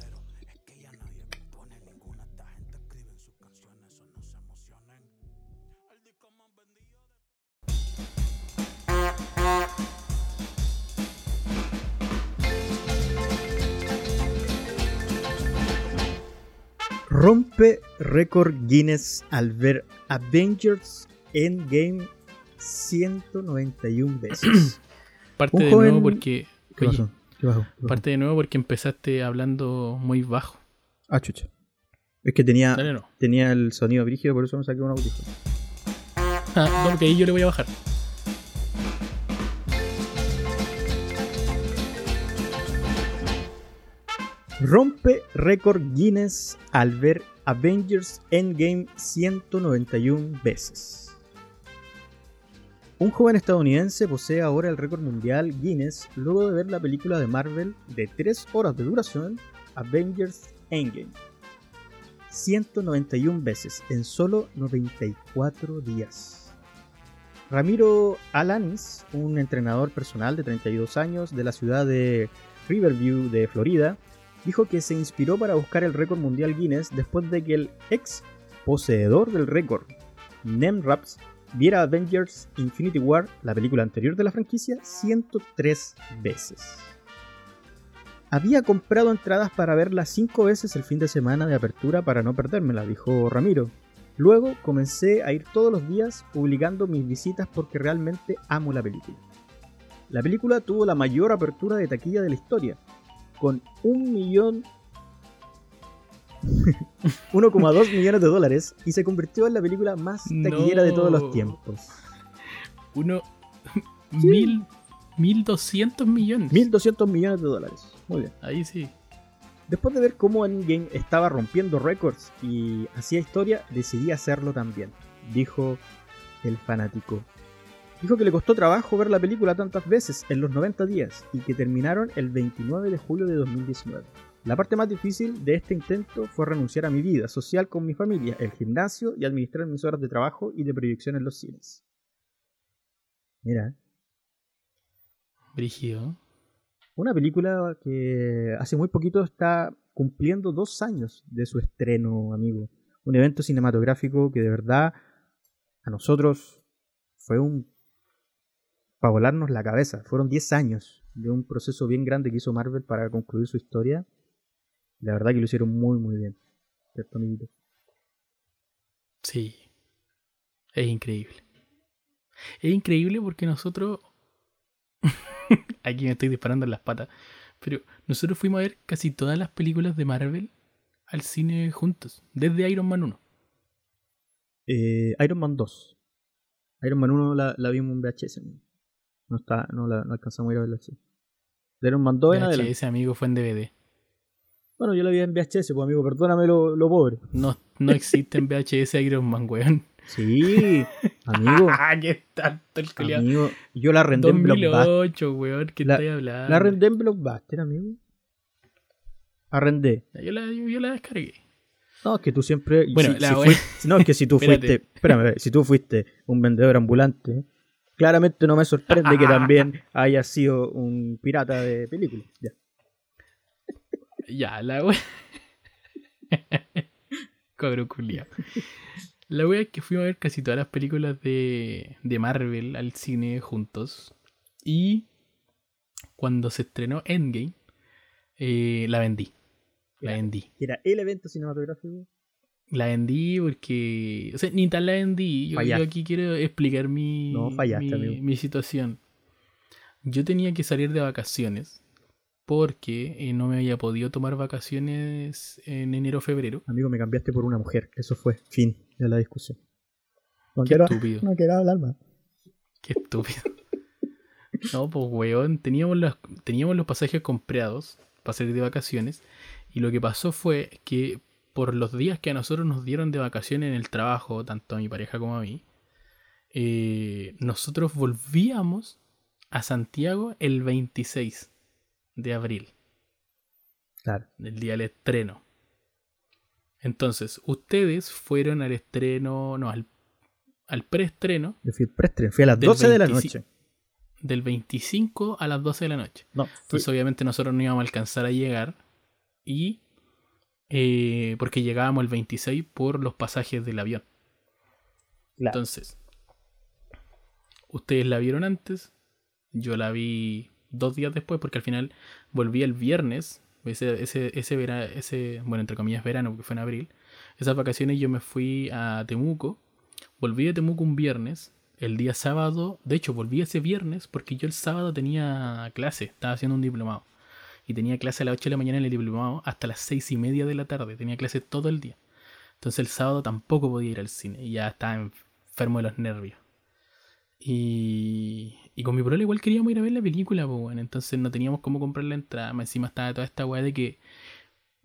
Rompe récord Guinness al ver Avengers Endgame 191 veces. Parte Un de joven- nuevo porque. ¿Qué oye, pasó? ¿Qué pasó? ¿Qué pasó? parte de nuevo porque empezaste hablando muy bajo. Ah, chucha. Es que tenía, Dale, no. tenía el sonido brígido, por eso me saqué un audífono. Ah, no, porque ahí yo le voy a bajar. Rompe récord Guinness al ver Avengers Endgame 191 veces. Un joven estadounidense posee ahora el récord mundial Guinness luego de ver la película de Marvel de 3 horas de duración, Avengers Endgame. 191 veces en solo 94 días. Ramiro Alanis, un entrenador personal de 32 años de la ciudad de Riverview de Florida, dijo que se inspiró para buscar el récord mundial Guinness después de que el ex poseedor del récord, Nem Raps, viera Avengers Infinity War, la película anterior de la franquicia, 103 veces. Había comprado entradas para verla 5 veces el fin de semana de apertura para no perdérmela, dijo Ramiro. Luego comencé a ir todos los días publicando mis visitas porque realmente amo la película. La película tuvo la mayor apertura de taquilla de la historia, con un millón 1,2 millones de dólares y se convirtió en la película más taquillera de todos los tiempos. Uno. Mil. Mil doscientos millones. 1.200 millones de dólares. Muy bien. Ahí sí. Después de ver cómo Endgame estaba rompiendo récords y hacía historia, decidí hacerlo también, dijo el fanático. Dijo que le costó trabajo ver la película tantas veces en los 90 días y que terminaron el 29 de julio de 2019. La parte más difícil de este intento fue renunciar a mi vida social con mi familia, el gimnasio y administrar mis horas de trabajo y de proyección en los cines. Mira, Brígido. Una película que hace muy poquito está cumpliendo dos años de su estreno, amigo. Un evento cinematográfico que de verdad a nosotros fue un... para volarnos la cabeza. Fueron 10 años de un proceso bien grande que hizo Marvel para concluir su historia. La verdad que lo hicieron muy, muy bien. ¿Cierto, amiguito? Sí. Es increíble. Es increíble porque nosotros. Aquí me estoy disparando en las patas. Pero nosotros fuimos a ver casi todas las películas de Marvel al cine juntos. Desde Iron Man 1. Eh, Iron Man 2. Iron Man 1 la, la vimos en VHS. No, está, no, la, no alcanzamos a ir a verla así. De Iron Man 2 en adelante. VHS, amigo, fue en DVD. Bueno, yo la vi en VHS, pues amigo, perdóname lo, lo pobre. No, no existe en VHS Iron Man, weón. Sí, amigo, Ah, qué tanto el amigo, yo la arrendé en Blockbuster. 2008, weón. ¿Qué La- estoy hablando? La arrendé en Blockbuster, amigo. Arrendé. Yo la, yo la descargué. No, es que tú siempre. Bueno, si- la si no, es que si tú fuiste. Espérame, si tú fuiste un vendedor ambulante, claramente no me sorprende que también hayas sido un pirata de películas. Ya. Ya, la wea. Cobro. La wea es que fuimos a ver casi todas las películas de, de Marvel al cine juntos. Y cuando se estrenó Endgame, eh, la vendí. La vendí. Era el evento cinematográfico. La vendí porque. O sea, ni tal la vendí. Yo, aquí quiero explicar mi, No, fallaste, mi, amigo. mi situación. Yo tenía que salir de vacaciones porque eh, no me había podido tomar vacaciones en enero febrero. Amigo, me cambiaste por una mujer. Eso fue. Fin de la discusión. No Qué quiero, estúpido. no quiero hablar más. Qué estúpido. No, pues weón, teníamos los, teníamos los pasajes comprados para salir de vacaciones. Y lo que pasó fue que por los días que a nosotros nos dieron de vacaciones en el trabajo, tanto a mi pareja como a mí, eh, nosotros volvíamos a Santiago el 26 de abril, Claro. el día del estreno. Entonces, ustedes fueron al estreno, no, al, al preestreno Yo fui el preestreno. Fui a las Del 12 de la 25. noche. del 25 a las 12 de la noche. No, fui- Entonces, obviamente, nosotros no íbamos a alcanzar a llegar. Y. eh, porque llegábamos el 26 por los pasajes del avión. claro. Entonces. Ustedes la vieron antes. Yo la vi dos días después. Porque al final volví el viernes. Ese, ese, ese, vera- ese bueno, entre comillas, verano, porque fue en abril. Esas vacaciones yo me fui a Temuco. Volví de Temuco un viernes. El día sábado, de hecho, volví ese viernes porque yo el sábado tenía clase, estaba haciendo un diplomado. Y tenía clase a las 8 de la mañana en el diplomado hasta las 6 y media de la tarde. Tenía clase todo el día. Entonces el sábado tampoco podía ir al cine. Y ya estaba enfermo de los nervios. Y, y con mi problema igual queríamos ir a ver la película, pues bueno. Entonces no teníamos cómo comprar la entrada. Encima estaba toda esta weá de que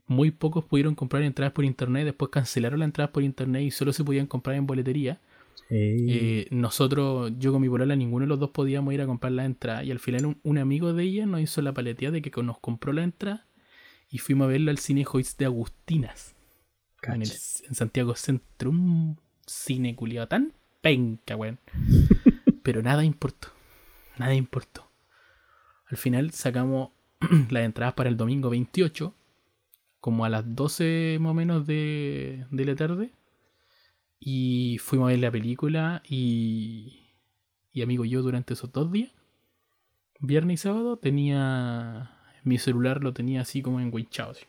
muy pocos pudieron comprar entradas por internet. Después cancelaron las entradas por internet y solo se podían comprar en boletería. Eh, nosotros, yo con mi polola, ninguno de los dos podíamos ir a comprar la entrada. Y al final un, un amigo de ella nos hizo la paletía de que nos compró la entrada y fuimos a verlo al cine Joyce de Agustinas. En, el- Cacha. en Santiago Centro. Un cine culiado tan penca, weón. Pero nada importó. Nada importó. Al final sacamos las entradas para el domingo 28. Como a las 12 más o menos de, de la tarde. Y fuimos a ver la película y, y amigo, yo durante esos dos días, viernes y sábado, tenía mi celular lo tenía así como enguinchado, así,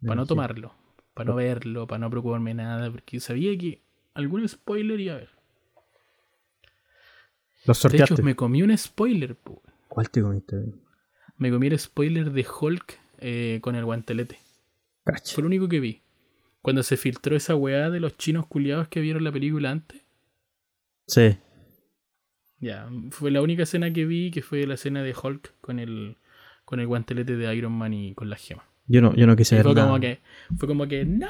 Me para no tomarlo. para no verlo, para no preocuparme nada, porque sabía que algún spoiler iba a haber. Los De hecho, sorteaste. me comí un spoiler, po. ¿Cuál te comiste? Me comí el spoiler de Hulk eh, con el guantelete. Fue lo único que vi. Cuando se filtró esa weá de los chinos culiados que vieron la película antes. Sí. Ya, fue la única escena que vi que fue la escena de Hulk con el, con el guantelete de Iron Man y con la gema. Yo no, yo no quise Y ver fue nada. como que, fue como que, ¡No!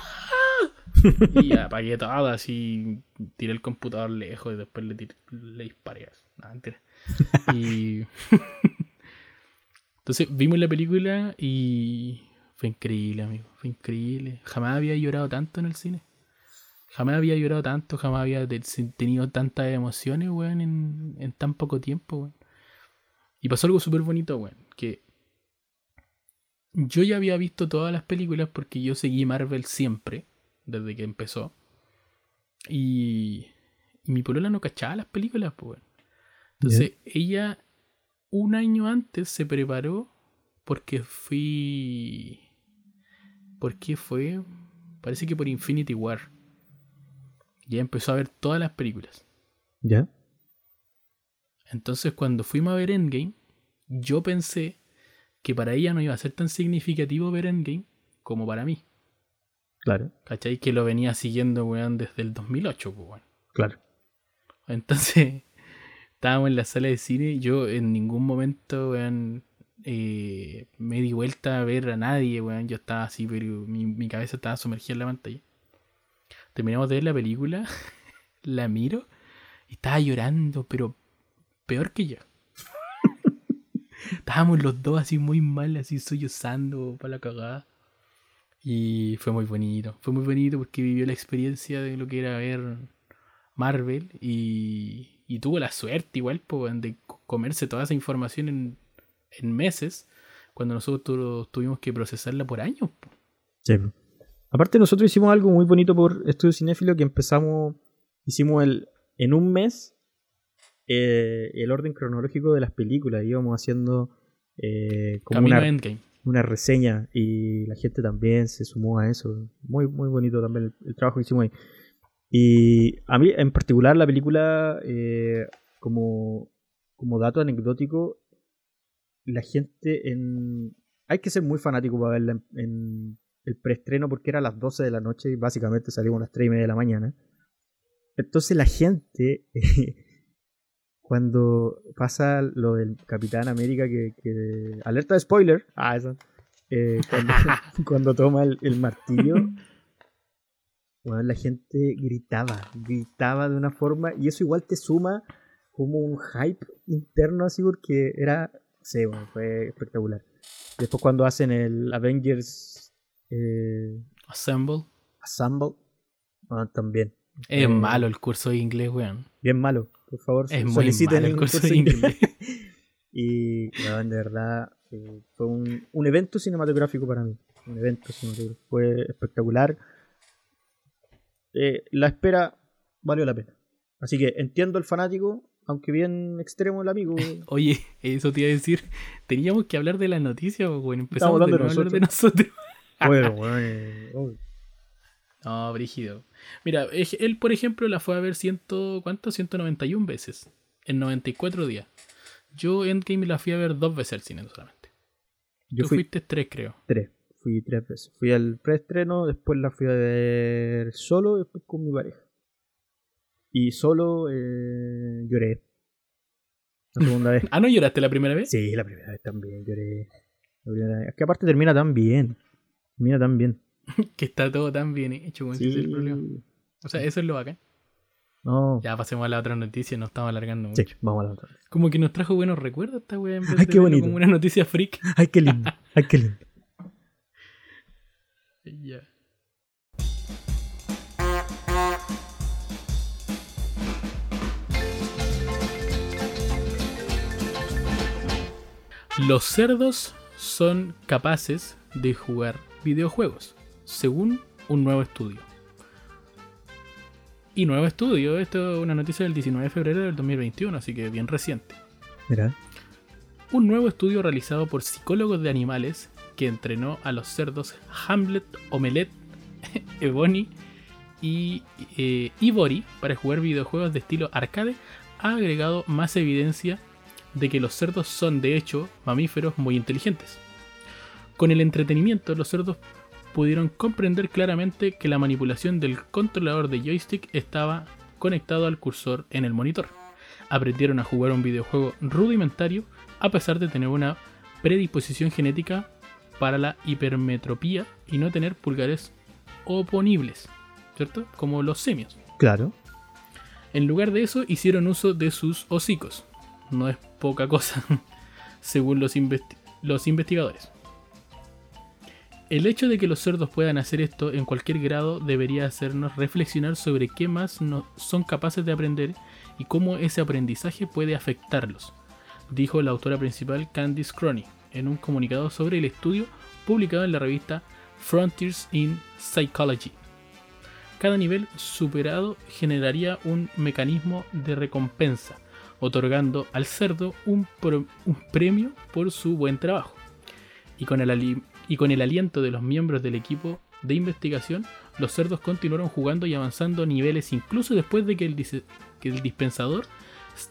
y apagué todo así, tiré el computador lejos y después le, tiré- le disparé. No, mentira. Y. Entonces vimos la película y fue increíble, amigo. Fue increíble. Jamás había llorado tanto en el cine. Jamás había llorado tanto, jamás había te- tenido tantas emociones, weón, en, en tan poco tiempo, weón. Y pasó algo súper bonito, weón, que yo ya había visto todas las películas porque yo seguí Marvel siempre, desde que empezó. Y, y mi polola no cachaba las películas, pues. weón. Entonces, ella un año antes se preparó porque fui... ¿Por qué fue? Parece que por Infinity War. Ya empezó a ver todas las películas. ¿Ya? Entonces cuando fuimos a ver Endgame, yo pensé que para ella no iba a ser tan significativo ver Endgame como para mí. Claro, ¿Cachai? Que lo venía siguiendo, weón, desde el 2008, pues, weón. claro. Entonces, estábamos en la sala de cine y yo en ningún momento, weón, eh, me di vuelta a ver a nadie, weón. Yo estaba así, pero mi, cabeza estaba sumergida en la pantalla. Terminamos de ver la película, la miro y estaba llorando, pero peor que yo. Estábamos los dos así muy mal, así sollozando para la cagada. Y fue muy bonito. Fue muy bonito porque vivió la experiencia de lo que era ver Marvel y, tuvo la suerte igual de co- comerse toda esa información en, en meses cuando nosotros tuvimos que procesarla por años. Sí. Aparte nosotros hicimos algo muy bonito por Estudio Cinéfilo que empezamos, hicimos el en un mes eh, el orden cronológico de las películas. Íbamos haciendo eh, como Camino una, Endgame. una reseña y la gente también se sumó a eso. Muy, muy bonito también el, el trabajo que hicimos ahí. Y a mí en particular la película, eh, como, como dato anecdótico, la gente en... Hay que ser muy fanático para verla en, en el preestreno porque era a las 12 de la noche y básicamente salimos a las 3 y media de la mañana. Entonces la gente, cuando pasa lo del Capitán América, que, que- alerta de spoiler, ah, eso, eh, cuando, cuando toma el, el martillo, bueno, la gente gritaba, gritaba de una forma, y eso igual te suma como un hype interno así, porque era, sí, bueno, fue espectacular. Después cuando hacen el Avengers eh, Assemble. Assemble, ah, también. Es Eh, malo el curso de inglés, weón. Bien malo, por favor. Es muy soliciten malo el curso curso de inglés. y, weón, de verdad, eh, fue un, un evento cinematográfico para mí. Un evento cinematográfico. Fue espectacular. La espera valió la pena. Así que entiendo el fanático, aunque bien extremo el amigo. Oye, eso te iba a decir. Teníamos que hablar de las noticias. Empezamos de de nuevo a hablar de nosotros. bueno, weón, eh, oh, No, brígido. Mira, él, por ejemplo, la fue a ver ciento, ¿cuánto? 191 veces. En 94 días. Yo Endgame la fui a ver dos veces al cine solamente. yo Tú fui fuiste tres, creo. tres. Fui tres veces. Fui al preestreno, después la fui a ver solo, después con mi pareja. Y solo eh, lloré. La segunda vez. Ah, ¿no lloraste la primera vez? Sí, la primera vez también lloré. La primera vez. Es que aparte termina tan bien. Termina tan bien. Que está todo tan bien hecho, ese es el problema. O sea, eso es lo bacán. No. Ya pasemos a la otra noticia, nos estamos alargando mucho. Sí, vamos a la otra. Como que nos trajo buenos recuerdos esta weá Ay, qué bonito. como una noticia freak. Ay, qué lindo. Ay, qué lindo. Ya. Los cerdos son capaces de jugar videojuegos, según un nuevo estudio. Y nuevo estudio, esto es una noticia del 19 de febrero del 2021, así que bien reciente. Mira. Un nuevo estudio realizado por psicólogos de animales que entrenó a los cerdos Hamlet Omelette Ebony y eh, Ivory para jugar videojuegos de estilo arcade ha agregado más evidencia de que los cerdos son de hecho mamíferos muy inteligentes. Con el entretenimiento, los cerdos pudieron comprender claramente que la manipulación del controlador de joystick estaba conectado al cursor en el monitor. Aprendieron a jugar un videojuego rudimentario a pesar de tener una predisposición genética para la hipermetropía y no tener pulgares oponibles, ¿cierto? Como los semios. Claro. En lugar de eso, hicieron uso de sus hocicos. No es poca cosa, según los, los investigadores. El hecho de que los cerdos puedan hacer esto en cualquier grado debería hacernos reflexionar sobre qué más no son capaces de aprender y cómo ese aprendizaje puede afectarlos, dijo la autora principal Candice Croney en un comunicado sobre el estudio publicado en la revista Frontiers in Psychology. Cada nivel superado generaría un mecanismo de recompensa, otorgando al cerdo un, pro- un premio por su buen trabajo. Y con, el ali- y con el aliento de los miembros del equipo de investigación, los cerdos continuaron jugando y avanzando niveles incluso después de que el, dise- que el dispensador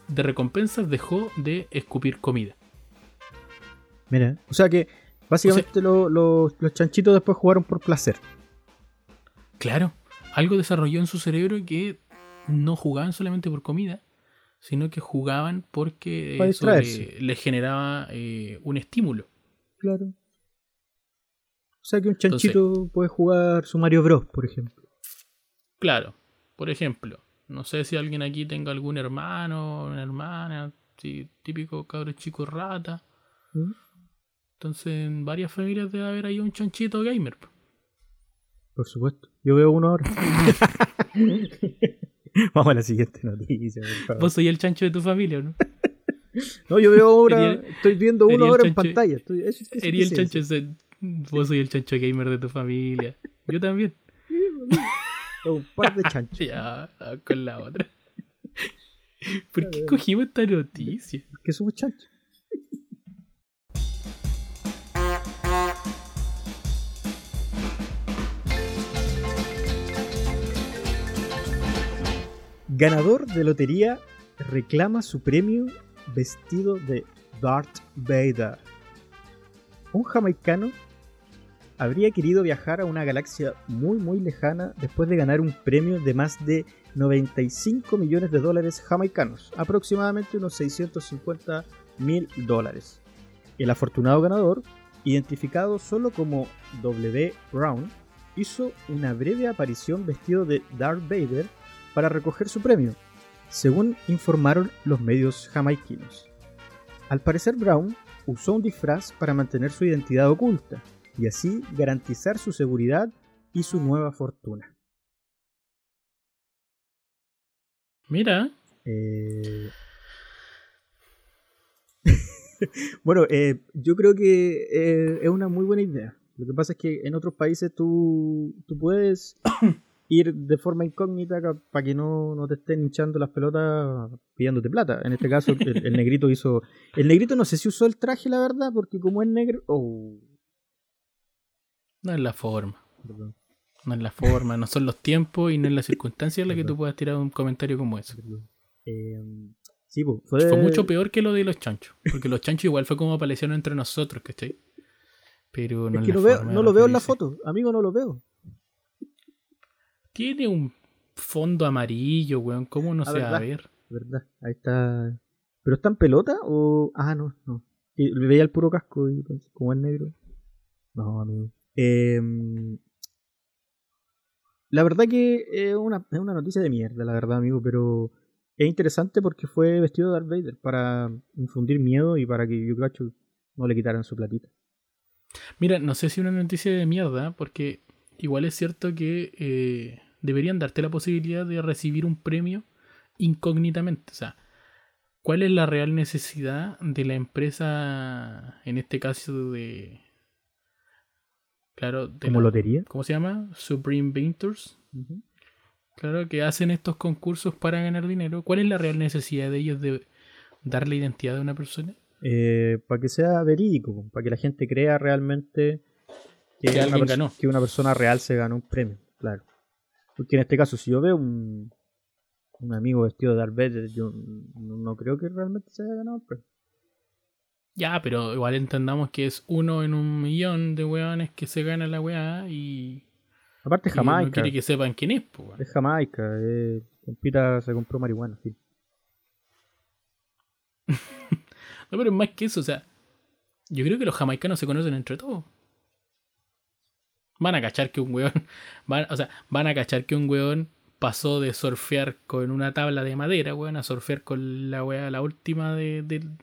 de recompensas dejó de escupir comida. Mira, o sea que básicamente lo- lo- los chanchitos después jugaron por placer. Claro, algo desarrolló en su cerebro que no jugaban solamente por comida, sino que jugaban porque eso le- generaba eh, un estímulo. Claro. O sea que un chanchito puede jugar su Mario Bros, por ejemplo. Claro, por ejemplo, no sé si alguien aquí tenga algún hermano, una hermana, sí, típico cabro chico rata. ¿Mm? Entonces, en varias familias debe haber ahí un chanchito gamer. po. Por supuesto. Yo veo uno ahora. Vamos a la siguiente noticia, por favor. Vos soy el chancho de tu familia, ¿no? No, yo veo ahora. Estoy viendo uno ahora en pantalla. Estoy, eso- eso Sería el chancho ese- Vos soy el chancho gamer de tu familia. Yo también. Un par de chanchos. Ya, con la otra. ¿Por qué cogimos esta noticia? que somos chanchos. Ganador de lotería reclama su premio vestido de Darth Vader. Un jamaicano habría querido viajar a una galaxia muy muy lejana después de ganar un premio de más de 95 millones de dólares jamaicanos, aproximadamente unos 650 mil dólares. El afortunado ganador, identificado solo como W. Brown, hizo una breve aparición vestido de Darth Vader para recoger su premio, según informaron los medios jamaiquinos. Al parecer Brown usó un disfraz para mantener su identidad oculta y así garantizar su seguridad y su nueva fortuna. Mira, Eh, bueno, eh, yo creo que eh, es una muy buena idea. Lo que pasa es que en otros países tú, tú puedes ir de forma incógnita para que no, no te estén hinchando las pelotas pidiéndote plata. En este caso, el, el negrito hizo. El negrito no sé si usó el traje, la verdad, porque como es negro. Oh, no es la forma. perdón, No es la forma, no son los tiempos y no es la circunstancia en la que tú puedas tirar un comentario como ese. perdón. Eh, sí, pues, fue, Fue mucho peor que lo de los chanchos. Porque los chanchos igual fue como aparecieron entre nosotros, ¿cachai? Pero no Es que no, veo, no lo veo en la foto, amigo, no lo veo. Tiene un fondo amarillo, weón. ¿Cómo no Ah, se va a ver? ¿Verdad? Ahí está. ¿Pero está en pelota o.? Ah, no, no. Le veía el puro casco y pensé, como es negro. No, amigo. Em, la verdad que es una, es una noticia de mierda, la verdad, amigo, pero es interesante porque fue vestido de Darth Vader para infundir miedo y para que Yukachu no le quitaran su platita. Mira, no sé si una noticia de mierda, porque igual es cierto que eh, deberían darte la posibilidad de recibir un premio incógnitamente. O sea, ¿cuál es la real necesidad de la empresa, en este caso de... Claro, de ¿Como la- lotería? ¿Cómo se llama? Supreme Ventures. Claro, que hacen estos concursos para ganar dinero. ¿Cuál es la real necesidad de ellos de dar la identidad de una persona? Eh, para que sea verídico, para que la gente crea realmente que, Que una alguien pers- ganó. que una persona real se ganó un premio. Claro. Porque en este caso, si yo veo un, un amigo vestido de Darth Vader, yo no, no creo que realmente se haya ganado el premio. Ya, pero igual entendamos que es uno en un millón de weones que se gana la weá y. Aparte, y Jamaica. No quiere que sepan quién es, weón. Es Jamaica. Eh, compita se compró marihuana. sí. No, pero es más que eso, o sea. Yo creo que los jamaicanos se conocen entre todos. Van a cachar que un weón. Van, o sea, van a cachar que un weón pasó de surfear con una tabla de madera, weón, a surfear con la weá, la última de- del-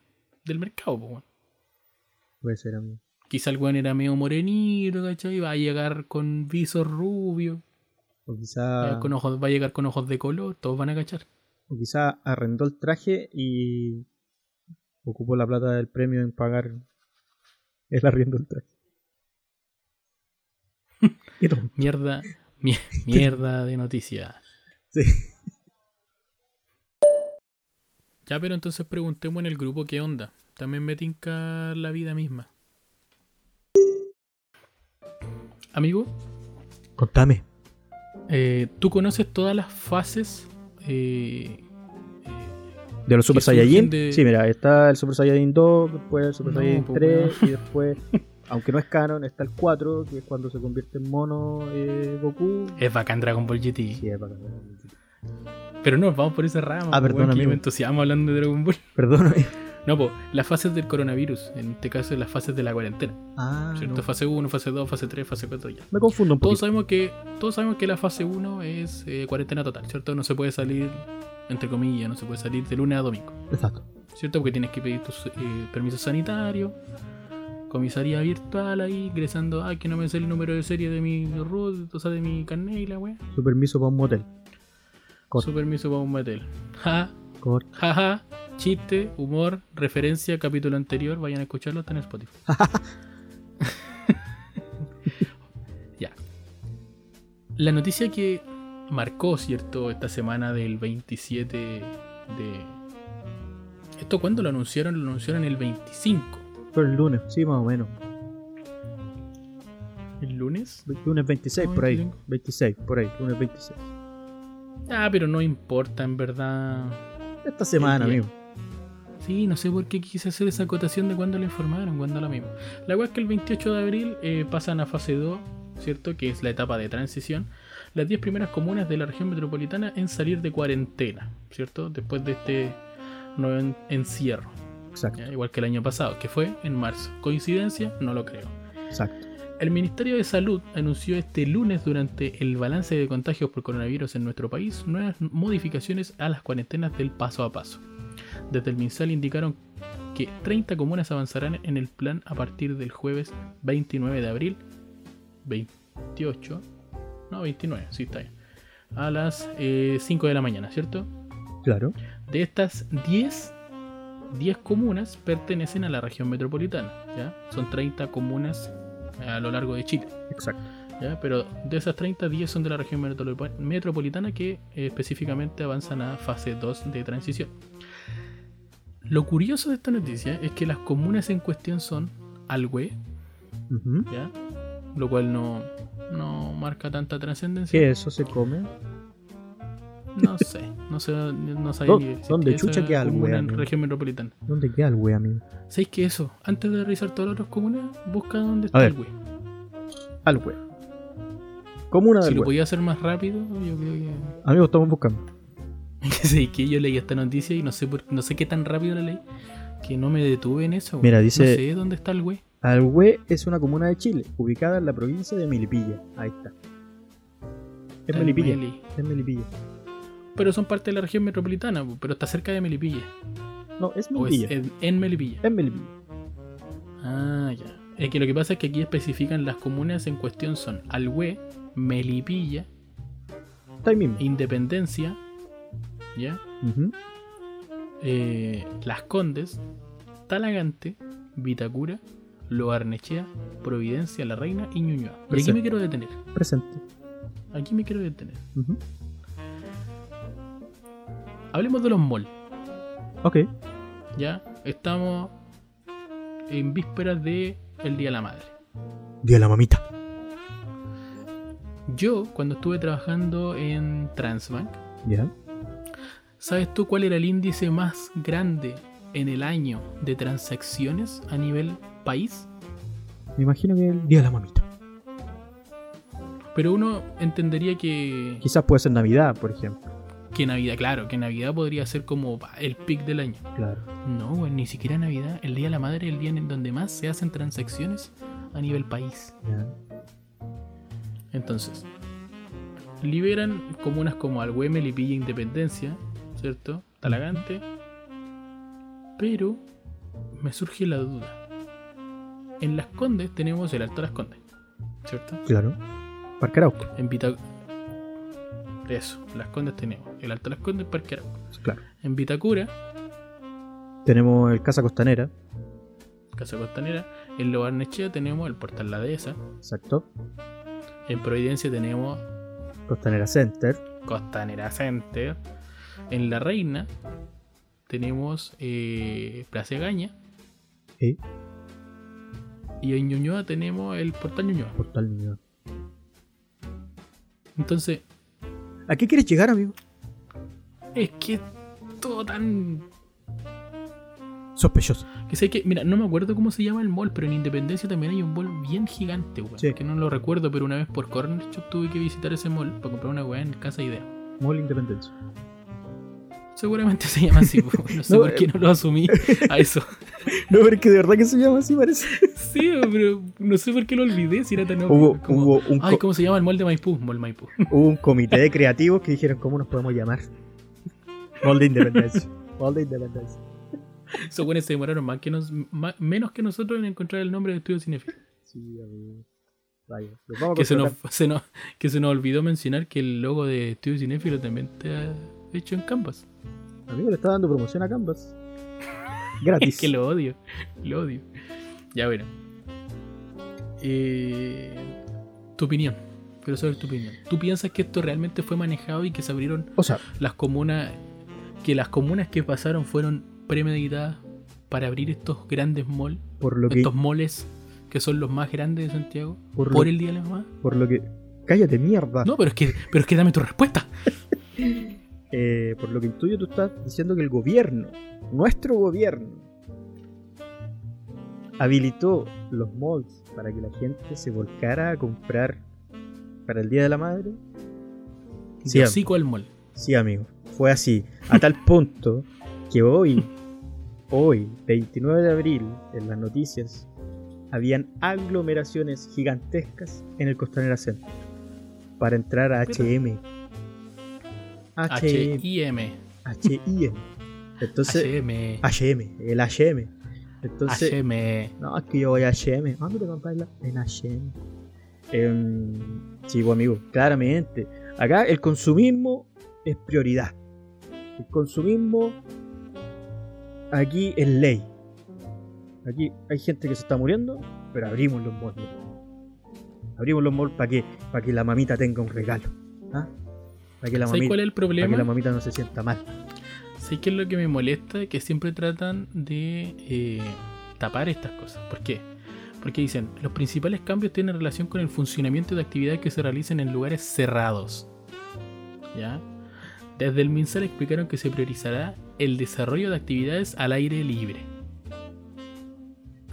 del mercado, weón. Puede ser, amigo. Quizá el weón era medio morenito, ¿cachai? Va a llegar con visos rubios, O quizá, con ojos, va a llegar con ojos de color, todos van a cachar. o quizá arrendó el traje y ocupó la plata del premio en pagar el arriendo del traje. Mierda, mi- mierda de noticia. Sí. Ya, pero entonces preguntemos en el grupo qué onda. También me tinca la vida misma. Amigo, Contame. eh, ¿tú conoces todas las fases? eh, De los Super Saiyajin. de- Sí, mira, está el Super Saiyajin 2, después el Super No, Saiyajin po, 3 y después, aunque no es canon, está el 4, que es cuando se convierte en mono eh, Goku. es bacán Dragon Ball GT. Sí, es bacán. Pero no, vamos por esa rama. Ah, po, perdón, me entusiasmo hablando de Dragon Ball. Perdóname. No, pues, las fases del coronavirus. En este caso, las fases de la cuarentena. Ah, ¿Cierto? no. Fase 1, fase 2, fase 3, fase 4 ya. Me confundo un Todos poquito. sabemos que todos sabemos que la fase 1 es eh, cuarentena total, ¿cierto? No se puede salir, entre comillas, no se puede salir de lunes a domingo, Exacto. ¿cierto? Porque tienes que pedir tus eh, permisos sanitarios, comisaría virtual ahí, ingresando, ah, que no me sé el número de serie de mi root, o sea, de mi carnet y la wea. Su permiso para un motel. Corta. Su permiso para un motel. Ja, Corta. chiste, humor, referencia, capítulo anterior, vayan a escucharlo, está en Spotify. ya. La noticia que marcó, ¿cierto? Esta semana del 27 de... ¿Esto cuándo lo anunciaron? Lo anunciaron el 25. Fue el lunes, sí, más o menos. ¿El lunes? Lunes 26, No, por ahí. 25. 26, por ahí. Lunes 26. Ah, pero no importa, en verdad. Esta semana, amigo. Sí, no sé por qué quise hacer esa acotación de cuándo lo informaron, cuándo lo mismo. La cual es que el 28 de abril eh, pasan a fase 2, ¿cierto? Que es la etapa de transición. Las 10 primeras comunas de la región metropolitana en salir de cuarentena, ¿cierto? Después de este nuevo en- encierro. Exacto, ¿ya? Igual que el año pasado, que fue en marzo. ¿Coincidencia? No lo creo. exacto. El Ministerio de Salud anunció este lunes durante el balance de contagios por coronavirus en nuestro país nuevas modificaciones a las cuarentenas del paso a paso. Desde el MinSal indicaron que 30 comunas avanzarán en el plan a partir del jueves 29 de abril, 28, no 29, sí está bien, a las eh, 5 de la mañana, ¿cierto? Claro. De estas 10, 10 comunas pertenecen a la región metropolitana, ¿ya? Son 30 comunas a lo largo de Chile, Exacto. ¿ya? Pero de esas 30, 10 son de la región metropolitana que eh, específicamente avanzan a fase 2 de transición. Lo curioso de esta noticia es que las comunas en cuestión son Ujú. ¿ya? Lo cual no, no marca tanta trascendencia. ¿Qué eso se come? No sé, no sé, no sabía ¿Dó- ni dónde chucha queda Alhue, comuna en amigo? región metropolitana. ¿Dónde queda el wey, amigo? ¿Sabéis que eso? Antes de revisar todas las otras comunas, busca dónde está el güey. Al wey. Comuna Si del lo wey. podía hacer más rápido, yo creo que. Amigos, estamos buscando. sí, que yo leí esta noticia y no sé por, no sé qué tan rápido la leí. Que no me detuve en eso. Mira, dice- No sé dónde está el güey. Alhue es una comuna de Chile, ubicada en la provincia de Melipilla. Ahí está. Es El Melipilla. Meli. Es Melipilla. Pero son parte de la región metropolitana, po, pero está cerca de Melipilla. No, es Melipilla. en, en Melipilla. Es Melipilla. Ah, ya. Es que lo que pasa es que aquí especifican las comunas en cuestión son Alhue, Melipilla. Independencia, ¿ya? Eh, Las Condes, Talagante, Vitacura, Loarnechea, Providencia, La Reina y Ñuñoa. Y aquí me quiero detener. Presente. Aquí me quiero detener. Ujú. Hablemos de los malls. Ok. Ya estamos en vísperas de el Día de la Madre. Día de la mamita. Yo, cuando estuve trabajando en Transbank, ¿Ya? ¿sabes tú cuál era el índice más grande en el año de transacciones a nivel país? Me imagino que el día de la mamita. Pero uno entendería que, Quizás puede ser Navidad, por ejemplo. Que Navidad, claro, que Navidad podría ser como el pic del año. Claro. No, güey, ni siquiera Navidad. El Día de la Madre es el día en donde más se hacen transacciones a nivel país. Ya. Entonces, liberan comunas como Algüeme, Lipilla, Independencia, ¿cierto? Talagante. Pero me surge la duda. En Las Condes tenemos el Alto Las Condes, ¿cierto? Claro. Parque Arauco. En Vita... Eso, Las Condes tenemos el Alto Las Condes, Parque Arauco. Claro. En Vitacura, Tenemos el Casa Costanera. Casa Costanera. En Lobarnechea tenemos el Portal La Dehesa. Exacto. En Providencia tenemos Costanera Center. Costanera Center. En La Reina tenemos eh, Plaza Gaña. Sí. Y en Ñuñoa tenemos el Portal Ñuñoa. Portal Ñuñoa. Entonces, ¿A qué quieres llegar, amigo? es que es todo tan. Sospechoso. Que sé que, mira, no me acuerdo cómo se llama el mall, pero en Independencia también hay un mall bien gigante, weón. Sí. Que no lo recuerdo, pero una vez por Corner Shop tuve que visitar ese mall para comprar una weá en Casa Idea. Mall Independencia. Seguramente se llama así, no sé No, por qué no lo asumí a eso. No, pero es que de verdad que se llama así, parece. Sí, pero no sé por qué lo olvidé si era tan. Hubo, Como, hubo, un Ay, ¿cómo se llama el mall de Maipú? Mall Maipú. hubo un comité de creativos que dijeron cómo nos podemos llamar. Mall de Independencia. Mall de Independencia. Esos buenos se demoraron más que nos, más- menos que nosotros en encontrar el nombre de estudio cinefilo. Sí, amigo. Vaya. vamos Que se, nos, se nos- que se nos olvidó mencionar que el logo de estudio cinefilo también está hecho en Canvas. Amigo, le está dando promoción a Canvas. Es Gratis. que lo odio. Lo odio. Ya bueno. Eh, tu opinión. Quiero saber tu opinión. ¿Tú piensas que esto realmente fue manejado y que se abrieron O sea, las comunas que las comunas que pasaron fueron premeditadas para abrir estos grandes malls, por lo que. estos moles que son los más grandes de Santiago Por el día de la mamá. Por lo que. Cállate, mierda. No, pero es que pero es que dame tu respuesta. Eh, por lo que intuyo, tú estás diciendo que el gobierno, nuestro gobierno, habilitó los malls para que la gente se volcara a comprar para el Día de la Madre. Sí, al mall. sí, amigo. Fue así. A tal punto que hoy, hoy, 29 de abril, en las noticias, habían aglomeraciones gigantescas en el Costanera Center para entrar a Pero- HM. H-I-M. H-I-M. Entonces, H-M. HM, el HM. Entonces, H-M. no, es que yo voy a HM. ¿Dónde te compras la- en HM? Em, sí, pues, amigo, claramente. Acá el consumismo es prioridad. El consumismo aquí es ley. Aquí hay gente que se está muriendo, pero abrimos los malls. Abrimos los malls para que, para que la mamita tenga un regalo. ¿ah? Para que la ¿Sabes mamita, cuál es el para que la problema? mamita no se sienta mal. ¿Sabes qué es lo que me molesta? Que siempre tratan de eh, tapar estas cosas. ¿Por qué? Porque dicen, los principales cambios tienen relación con el funcionamiento de actividades que se realicen en lugares cerrados. ¿Ya? Desde el MinSal explicaron que se priorizará el desarrollo de actividades al aire libre.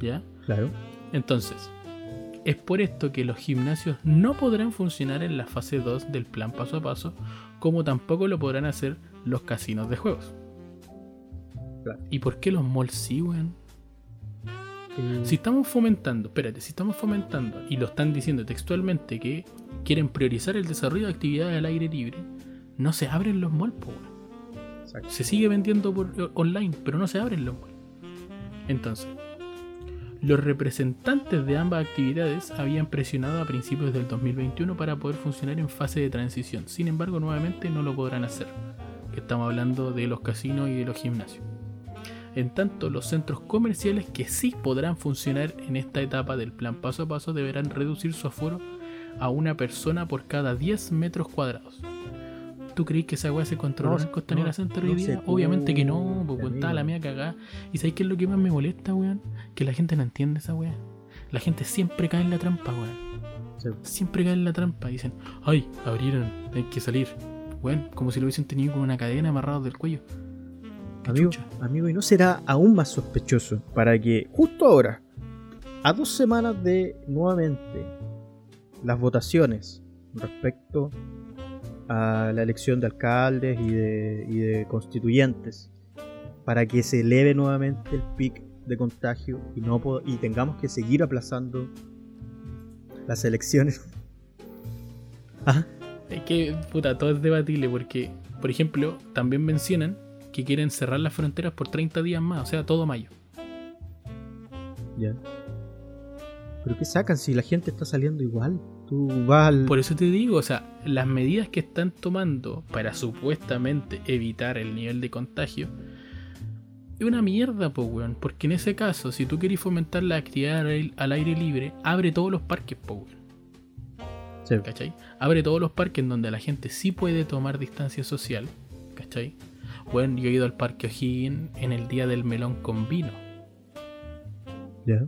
¿Ya? Claro. Entonces, es por esto que los gimnasios no podrán funcionar en la fase 2 del plan paso a paso, como tampoco lo podrán hacer los casinos de juegos. Claro. ¿Y por qué los malls sí, weón? Eh, Si estamos fomentando, espérate, si estamos fomentando y lo están diciendo textualmente que quieren priorizar el desarrollo de actividades al aire libre, no se abren los malls, po, weón. Se sigue vendiendo por online, pero no se abren los malls. Entonces, los representantes de ambas actividades habían presionado a principios del 2021 para poder funcionar en fase de transición. Sin embargo, nuevamente no lo podrán hacer. Estamos hablando de los casinos y de los gimnasios. En tanto, los centros comerciales que sí podrán funcionar en esta etapa del plan paso a paso deberán reducir su aforo a una persona por cada 10 metros cuadrados. ¿Tú crees que esa weá se controla No, en Costanera no, Center hoy día? Obviamente que no, pues weón, estaba la mía cagada. ¿Y sabes qué es lo que más me molesta, weón? Que la gente no entiende esa weá. La gente siempre cae en la trampa, weón. Sí. Siempre caen en la trampa. Dicen, ay, abrieron, hay que salir. Bueno, como si lo hubiesen tenido con una cadena amarrado del cuello. Amigo, chucha. amigo, y no será aún más sospechoso para que justo ahora, a dos semanas de nuevamente las votaciones respecto a la elección de alcaldes y de, y de constituyentes, para que se eleve nuevamente el pic de contagio y, no y tengamos que seguir aplazando las elecciones. Ajá. Es que, puta, todo es debatible porque, por ejemplo, también mencionan que quieren cerrar las fronteras por 30 días más, o sea, todo mayo. Ya. ¿Pero qué sacan si la gente está saliendo igual? Tú vas al... Por eso te digo, o sea, las medidas que están tomando para supuestamente evitar el nivel de contagio es una mierda, po, weón. Porque en ese caso, si tú querés fomentar la actividad al aire- al aire libre, abre todos los parques, po, weón. Sí. ¿Cachai? Abre todos los parques en donde la gente sí puede tomar distancia social. ¿Cachai? Bueno, yo he ido al parque O'Higgins en el día del melón con vino. Ya.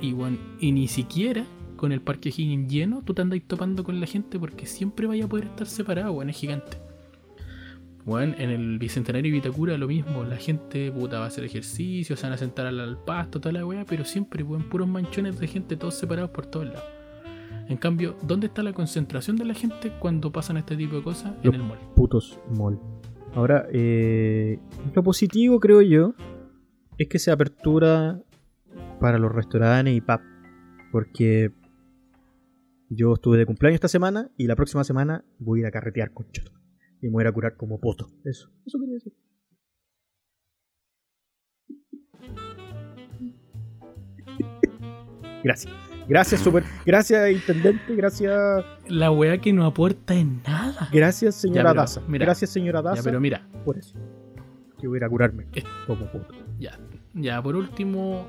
Y bueno, y ni siquiera con el parque O'Higgins lleno, tú te andas topando con la gente porque siempre vaya a poder estar separado, weón, es gigante. Bueno, en el Bicentenario de Vitacura lo mismo, la gente puta va a hacer ejercicio, se van a sentar al, al pasto, toda la weá, pero siempre, weón, puros manchones de gente, todos separados por todos lados. En cambio, ¿dónde está la concentración de la gente cuando pasan este tipo de cosas? Los En el mall. putos mall. Ahora, eh, lo positivo creo yo es que se apertura para los restaurantes y pub. Porque yo estuve de cumpleaños esta semana y la próxima semana voy a ir a carretear con chato. Y me voy a ir a curar como poto. Eso, eso quería decir. Gracias. Gracias, super. Gracias, intendente. Gracias. La weá que no aporta en nada. Gracias, señora pero, Daza. mira. Gracias, señora Ya, Daza. pero mira, Por eso. Que voy a ir a curarme Es- como puto. Ya, ya, por último,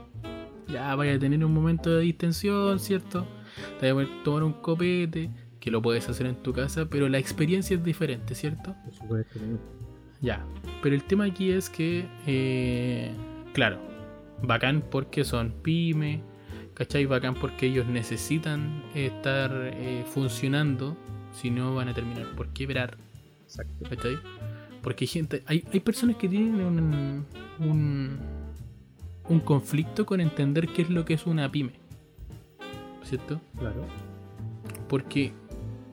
ya vaya a tener un momento de distensión, ¿cierto? Te voy a poder tomar un copete, que lo puedes hacer en tu casa, pero la experiencia es diferente, ¿cierto? Por supuesto. Ya, pero el tema aquí es que, eh, claro, bacán porque son pyme, ¿cachai? Bacán porque ellos necesitan estar eh, funcionando, si no van a terminar por quebrar. Exacto. ¿Cachai? Porque hay gente, hay, hay personas que tienen un, un, un conflicto con entender qué es lo que es una pyme. ¿Cierto? Claro. Porque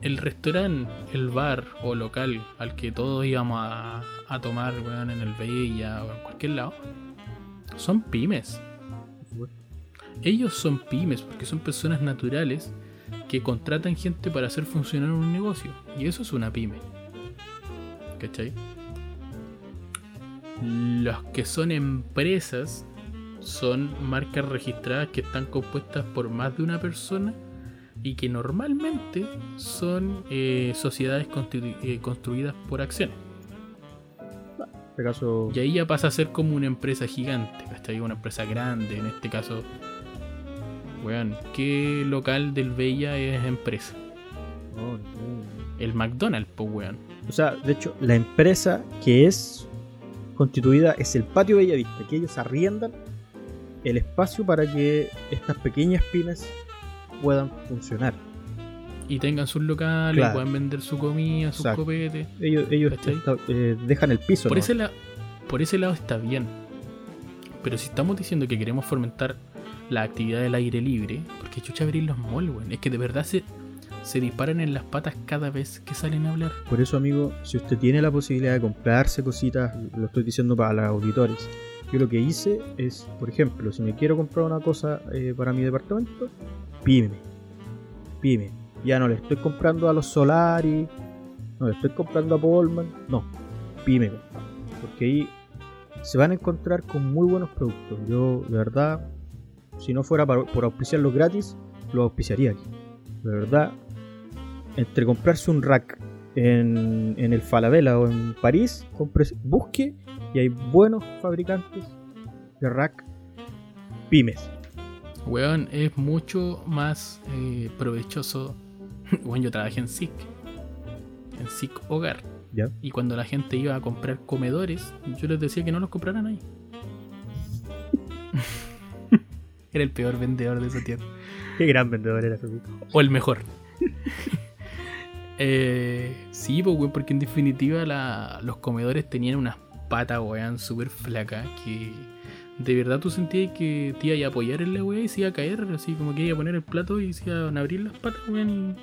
el restaurante, el bar o local al que todos íbamos a, a tomar weón, en el Bella o en cualquier lado, son pymes. Ellos son pymes porque son personas naturales que contratan gente para hacer funcionar un negocio. Y eso es una pyme. ¿Cachai? Los que son empresas son marcas registradas que están compuestas por más de una persona y que normalmente son eh, sociedades eh, construidas por acciones. En este caso. Y ahí ya pasa a ser como una empresa gigante, ¿cachai? Una empresa grande, en este caso. Weón, ¿qué local del Bella es empresa? no. El McDonald's, pues weón. O sea, de hecho, la empresa que es constituida es el Patio Bellavista, que ellos arriendan el espacio para que estas pequeñas pymes puedan funcionar. Y tengan sus locales, Claro. puedan vender su comida, sus Exacto. copetes. Ellos, ellos eh, dejan el piso. Por ¿no? ese, la- por ese lado está bien. Pero si estamos diciendo que queremos fomentar la actividad del aire libre, porque chucha abrir los malls, weón. Es que de verdad se, se disparan en las patas cada vez que salen a hablar. Por eso, amigo, si usted tiene la posibilidad de comprarse cositas, lo estoy diciendo para los auditores. Yo lo que hice es, por ejemplo, si me quiero comprar una cosa eh, para mi departamento, pyme. Pyme. Ya no le estoy comprando a los Solari, no le estoy comprando a Polman, no. Pyme. Porque ahí se van a encontrar con muy buenos productos. Yo, de verdad, si no fuera por auspiciarlos gratis, los auspiciaría aquí. De verdad, entre comprarse un rack en, en el Falabella o en París, compre, busque y hay buenos fabricantes de rack pymes. Weón, es mucho más eh, provechoso. Bueno, yo trabajé en SIC. En SIC Hogar. ¿Ya? Y cuando la gente iba a comprar comedores, yo les decía que no los compraran ahí. Era el peor vendedor de esa tierra. Qué gran vendedor era ese. O el mejor. eh, sí, pues, porque en definitiva la- los comedores tenían unas patas, weón, súper flacas que de verdad tú sentías que te iba a apoyar en la weá y se iba a caer, así como que iba a poner el plato y se iban a abrir las patas, weón,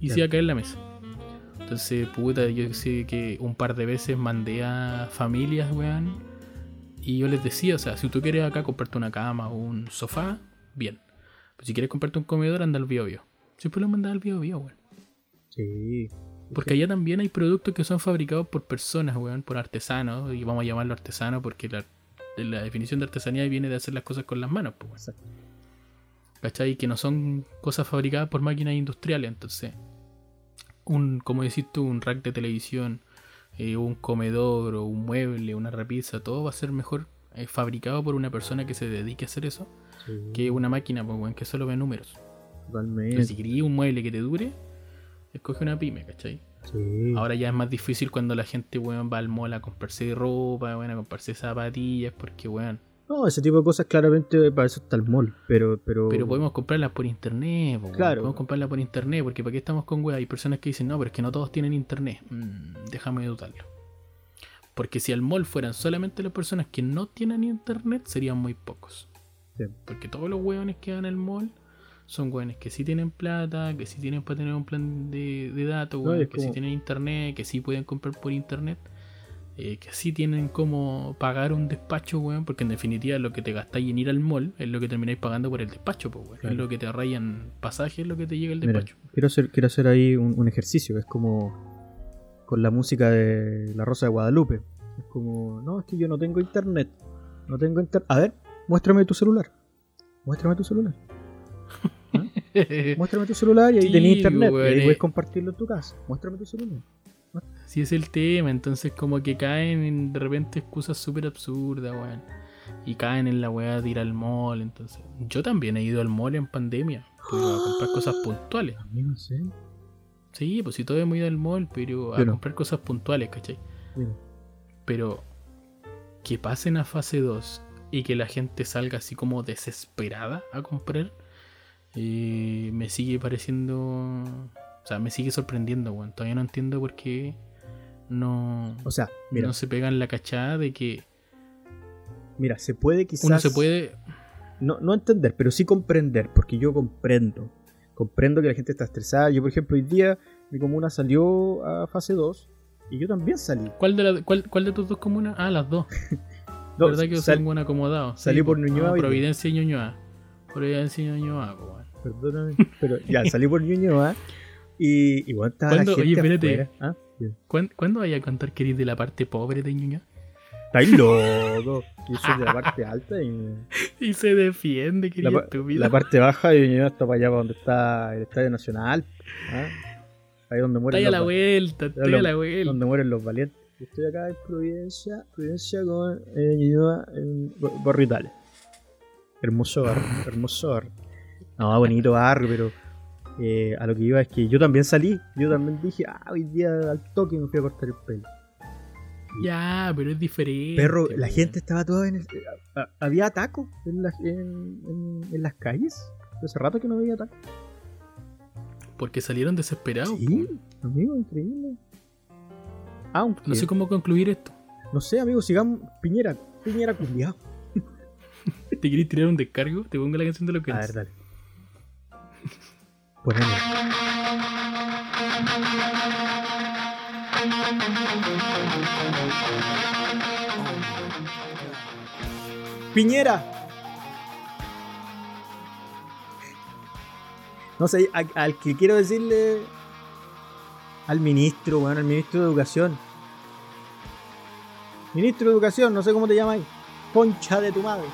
y, y se iba a caer la mesa. Entonces, puta, yo sé que un par de veces mandé a familias, weón, y yo les decía, o sea, si tú quieres acá comprarte una cama o un sofá, bien. Pero si quieres comprarte un comedor, anda al Bio Bio. Siempre lo mandaba al Bio Bio, weón. Sí. Porque allá también hay productos que son fabricados por personas, weón, por artesanos, y vamos a llamarlo artesano porque la, la definición de artesanía viene de hacer las cosas con las manos, pues, weón. Exacto. ¿Cachai? Que no son cosas fabricadas por máquinas industriales, entonces. Un, como decís tú, un rack de televisión, eh, un comedor o un mueble, una repisa, todo va a ser mejor eh, fabricado por una persona que se dedique a hacer eso Sí, que una máquina, pues, weón, que solo ve números. totalmente. Entonces, si querías un mueble que te dure, escoge una pyme, ¿cachai? Sí. Ahora ya es más difícil cuando la gente, weón, va al mall a comprarse ropa, weón, a comprarse zapatillas, porque, weón. No, ese tipo de cosas claramente para eso está el mall, pero... Pero, Pero podemos comprarlas por internet, weón. Claro. Podemos comprarlas por internet, porque ¿para qué estamos con weón? Hay personas que dicen, no, pero es que no todos tienen internet. Mm, déjame dudarlo. Porque si al mall fueran solamente las personas que no tienen internet, serían muy pocos. Sí. Porque todos los weones que van al mall son weones que sí tienen plata, que sí tienen para tener un plan de, de datos, No, que sí como- tienen internet, que sí pueden comprar por internet, eh, que sí tienen como pagar un despacho, weón, porque en definitiva lo que te gastáis en ir al mall es lo que termináis pagando por el despacho, pues, weón. Claro. Es lo que te rayan pasaje, es lo que te llega el Mira, despacho. quiero hacer, quiero hacer ahí un, un ejercicio, es como con la música de La Rosa de Guadalupe. Es como, no, es que yo no tengo internet. No tengo internet. A ver, muéstrame tu celular. Muéstrame tu celular. Muéstrame tu celular y ahí Sí, tenés internet. y ahí eh. puedes compartirlo en tu casa. Muéstrame tu celular. Si es el tema, entonces como que caen en de repente excusas súper absurdas, weón. Y caen en la weá de ir al mall, entonces. Yo también he ido al mall en pandemia, pero a comprar cosas puntuales. A mí no sé. Sí, pues si todos hemos ido al mall, pero a comprar cosas puntuales, ¿cachai? Mira. Pero que pasen a fase 2 y que la gente salga así como desesperada a comprar, eh, me sigue pareciendo. O sea, me sigue sorprendiendo, weón. Todavía no entiendo por qué no, O sea, mira, no se pegan la cachada de que mira, se puede quizás. uno se puede. no, no entender, pero sí comprender, porque yo comprendo. Comprendo que la gente está estresada. Yo, por ejemplo, hoy día mi comuna salió a fase 2 y yo también salí. ¿Cuál de, la- cuál, cuál de tus dos comunas? Ah, las dos. No, ¿Verdad que yo soy buen acomodado? Sí, salí por. Ñuñoa Ah, hoy día. Providencia y Ñuñoa. Providencia y Ñuñoa, weón. Perdóname, pero ya salí por Ñuñoa y igual estaba la gente Oye, espérate. ¿Ah? ¿Cuándo, ¿Cuándo vaya a contar que eres de la parte pobre de Ñuñoa? Estáis loco. Yo soy de la parte alta y Y se defiende, la, querido pa- estúpido. la parte baja de Ñuñoa está para allá para donde está el Estadio Nacional. ¿ah? Ahí donde mueren, ahí a los, la vuelta, está a la vuelta. donde mueren los valientes. Yo Estoy acá en Providencia, Providencia con eh, Ñuñoa en Italia. Hermoso barrio, hermoso barrio. No, bonito barrio, pero eh, a lo que iba es que yo también salí. Yo también dije, ah, hoy día al toque me fui a cortar el pelo. Ya, pero es diferente. Perro, la gente estaba toda en el. a- había tacos en, las- en, en- en las calles. Hace rato que no había tacos. Porque salieron desesperados. Sí, po. amigo, increíble. Aunque. No sé cómo concluir esto. No sé, amigo, sigamos. Piñera, Piñera culiao. ¿Te querés tirar un descargo? Te pongo la canción de lo que A ver, dale. Ponele. Piñera. No sé, al que quiero decirle al ministro, bueno, al ministro de Educación. Ministro de Educación, no sé cómo te llamas. Concha de tu madre.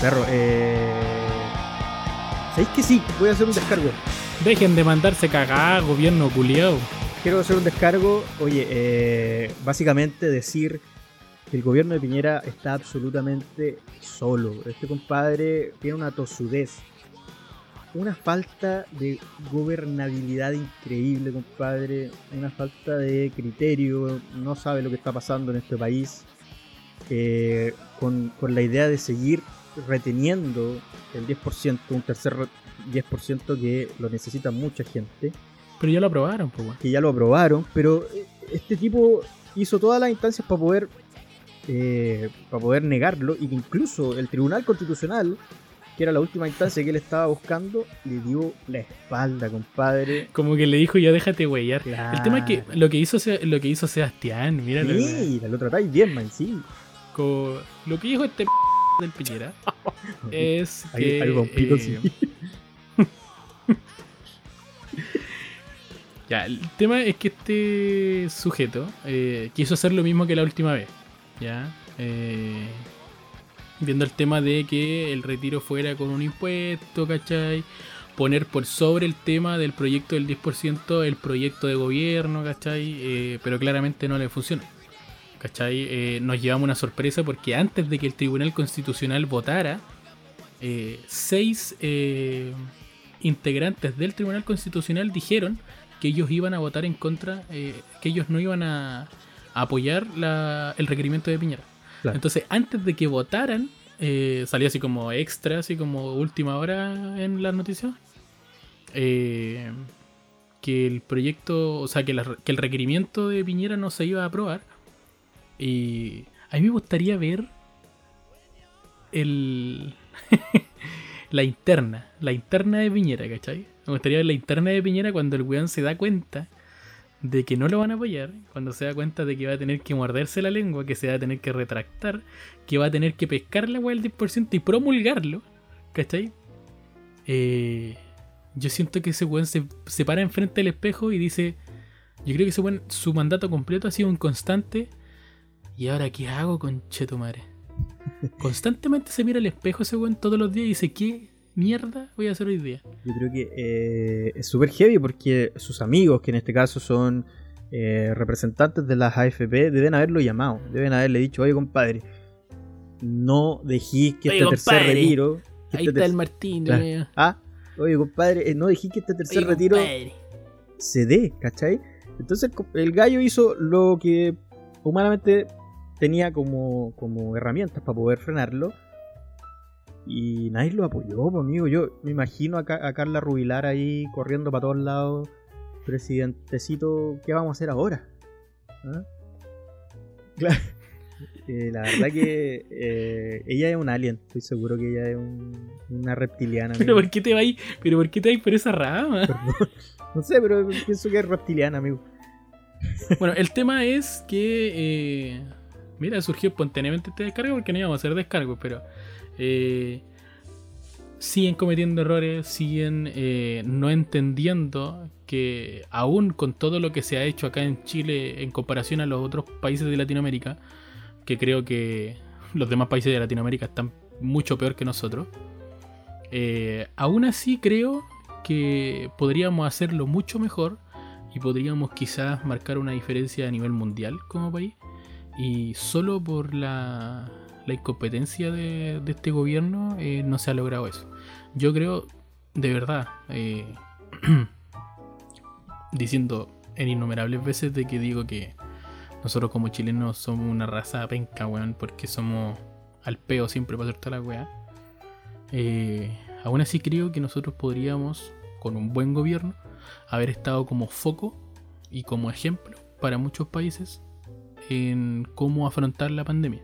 Perro, eh. ¿Sabéis que sí? Voy a hacer un descargo. Dejen de mandarse cagar, gobierno culiao. Quiero hacer un descargo. Oye, eh, básicamente decir que el gobierno de Piñera está absolutamente solo. Este compadre tiene una tosudez. Una falta de gobernabilidad increíble, compadre. Una falta de criterio. No sabe lo que está pasando en este país. eh, con, con la idea de seguir reteniendo el 10%, un tercer re- 10% que lo necesita mucha gente, Pero ya lo aprobaron, pues, que ya lo aprobaron, pero eh, este tipo hizo todas las instancias para poder eh, para poder negarlo y que incluso el Tribunal Constitucional, que era la última instancia que él estaba buscando, le dio la espalda, compadre. Como que le dijo, ya déjate huellar. El tema es que lo que hizo, lo que hizo Sebastián, mira. Sí, lo tratáis bien, man, sí. Lo que dijo este del Piñera es que eh, sí. ya, el tema es que este sujeto eh, quiso hacer lo mismo que la última vez, ya, Eh, viendo el tema de que el retiro fuera con un impuesto, ¿cachai? Poner por sobre el tema del proyecto del 10% el proyecto de gobierno, ¿cachai? Eh, pero claramente no le funciona. ¿Cachai? Eh, nos llevamos una sorpresa porque antes de que el Tribunal Constitucional votara, eh, seis eh, integrantes del Tribunal Constitucional dijeron que ellos iban a votar en contra, eh, que ellos no iban a, a apoyar la- el requerimiento de Piñera. Claro. Entonces, antes de que votaran, salió así como extra, así como última hora en las noticias, eh, que el proyecto, o sea, que, la- que el requerimiento de Piñera no se iba a aprobar. Y a mí me gustaría ver el la interna, la interna de Piñera, ¿cachai? Me gustaría ver la interna de Piñera cuando el weón se da cuenta de que no lo van a apoyar, cuando se da cuenta de que va a tener que morderse la lengua, que se va a tener que retractar, que va a tener que pescar la weá del 10% y promulgarlo, ¿cachai? Eh, yo siento que ese weón se, se para enfrente del espejo y dice, yo creo que ese weón, su mandato completo ha sido un constante, ¿y ahora qué hago con madre? Constantemente se mira al espejo ese weón todos los días y dice, ¿qué mierda voy a hacer hoy día? Yo creo que eh, es súper heavy porque sus amigos, que en este caso son eh, representantes de las AFP, deben haberlo llamado. Deben haberle dicho, oye compadre, no dejís que Oye, este tercer retiro... que Ahí este está el Martín, Claro. weón. Ah, oye compadre, eh, no dejís que este tercer Oye, retiro compadre. se dé, ¿cachai? Entonces el gallo hizo lo que humanamente tenía como, como herramientas para poder frenarlo. Y nadie lo apoyó, amigo. Yo me imagino a, Ca- a Carla Rubilar ahí corriendo para todos lados. Presidentecito, ¿qué vamos a hacer ahora? ¿Ah? Claro. Eh, la verdad que eh, ella es un alien. Estoy seguro que ella es un- una reptiliana. Pero amigo. ¿por qué te vais? Pero ¿por qué te vais por esa rama? No sé, pero pienso que es reptiliana, amigo. Bueno, el tema es que. eh, mira, surgió espontáneamente este descargo porque no íbamos a hacer descargo, pero. eh, siguen cometiendo errores, siguen eh, no entendiendo que, aún con todo lo que se ha hecho acá en Chile en comparación a los otros países de Latinoamérica, que creo que los demás países de Latinoamérica están mucho peor que nosotros, eh, aún así creo que podríamos hacerlo mucho mejor y podríamos quizás marcar una diferencia a nivel mundial como país. Y solo por la, incompetencia de, este gobierno eh, no se ha logrado eso. Yo creo, de verdad, eh, diciendo en innumerables veces de que digo que nosotros como chilenos somos una raza penca, weón, porque somos al peo siempre para toda la weá. Eh, aún así creo que nosotros podríamos, con un buen gobierno, haber estado como foco y como ejemplo para muchos países en cómo afrontar la pandemia.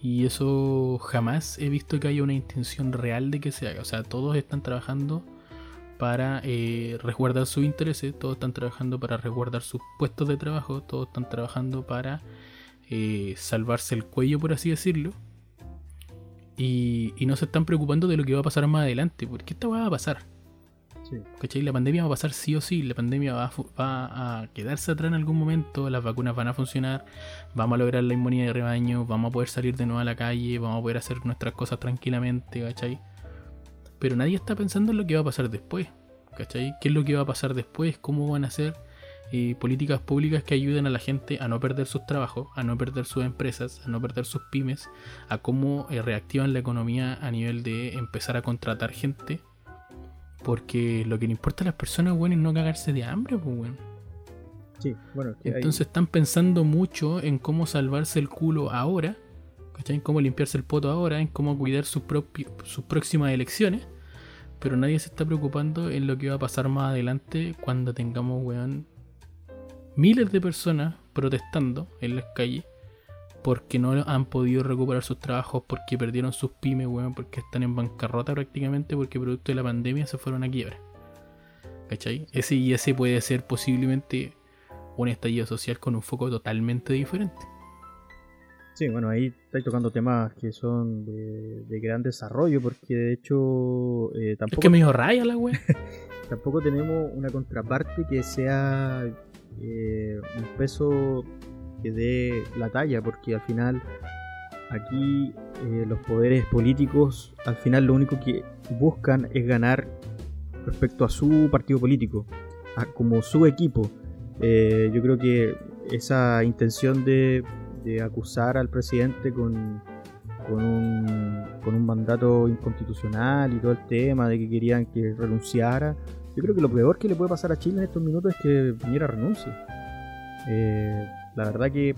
Y eso jamás he visto que haya una intención real de que se haga. O sea, todos están trabajando para eh, resguardar sus intereses, todos están trabajando para resguardar sus puestos de trabajo, todos están trabajando para eh, salvarse el cuello, por así decirlo. Y, y no se están preocupando de lo que va a pasar más adelante, porque esta va a pasar. ¿Cachai? La pandemia va a pasar sí o sí, la pandemia va a, fu- va a quedarse atrás en algún momento, las vacunas van a funcionar, vamos a lograr la inmunidad de rebaño, vamos a poder salir de nuevo a la calle, vamos a poder hacer nuestras cosas tranquilamente, ¿cachai? Pero nadie está pensando en lo que va a pasar después, ¿cachai? ¿Qué es lo que va a pasar después? ¿Cómo van a ser eh, políticas públicas que ayuden a la gente a no perder sus trabajos, a no perder sus empresas, a no perder sus pymes, a cómo eh, reactivan la economía a nivel de empezar a contratar gente? Porque lo que le importa a las personas, bueno, es no cagarse de hambre, pues, bueno. Sí, bueno, hay- Entonces están pensando mucho en cómo salvarse el culo ahora ¿cachai? En cómo limpiarse el poto ahora, en cómo cuidar sus, sus próximas elecciones. Pero nadie se está preocupando en lo que va a pasar más adelante cuando tengamos, weón, miles de personas protestando en las calles porque no han podido recuperar sus trabajos, porque perdieron sus pymes, weón, porque están en bancarrota prácticamente, porque producto de la pandemia se fueron a quiebra. ¿Cachai? Ese y ese puede ser posiblemente un estallido social con un foco totalmente diferente. Sí, bueno, ahí estáis tocando temas que son de, de gran desarrollo, porque de hecho eh, Es tampoco, que me dio raya la weón. tampoco tenemos una contraparte que sea eh, un peso que dé la talla, porque al final aquí eh, los poderes políticos al final lo único que buscan es ganar respecto a su partido político, a- como su equipo. Eh, yo creo que esa intención de, de acusar al presidente con, con, un, con un mandato inconstitucional y todo el tema de que querían que renunciara, yo creo que lo peor que le puede pasar a Chile en estos minutos es que Piñera renuncie. Eh, la verdad que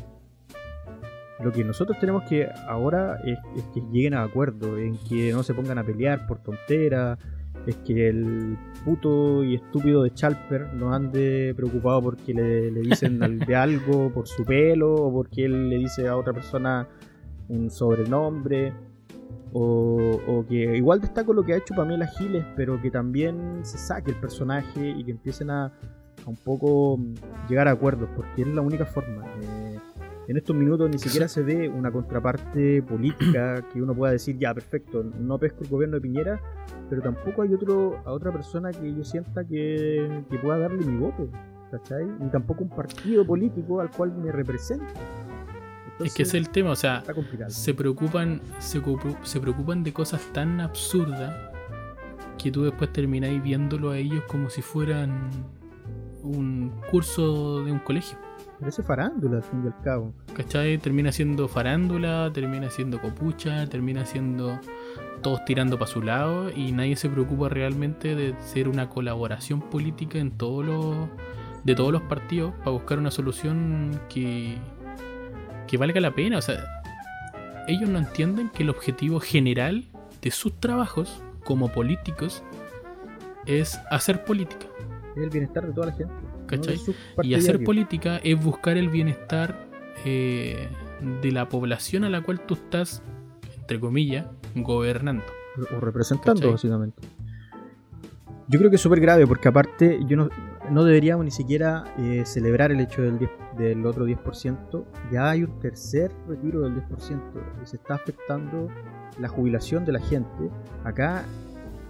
lo que nosotros tenemos que ahora es, es que lleguen a acuerdo, en que no se pongan a pelear por tonteras, es que el puto y estúpido de Chalper no ande preocupado porque le, le dicen de algo por su pelo o porque él le dice a otra persona un sobrenombre. O, o que igual destaco lo que ha hecho Pamela Giles, pero que también se saque el personaje y que empiecen a, a un poco mm, llegar a acuerdos, porque es la única forma. Eh, en estos minutos ni siquiera se ve una contraparte política que uno pueda decir, ya, perfecto, no pesco el gobierno de Piñera, pero tampoco hay otro a otra persona que yo sienta que, que pueda darle mi voto, ¿cachai? Ni tampoco un partido político al cual me represente. Es que ese es el tema, o sea, se preocupan, se, se preocupan de cosas tan absurdas que tú después termináis viéndolo a ellos como si fueran un curso de un colegio. Parece farándula al fin y al cabo. ¿Cachai? Termina siendo farándula, termina siendo copucha, termina siendo todos tirando para su lado y nadie se preocupa realmente de ser una colaboración política en todos los de todos los partidos para buscar una solución que que valga la pena, o sea, ellos no entienden que el objetivo general de sus trabajos como políticos es hacer política. Es el bienestar de toda la gente. ¿Cachai? Y hacer política es buscar el bienestar eh, de la población a la cual tú estás, entre comillas, gobernando. o representando ¿Cachai? básicamente. Yo creo que es súper grave porque aparte yo no, no deberíamos ni siquiera eh, celebrar el hecho del, 10 del otro 10%. Ya hay un tercer retiro del 10% y se está afectando la jubilación de la gente. Acá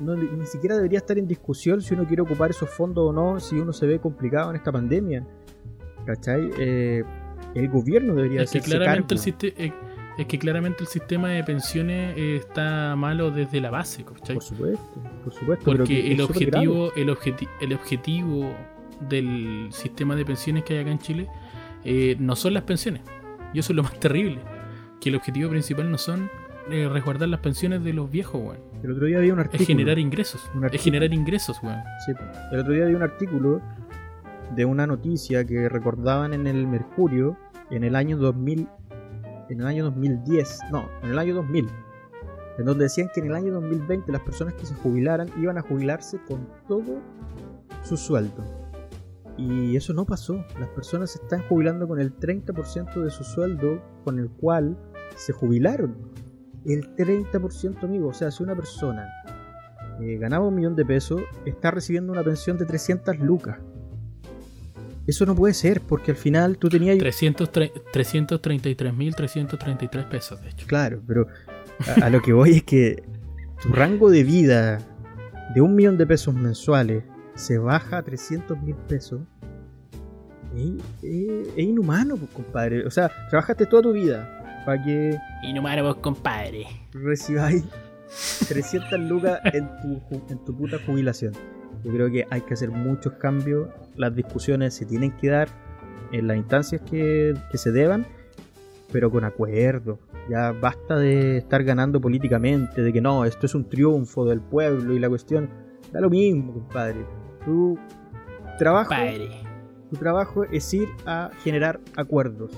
no- ni siquiera debería estar en discusión si uno quiere ocupar esos fondos o no, si uno se ve complicado en esta pandemia. ¿Cachai? Eh, el gobierno debería Es que, claramente el cargo. eh, es que claramente el sistema de pensiones eh, está malo desde la base, ¿cachai? Por supuesto, por supuesto. Porque el objetivo, el, objeti- el objetivo del sistema de pensiones que hay acá en Chile eh, no son las pensiones. Y eso es lo más terrible. Que el objetivo principal no son eh, resguardar las pensiones de los viejos, weón. El otro día había un artículo. Es generar ingresos. Un Es generar ingresos, weón. Sí. El otro día vi un artículo de una noticia que recordaban en el Mercurio en el año 2000, en el año 2010, no, en el año 2000, en donde decían que en el año 2020 las personas que se jubilaran iban a jubilarse con todo su sueldo. Y eso no pasó. Las personas se están jubilando con el 30% de su sueldo con el cual se jubilaron. El 30%, amigo. O sea, si una persona eh, ganaba un millón de pesos, está recibiendo una pensión de 300 lucas. Eso no puede ser, porque al final tú tenías... 333.333 pesos, de hecho. Claro, pero a, a lo que voy es que tu rango de vida de un millón de pesos mensuales se baja a 300 mil pesos. Es, es- es inhumano, pues, compadre. O sea, trabajaste toda tu vida para que Y no vos, compadre. recibáis 300 lucas en tu, en tu puta jubilación. Yo creo que hay que hacer muchos cambios. Las discusiones se tienen que dar en las instancias que, que se deban, pero con acuerdo. Ya basta de estar ganando políticamente, de que no, esto es un triunfo del pueblo y la cuestión. Da lo mismo, compadre. Tu trabajo, Padre. tu trabajo es ir a generar acuerdos.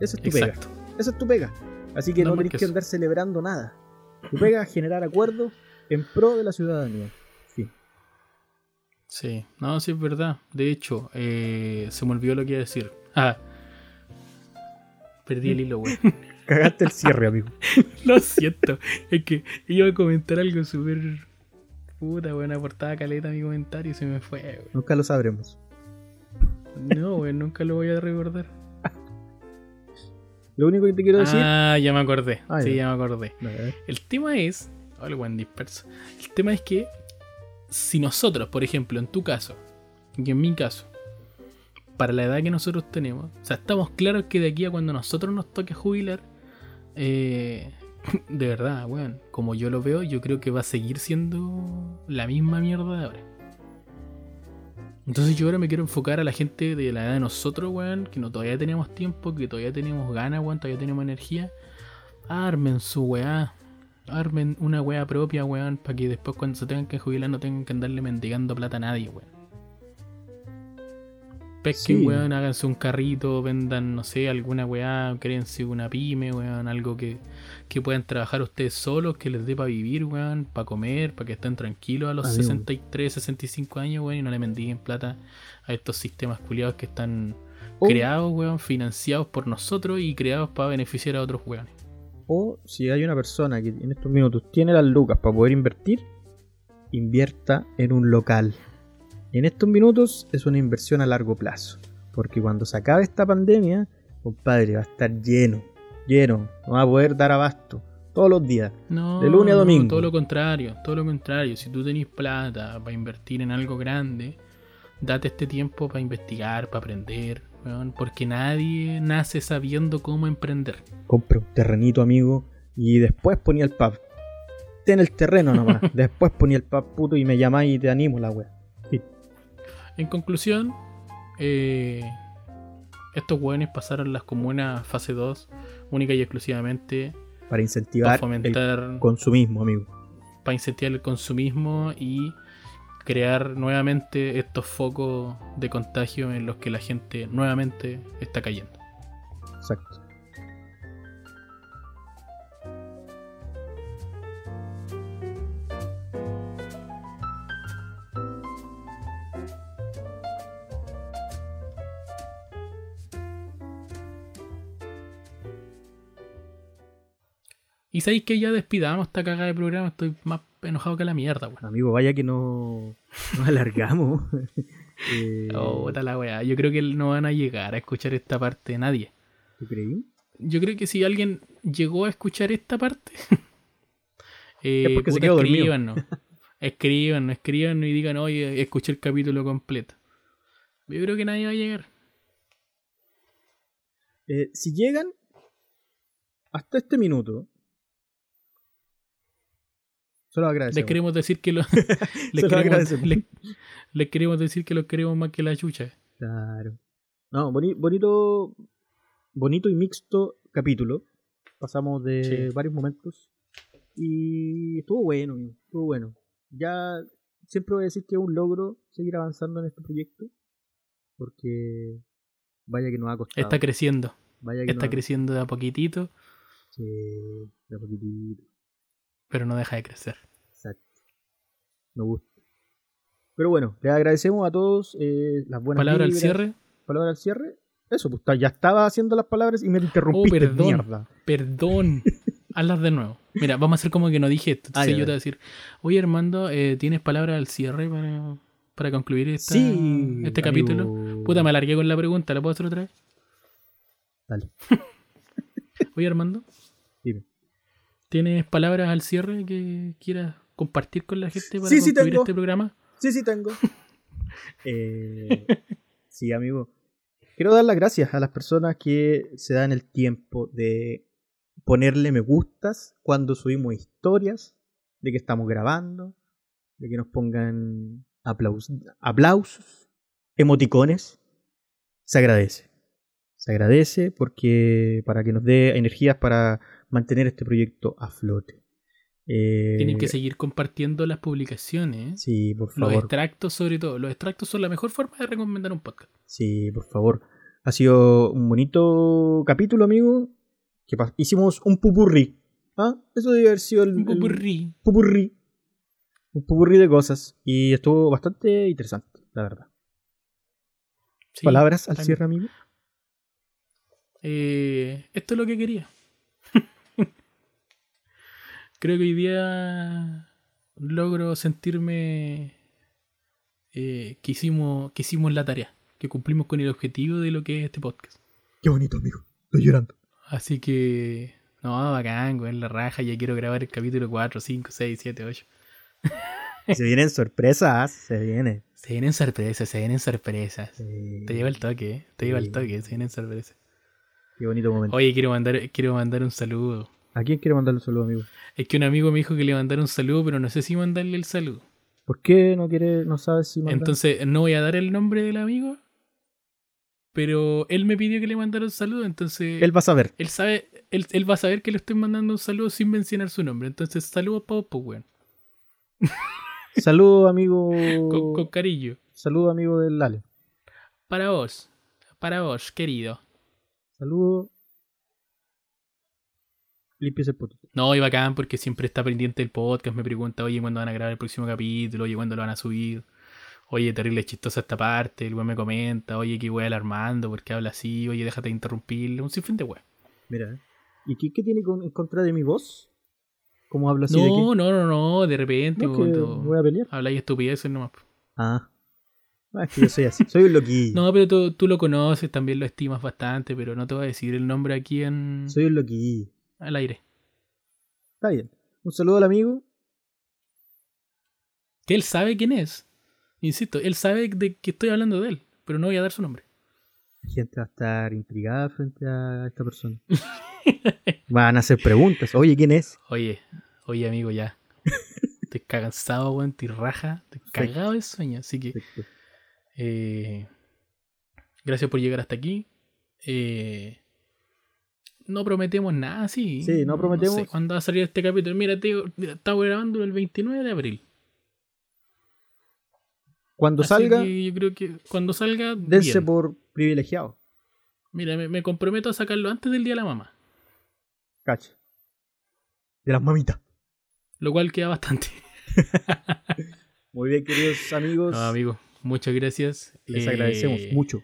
Esa es tu pega. Esa es tu pega. Así que No no, tenés que eso. andar celebrando nada. Tu pega es generar acuerdos en pro de la ciudadanía. Sí. Sí, no, sí es verdad. De hecho, eh, se me olvidó lo que iba a decir. Ah. Perdí el hilo, weón. Cagaste el cierre, amigo. Lo siento. Es que iba a comentar algo súper. Puta, weón, aportaba caleta a mi comentario y se me fue, weón. Nunca lo sabremos. No, weón, nunca lo voy a recordar. Lo único que te quiero decir. Ah, ya me acordé. Ah, sí, ya. ya me acordé. El tema es. El buen disperso. El tema es que. Si nosotros, por ejemplo, en tu caso, y en mi caso, para la edad que nosotros tenemos, o sea, estamos claros que de aquí a cuando nosotros nos toque jubilar, eh, de verdad, weón, como yo lo veo, yo creo que va a seguir siendo la misma mierda de ahora. Entonces yo ahora me quiero enfocar a la gente de la edad de nosotros, weón, que no todavía tenemos tiempo, que todavía tenemos ganas, weón, todavía tenemos energía. Armen su weá. Armen una weá propia, weón, para que después cuando se tengan que jubilar no tengan que andarle mendigando plata a nadie, weón. Pesquen, Sí. weón, háganse un carrito, vendan, no sé, alguna weá, créense una pyme, weón, algo que, que puedan trabajar ustedes solos, que les dé para vivir, weón, para comer, para que estén tranquilos a los Amigo. 63, 65 años, weón, y no le mendiguen plata a estos sistemas culiados que están O- creados, weón, financiados por nosotros y creados para beneficiar a otros weones. O si hay una persona que en estos minutos tiene las lucas para poder invertir, invierta en un local. En estos minutos es una inversión a largo plazo. Porque cuando se acabe esta pandemia, compadre, va a estar lleno, lleno. No va a poder dar abasto todos los días. No, De lunes a no, domingo. todo lo contrario, todo lo contrario. Si tú tenés plata para invertir en algo grande, date este tiempo para investigar, para aprender, porque nadie nace sabiendo cómo emprender. Compra un terrenito, amigo, y después ponía el pub. Ten el terreno nomás. después ponía el pub puto y me llamáis y te animo la wea. En conclusión, eh, estos weones pasaron las comunas fase 2 única y exclusivamente Para para incentivar el fomentar, consumismo, amigo. para incentivar el consumismo y crear nuevamente estos focos de contagio en los que la gente nuevamente está cayendo. Exacto. Y sabéis que ya despidamos esta cagada de programa, estoy más enojado que la mierda, weón. Amigo, vaya que no nos alargamos. Eh, Oh, la weá. Yo creo que no van a llegar a escuchar esta parte nadie. ¿Tú creí? Yo creo que si alguien llegó a escuchar esta parte, eh, Es porque se quedó dormido. y digan, oye, escuché el capítulo completo. Yo creo que nadie va a llegar. Eh, si llegan hasta este minuto, solo. Les queremos decir que lo, les, queremos, agradecemos. les- les queremos decir que los queremos más que la chucha. Claro. No, boni- bonito, bonito y mixto capítulo. Pasamos de Sí. varios momentos y estuvo bueno, amigo, estuvo bueno. Ya siempre voy a decir que es un logro seguir avanzando en este proyecto porque vaya que nos ha costado. Está creciendo. vaya que Está ha- creciendo de a poquitito, Sí, de a poquitito. Pero no deja de crecer. Exacto. Me gusta. Pero bueno, les agradecemos a todos eh, las buenas Palabra al cierre. Palabra al cierre. Eso, pues ya estaba haciendo las palabras y me interrumpiste, Oh, perdón. mierda. Perdón. Hazlas de nuevo. Mira, vamos a hacer como que no dije esto. Ah, Entonces ya, yo te voy a decir, oye Armando, eh, ¿tienes palabra al cierre para, para concluir esta- Sí, este amigo. capítulo? Puta, me alargué con la pregunta, ¿la puedo hacer otra vez? Dale, Oye Armando, dime. ¿Tienes palabras al cierre que quieras compartir con la gente para Sí, sí, concluir tengo. este programa? Sí, sí, tengo. Eh, sí, amigo. Quiero dar las gracias a las personas que se dan el tiempo de ponerle me gustas cuando subimos historias, de que estamos grabando, de que nos pongan aplaus aplausos, emoticones. Se agradece. Se agradece porque para que nos dé energías para mantener este proyecto a flote. Eh, Tienen que seguir compartiendo las publicaciones. Sí, por Los favor. extractos sobre todo. Los extractos son la mejor forma de recomendar un podcast. Sí, por favor. Ha sido un bonito capítulo, amigo. Hicimos un pupurrí. ¿Ah? Eso debe haber sido el, Un el popurrí. pupurrí. Un pupurrí de cosas. Y estuvo bastante interesante, la verdad. Sí, Palabras al también. cierre, amigo. Eh, esto es lo que quería. Creo que hoy día logro sentirme eh, que, hicimos, que hicimos la tarea, que cumplimos con el objetivo de lo que es este podcast. Qué bonito, amigo. Estoy llorando. Así que, no, bacán, en la raja, ya quiero grabar el capítulo 4, 5, 6, 7, 8. Se vienen sorpresas, se viene. Se vienen sorpresas, se vienen sorpresas. Sí. Te lleva el toque, ¿eh? te lleva el toque, se vienen sorpresas. Qué bonito momento. Oye, quiero mandar, quiero mandar un saludo. ¿A quién quiere mandarle un saludo, amigo? Es que un amigo me dijo que le mandara un saludo, pero no sé si mandarle el saludo. ¿Por qué no quiere, no sabe si mandar? Entonces, no voy a dar el nombre del amigo, pero él me pidió que le mandara un saludo, entonces Él va a saber. él sabe, él, él va a saber que le estoy mandando un saludo sin mencionar su nombre. Entonces, saludos para vos, pues, weón. Saludo, amigo. Con, con cariño. Saludo, amigo del Lale. Para vos, para vos, querido. Saludo. El potito. No, y bacán porque siempre está pendiente del podcast, me pregunta, oye, ¿cuándo van a grabar el próximo capítulo? Oye, ¿cuándo lo van a subir? Oye, terrible chistosa esta parte, el weón me comenta, oye, qué weá el Armando, ¿por qué habla así? Oye, déjate de interrumpirle, un sinfín de weá. Mira, ¿eh? ¿y qué, qué tiene con- en contra de mi voz? ¿Cómo hablo así No, no, no, no, de repente, No, cuando voy a pelear. habláis estupideces nomás. Ah. Ah, es que yo soy así. Soy un loquillo. No, pero tú, tú lo conoces, también lo estimas bastante, pero no te voy a decir el nombre aquí en Soy un loquillo. Al aire. Está bien. Un saludo al amigo. Que él sabe quién es. Insisto, él sabe de que estoy hablando de él, pero no voy a dar su nombre. La gente va a estar intrigada frente a esta persona. Van a hacer preguntas. Oye, ¿quién es? Oye, oye amigo, ya. Estoy cansado, weón, estoy raja, estoy cagado de sueño, así que eh, gracias por llegar hasta aquí. Eh, no prometemos nada, sí. Sí, no prometemos. sé cuándo va a salir este capítulo. Mira, te digo, mira, estamos grabando el 29 de abril. Cuando Así salga, yo creo que cuando salga, dense bien. por privilegiado. Mira, me, me comprometo a sacarlo antes del Día de la Mamá. Cacha. De las mamitas. Lo cual queda bastante. Muy bien, queridos amigos. No, amigo, muchas gracias. Les Eh, agradecemos mucho.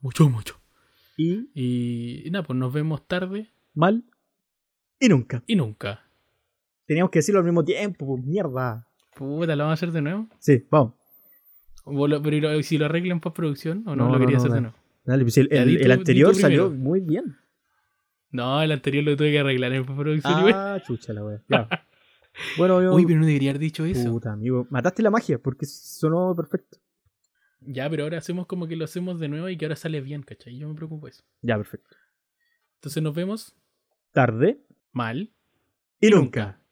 Mucho, mucho. Y Y, y nada, pues nos vemos tarde mal y nunca. y nunca. Teníamos que decirlo al mismo tiempo, pues mierda. Puta, ¿lo vamos a hacer de nuevo? Sí, vamos. ¿Vos lo- pero ¿y lo- si lo arreglan para producción o no, No, lo no, quería no, hacer de nuevo? Dale, pues el, el- anterior salió muy bien. No, el anterior lo tuve que arreglar en postproducción. Ah, chucha la wea. Ya. Bueno, amigo. Uy, pero no debería haber dicho eso. Puta, amigo. Mataste la magia porque sonó perfecto. Ya, pero ahora hacemos como que lo hacemos de nuevo y que ahora sale bien, ¿cachai? Yo me preocupo de eso. Ya, perfecto. Entonces nos vemos Tarde mal y nunca.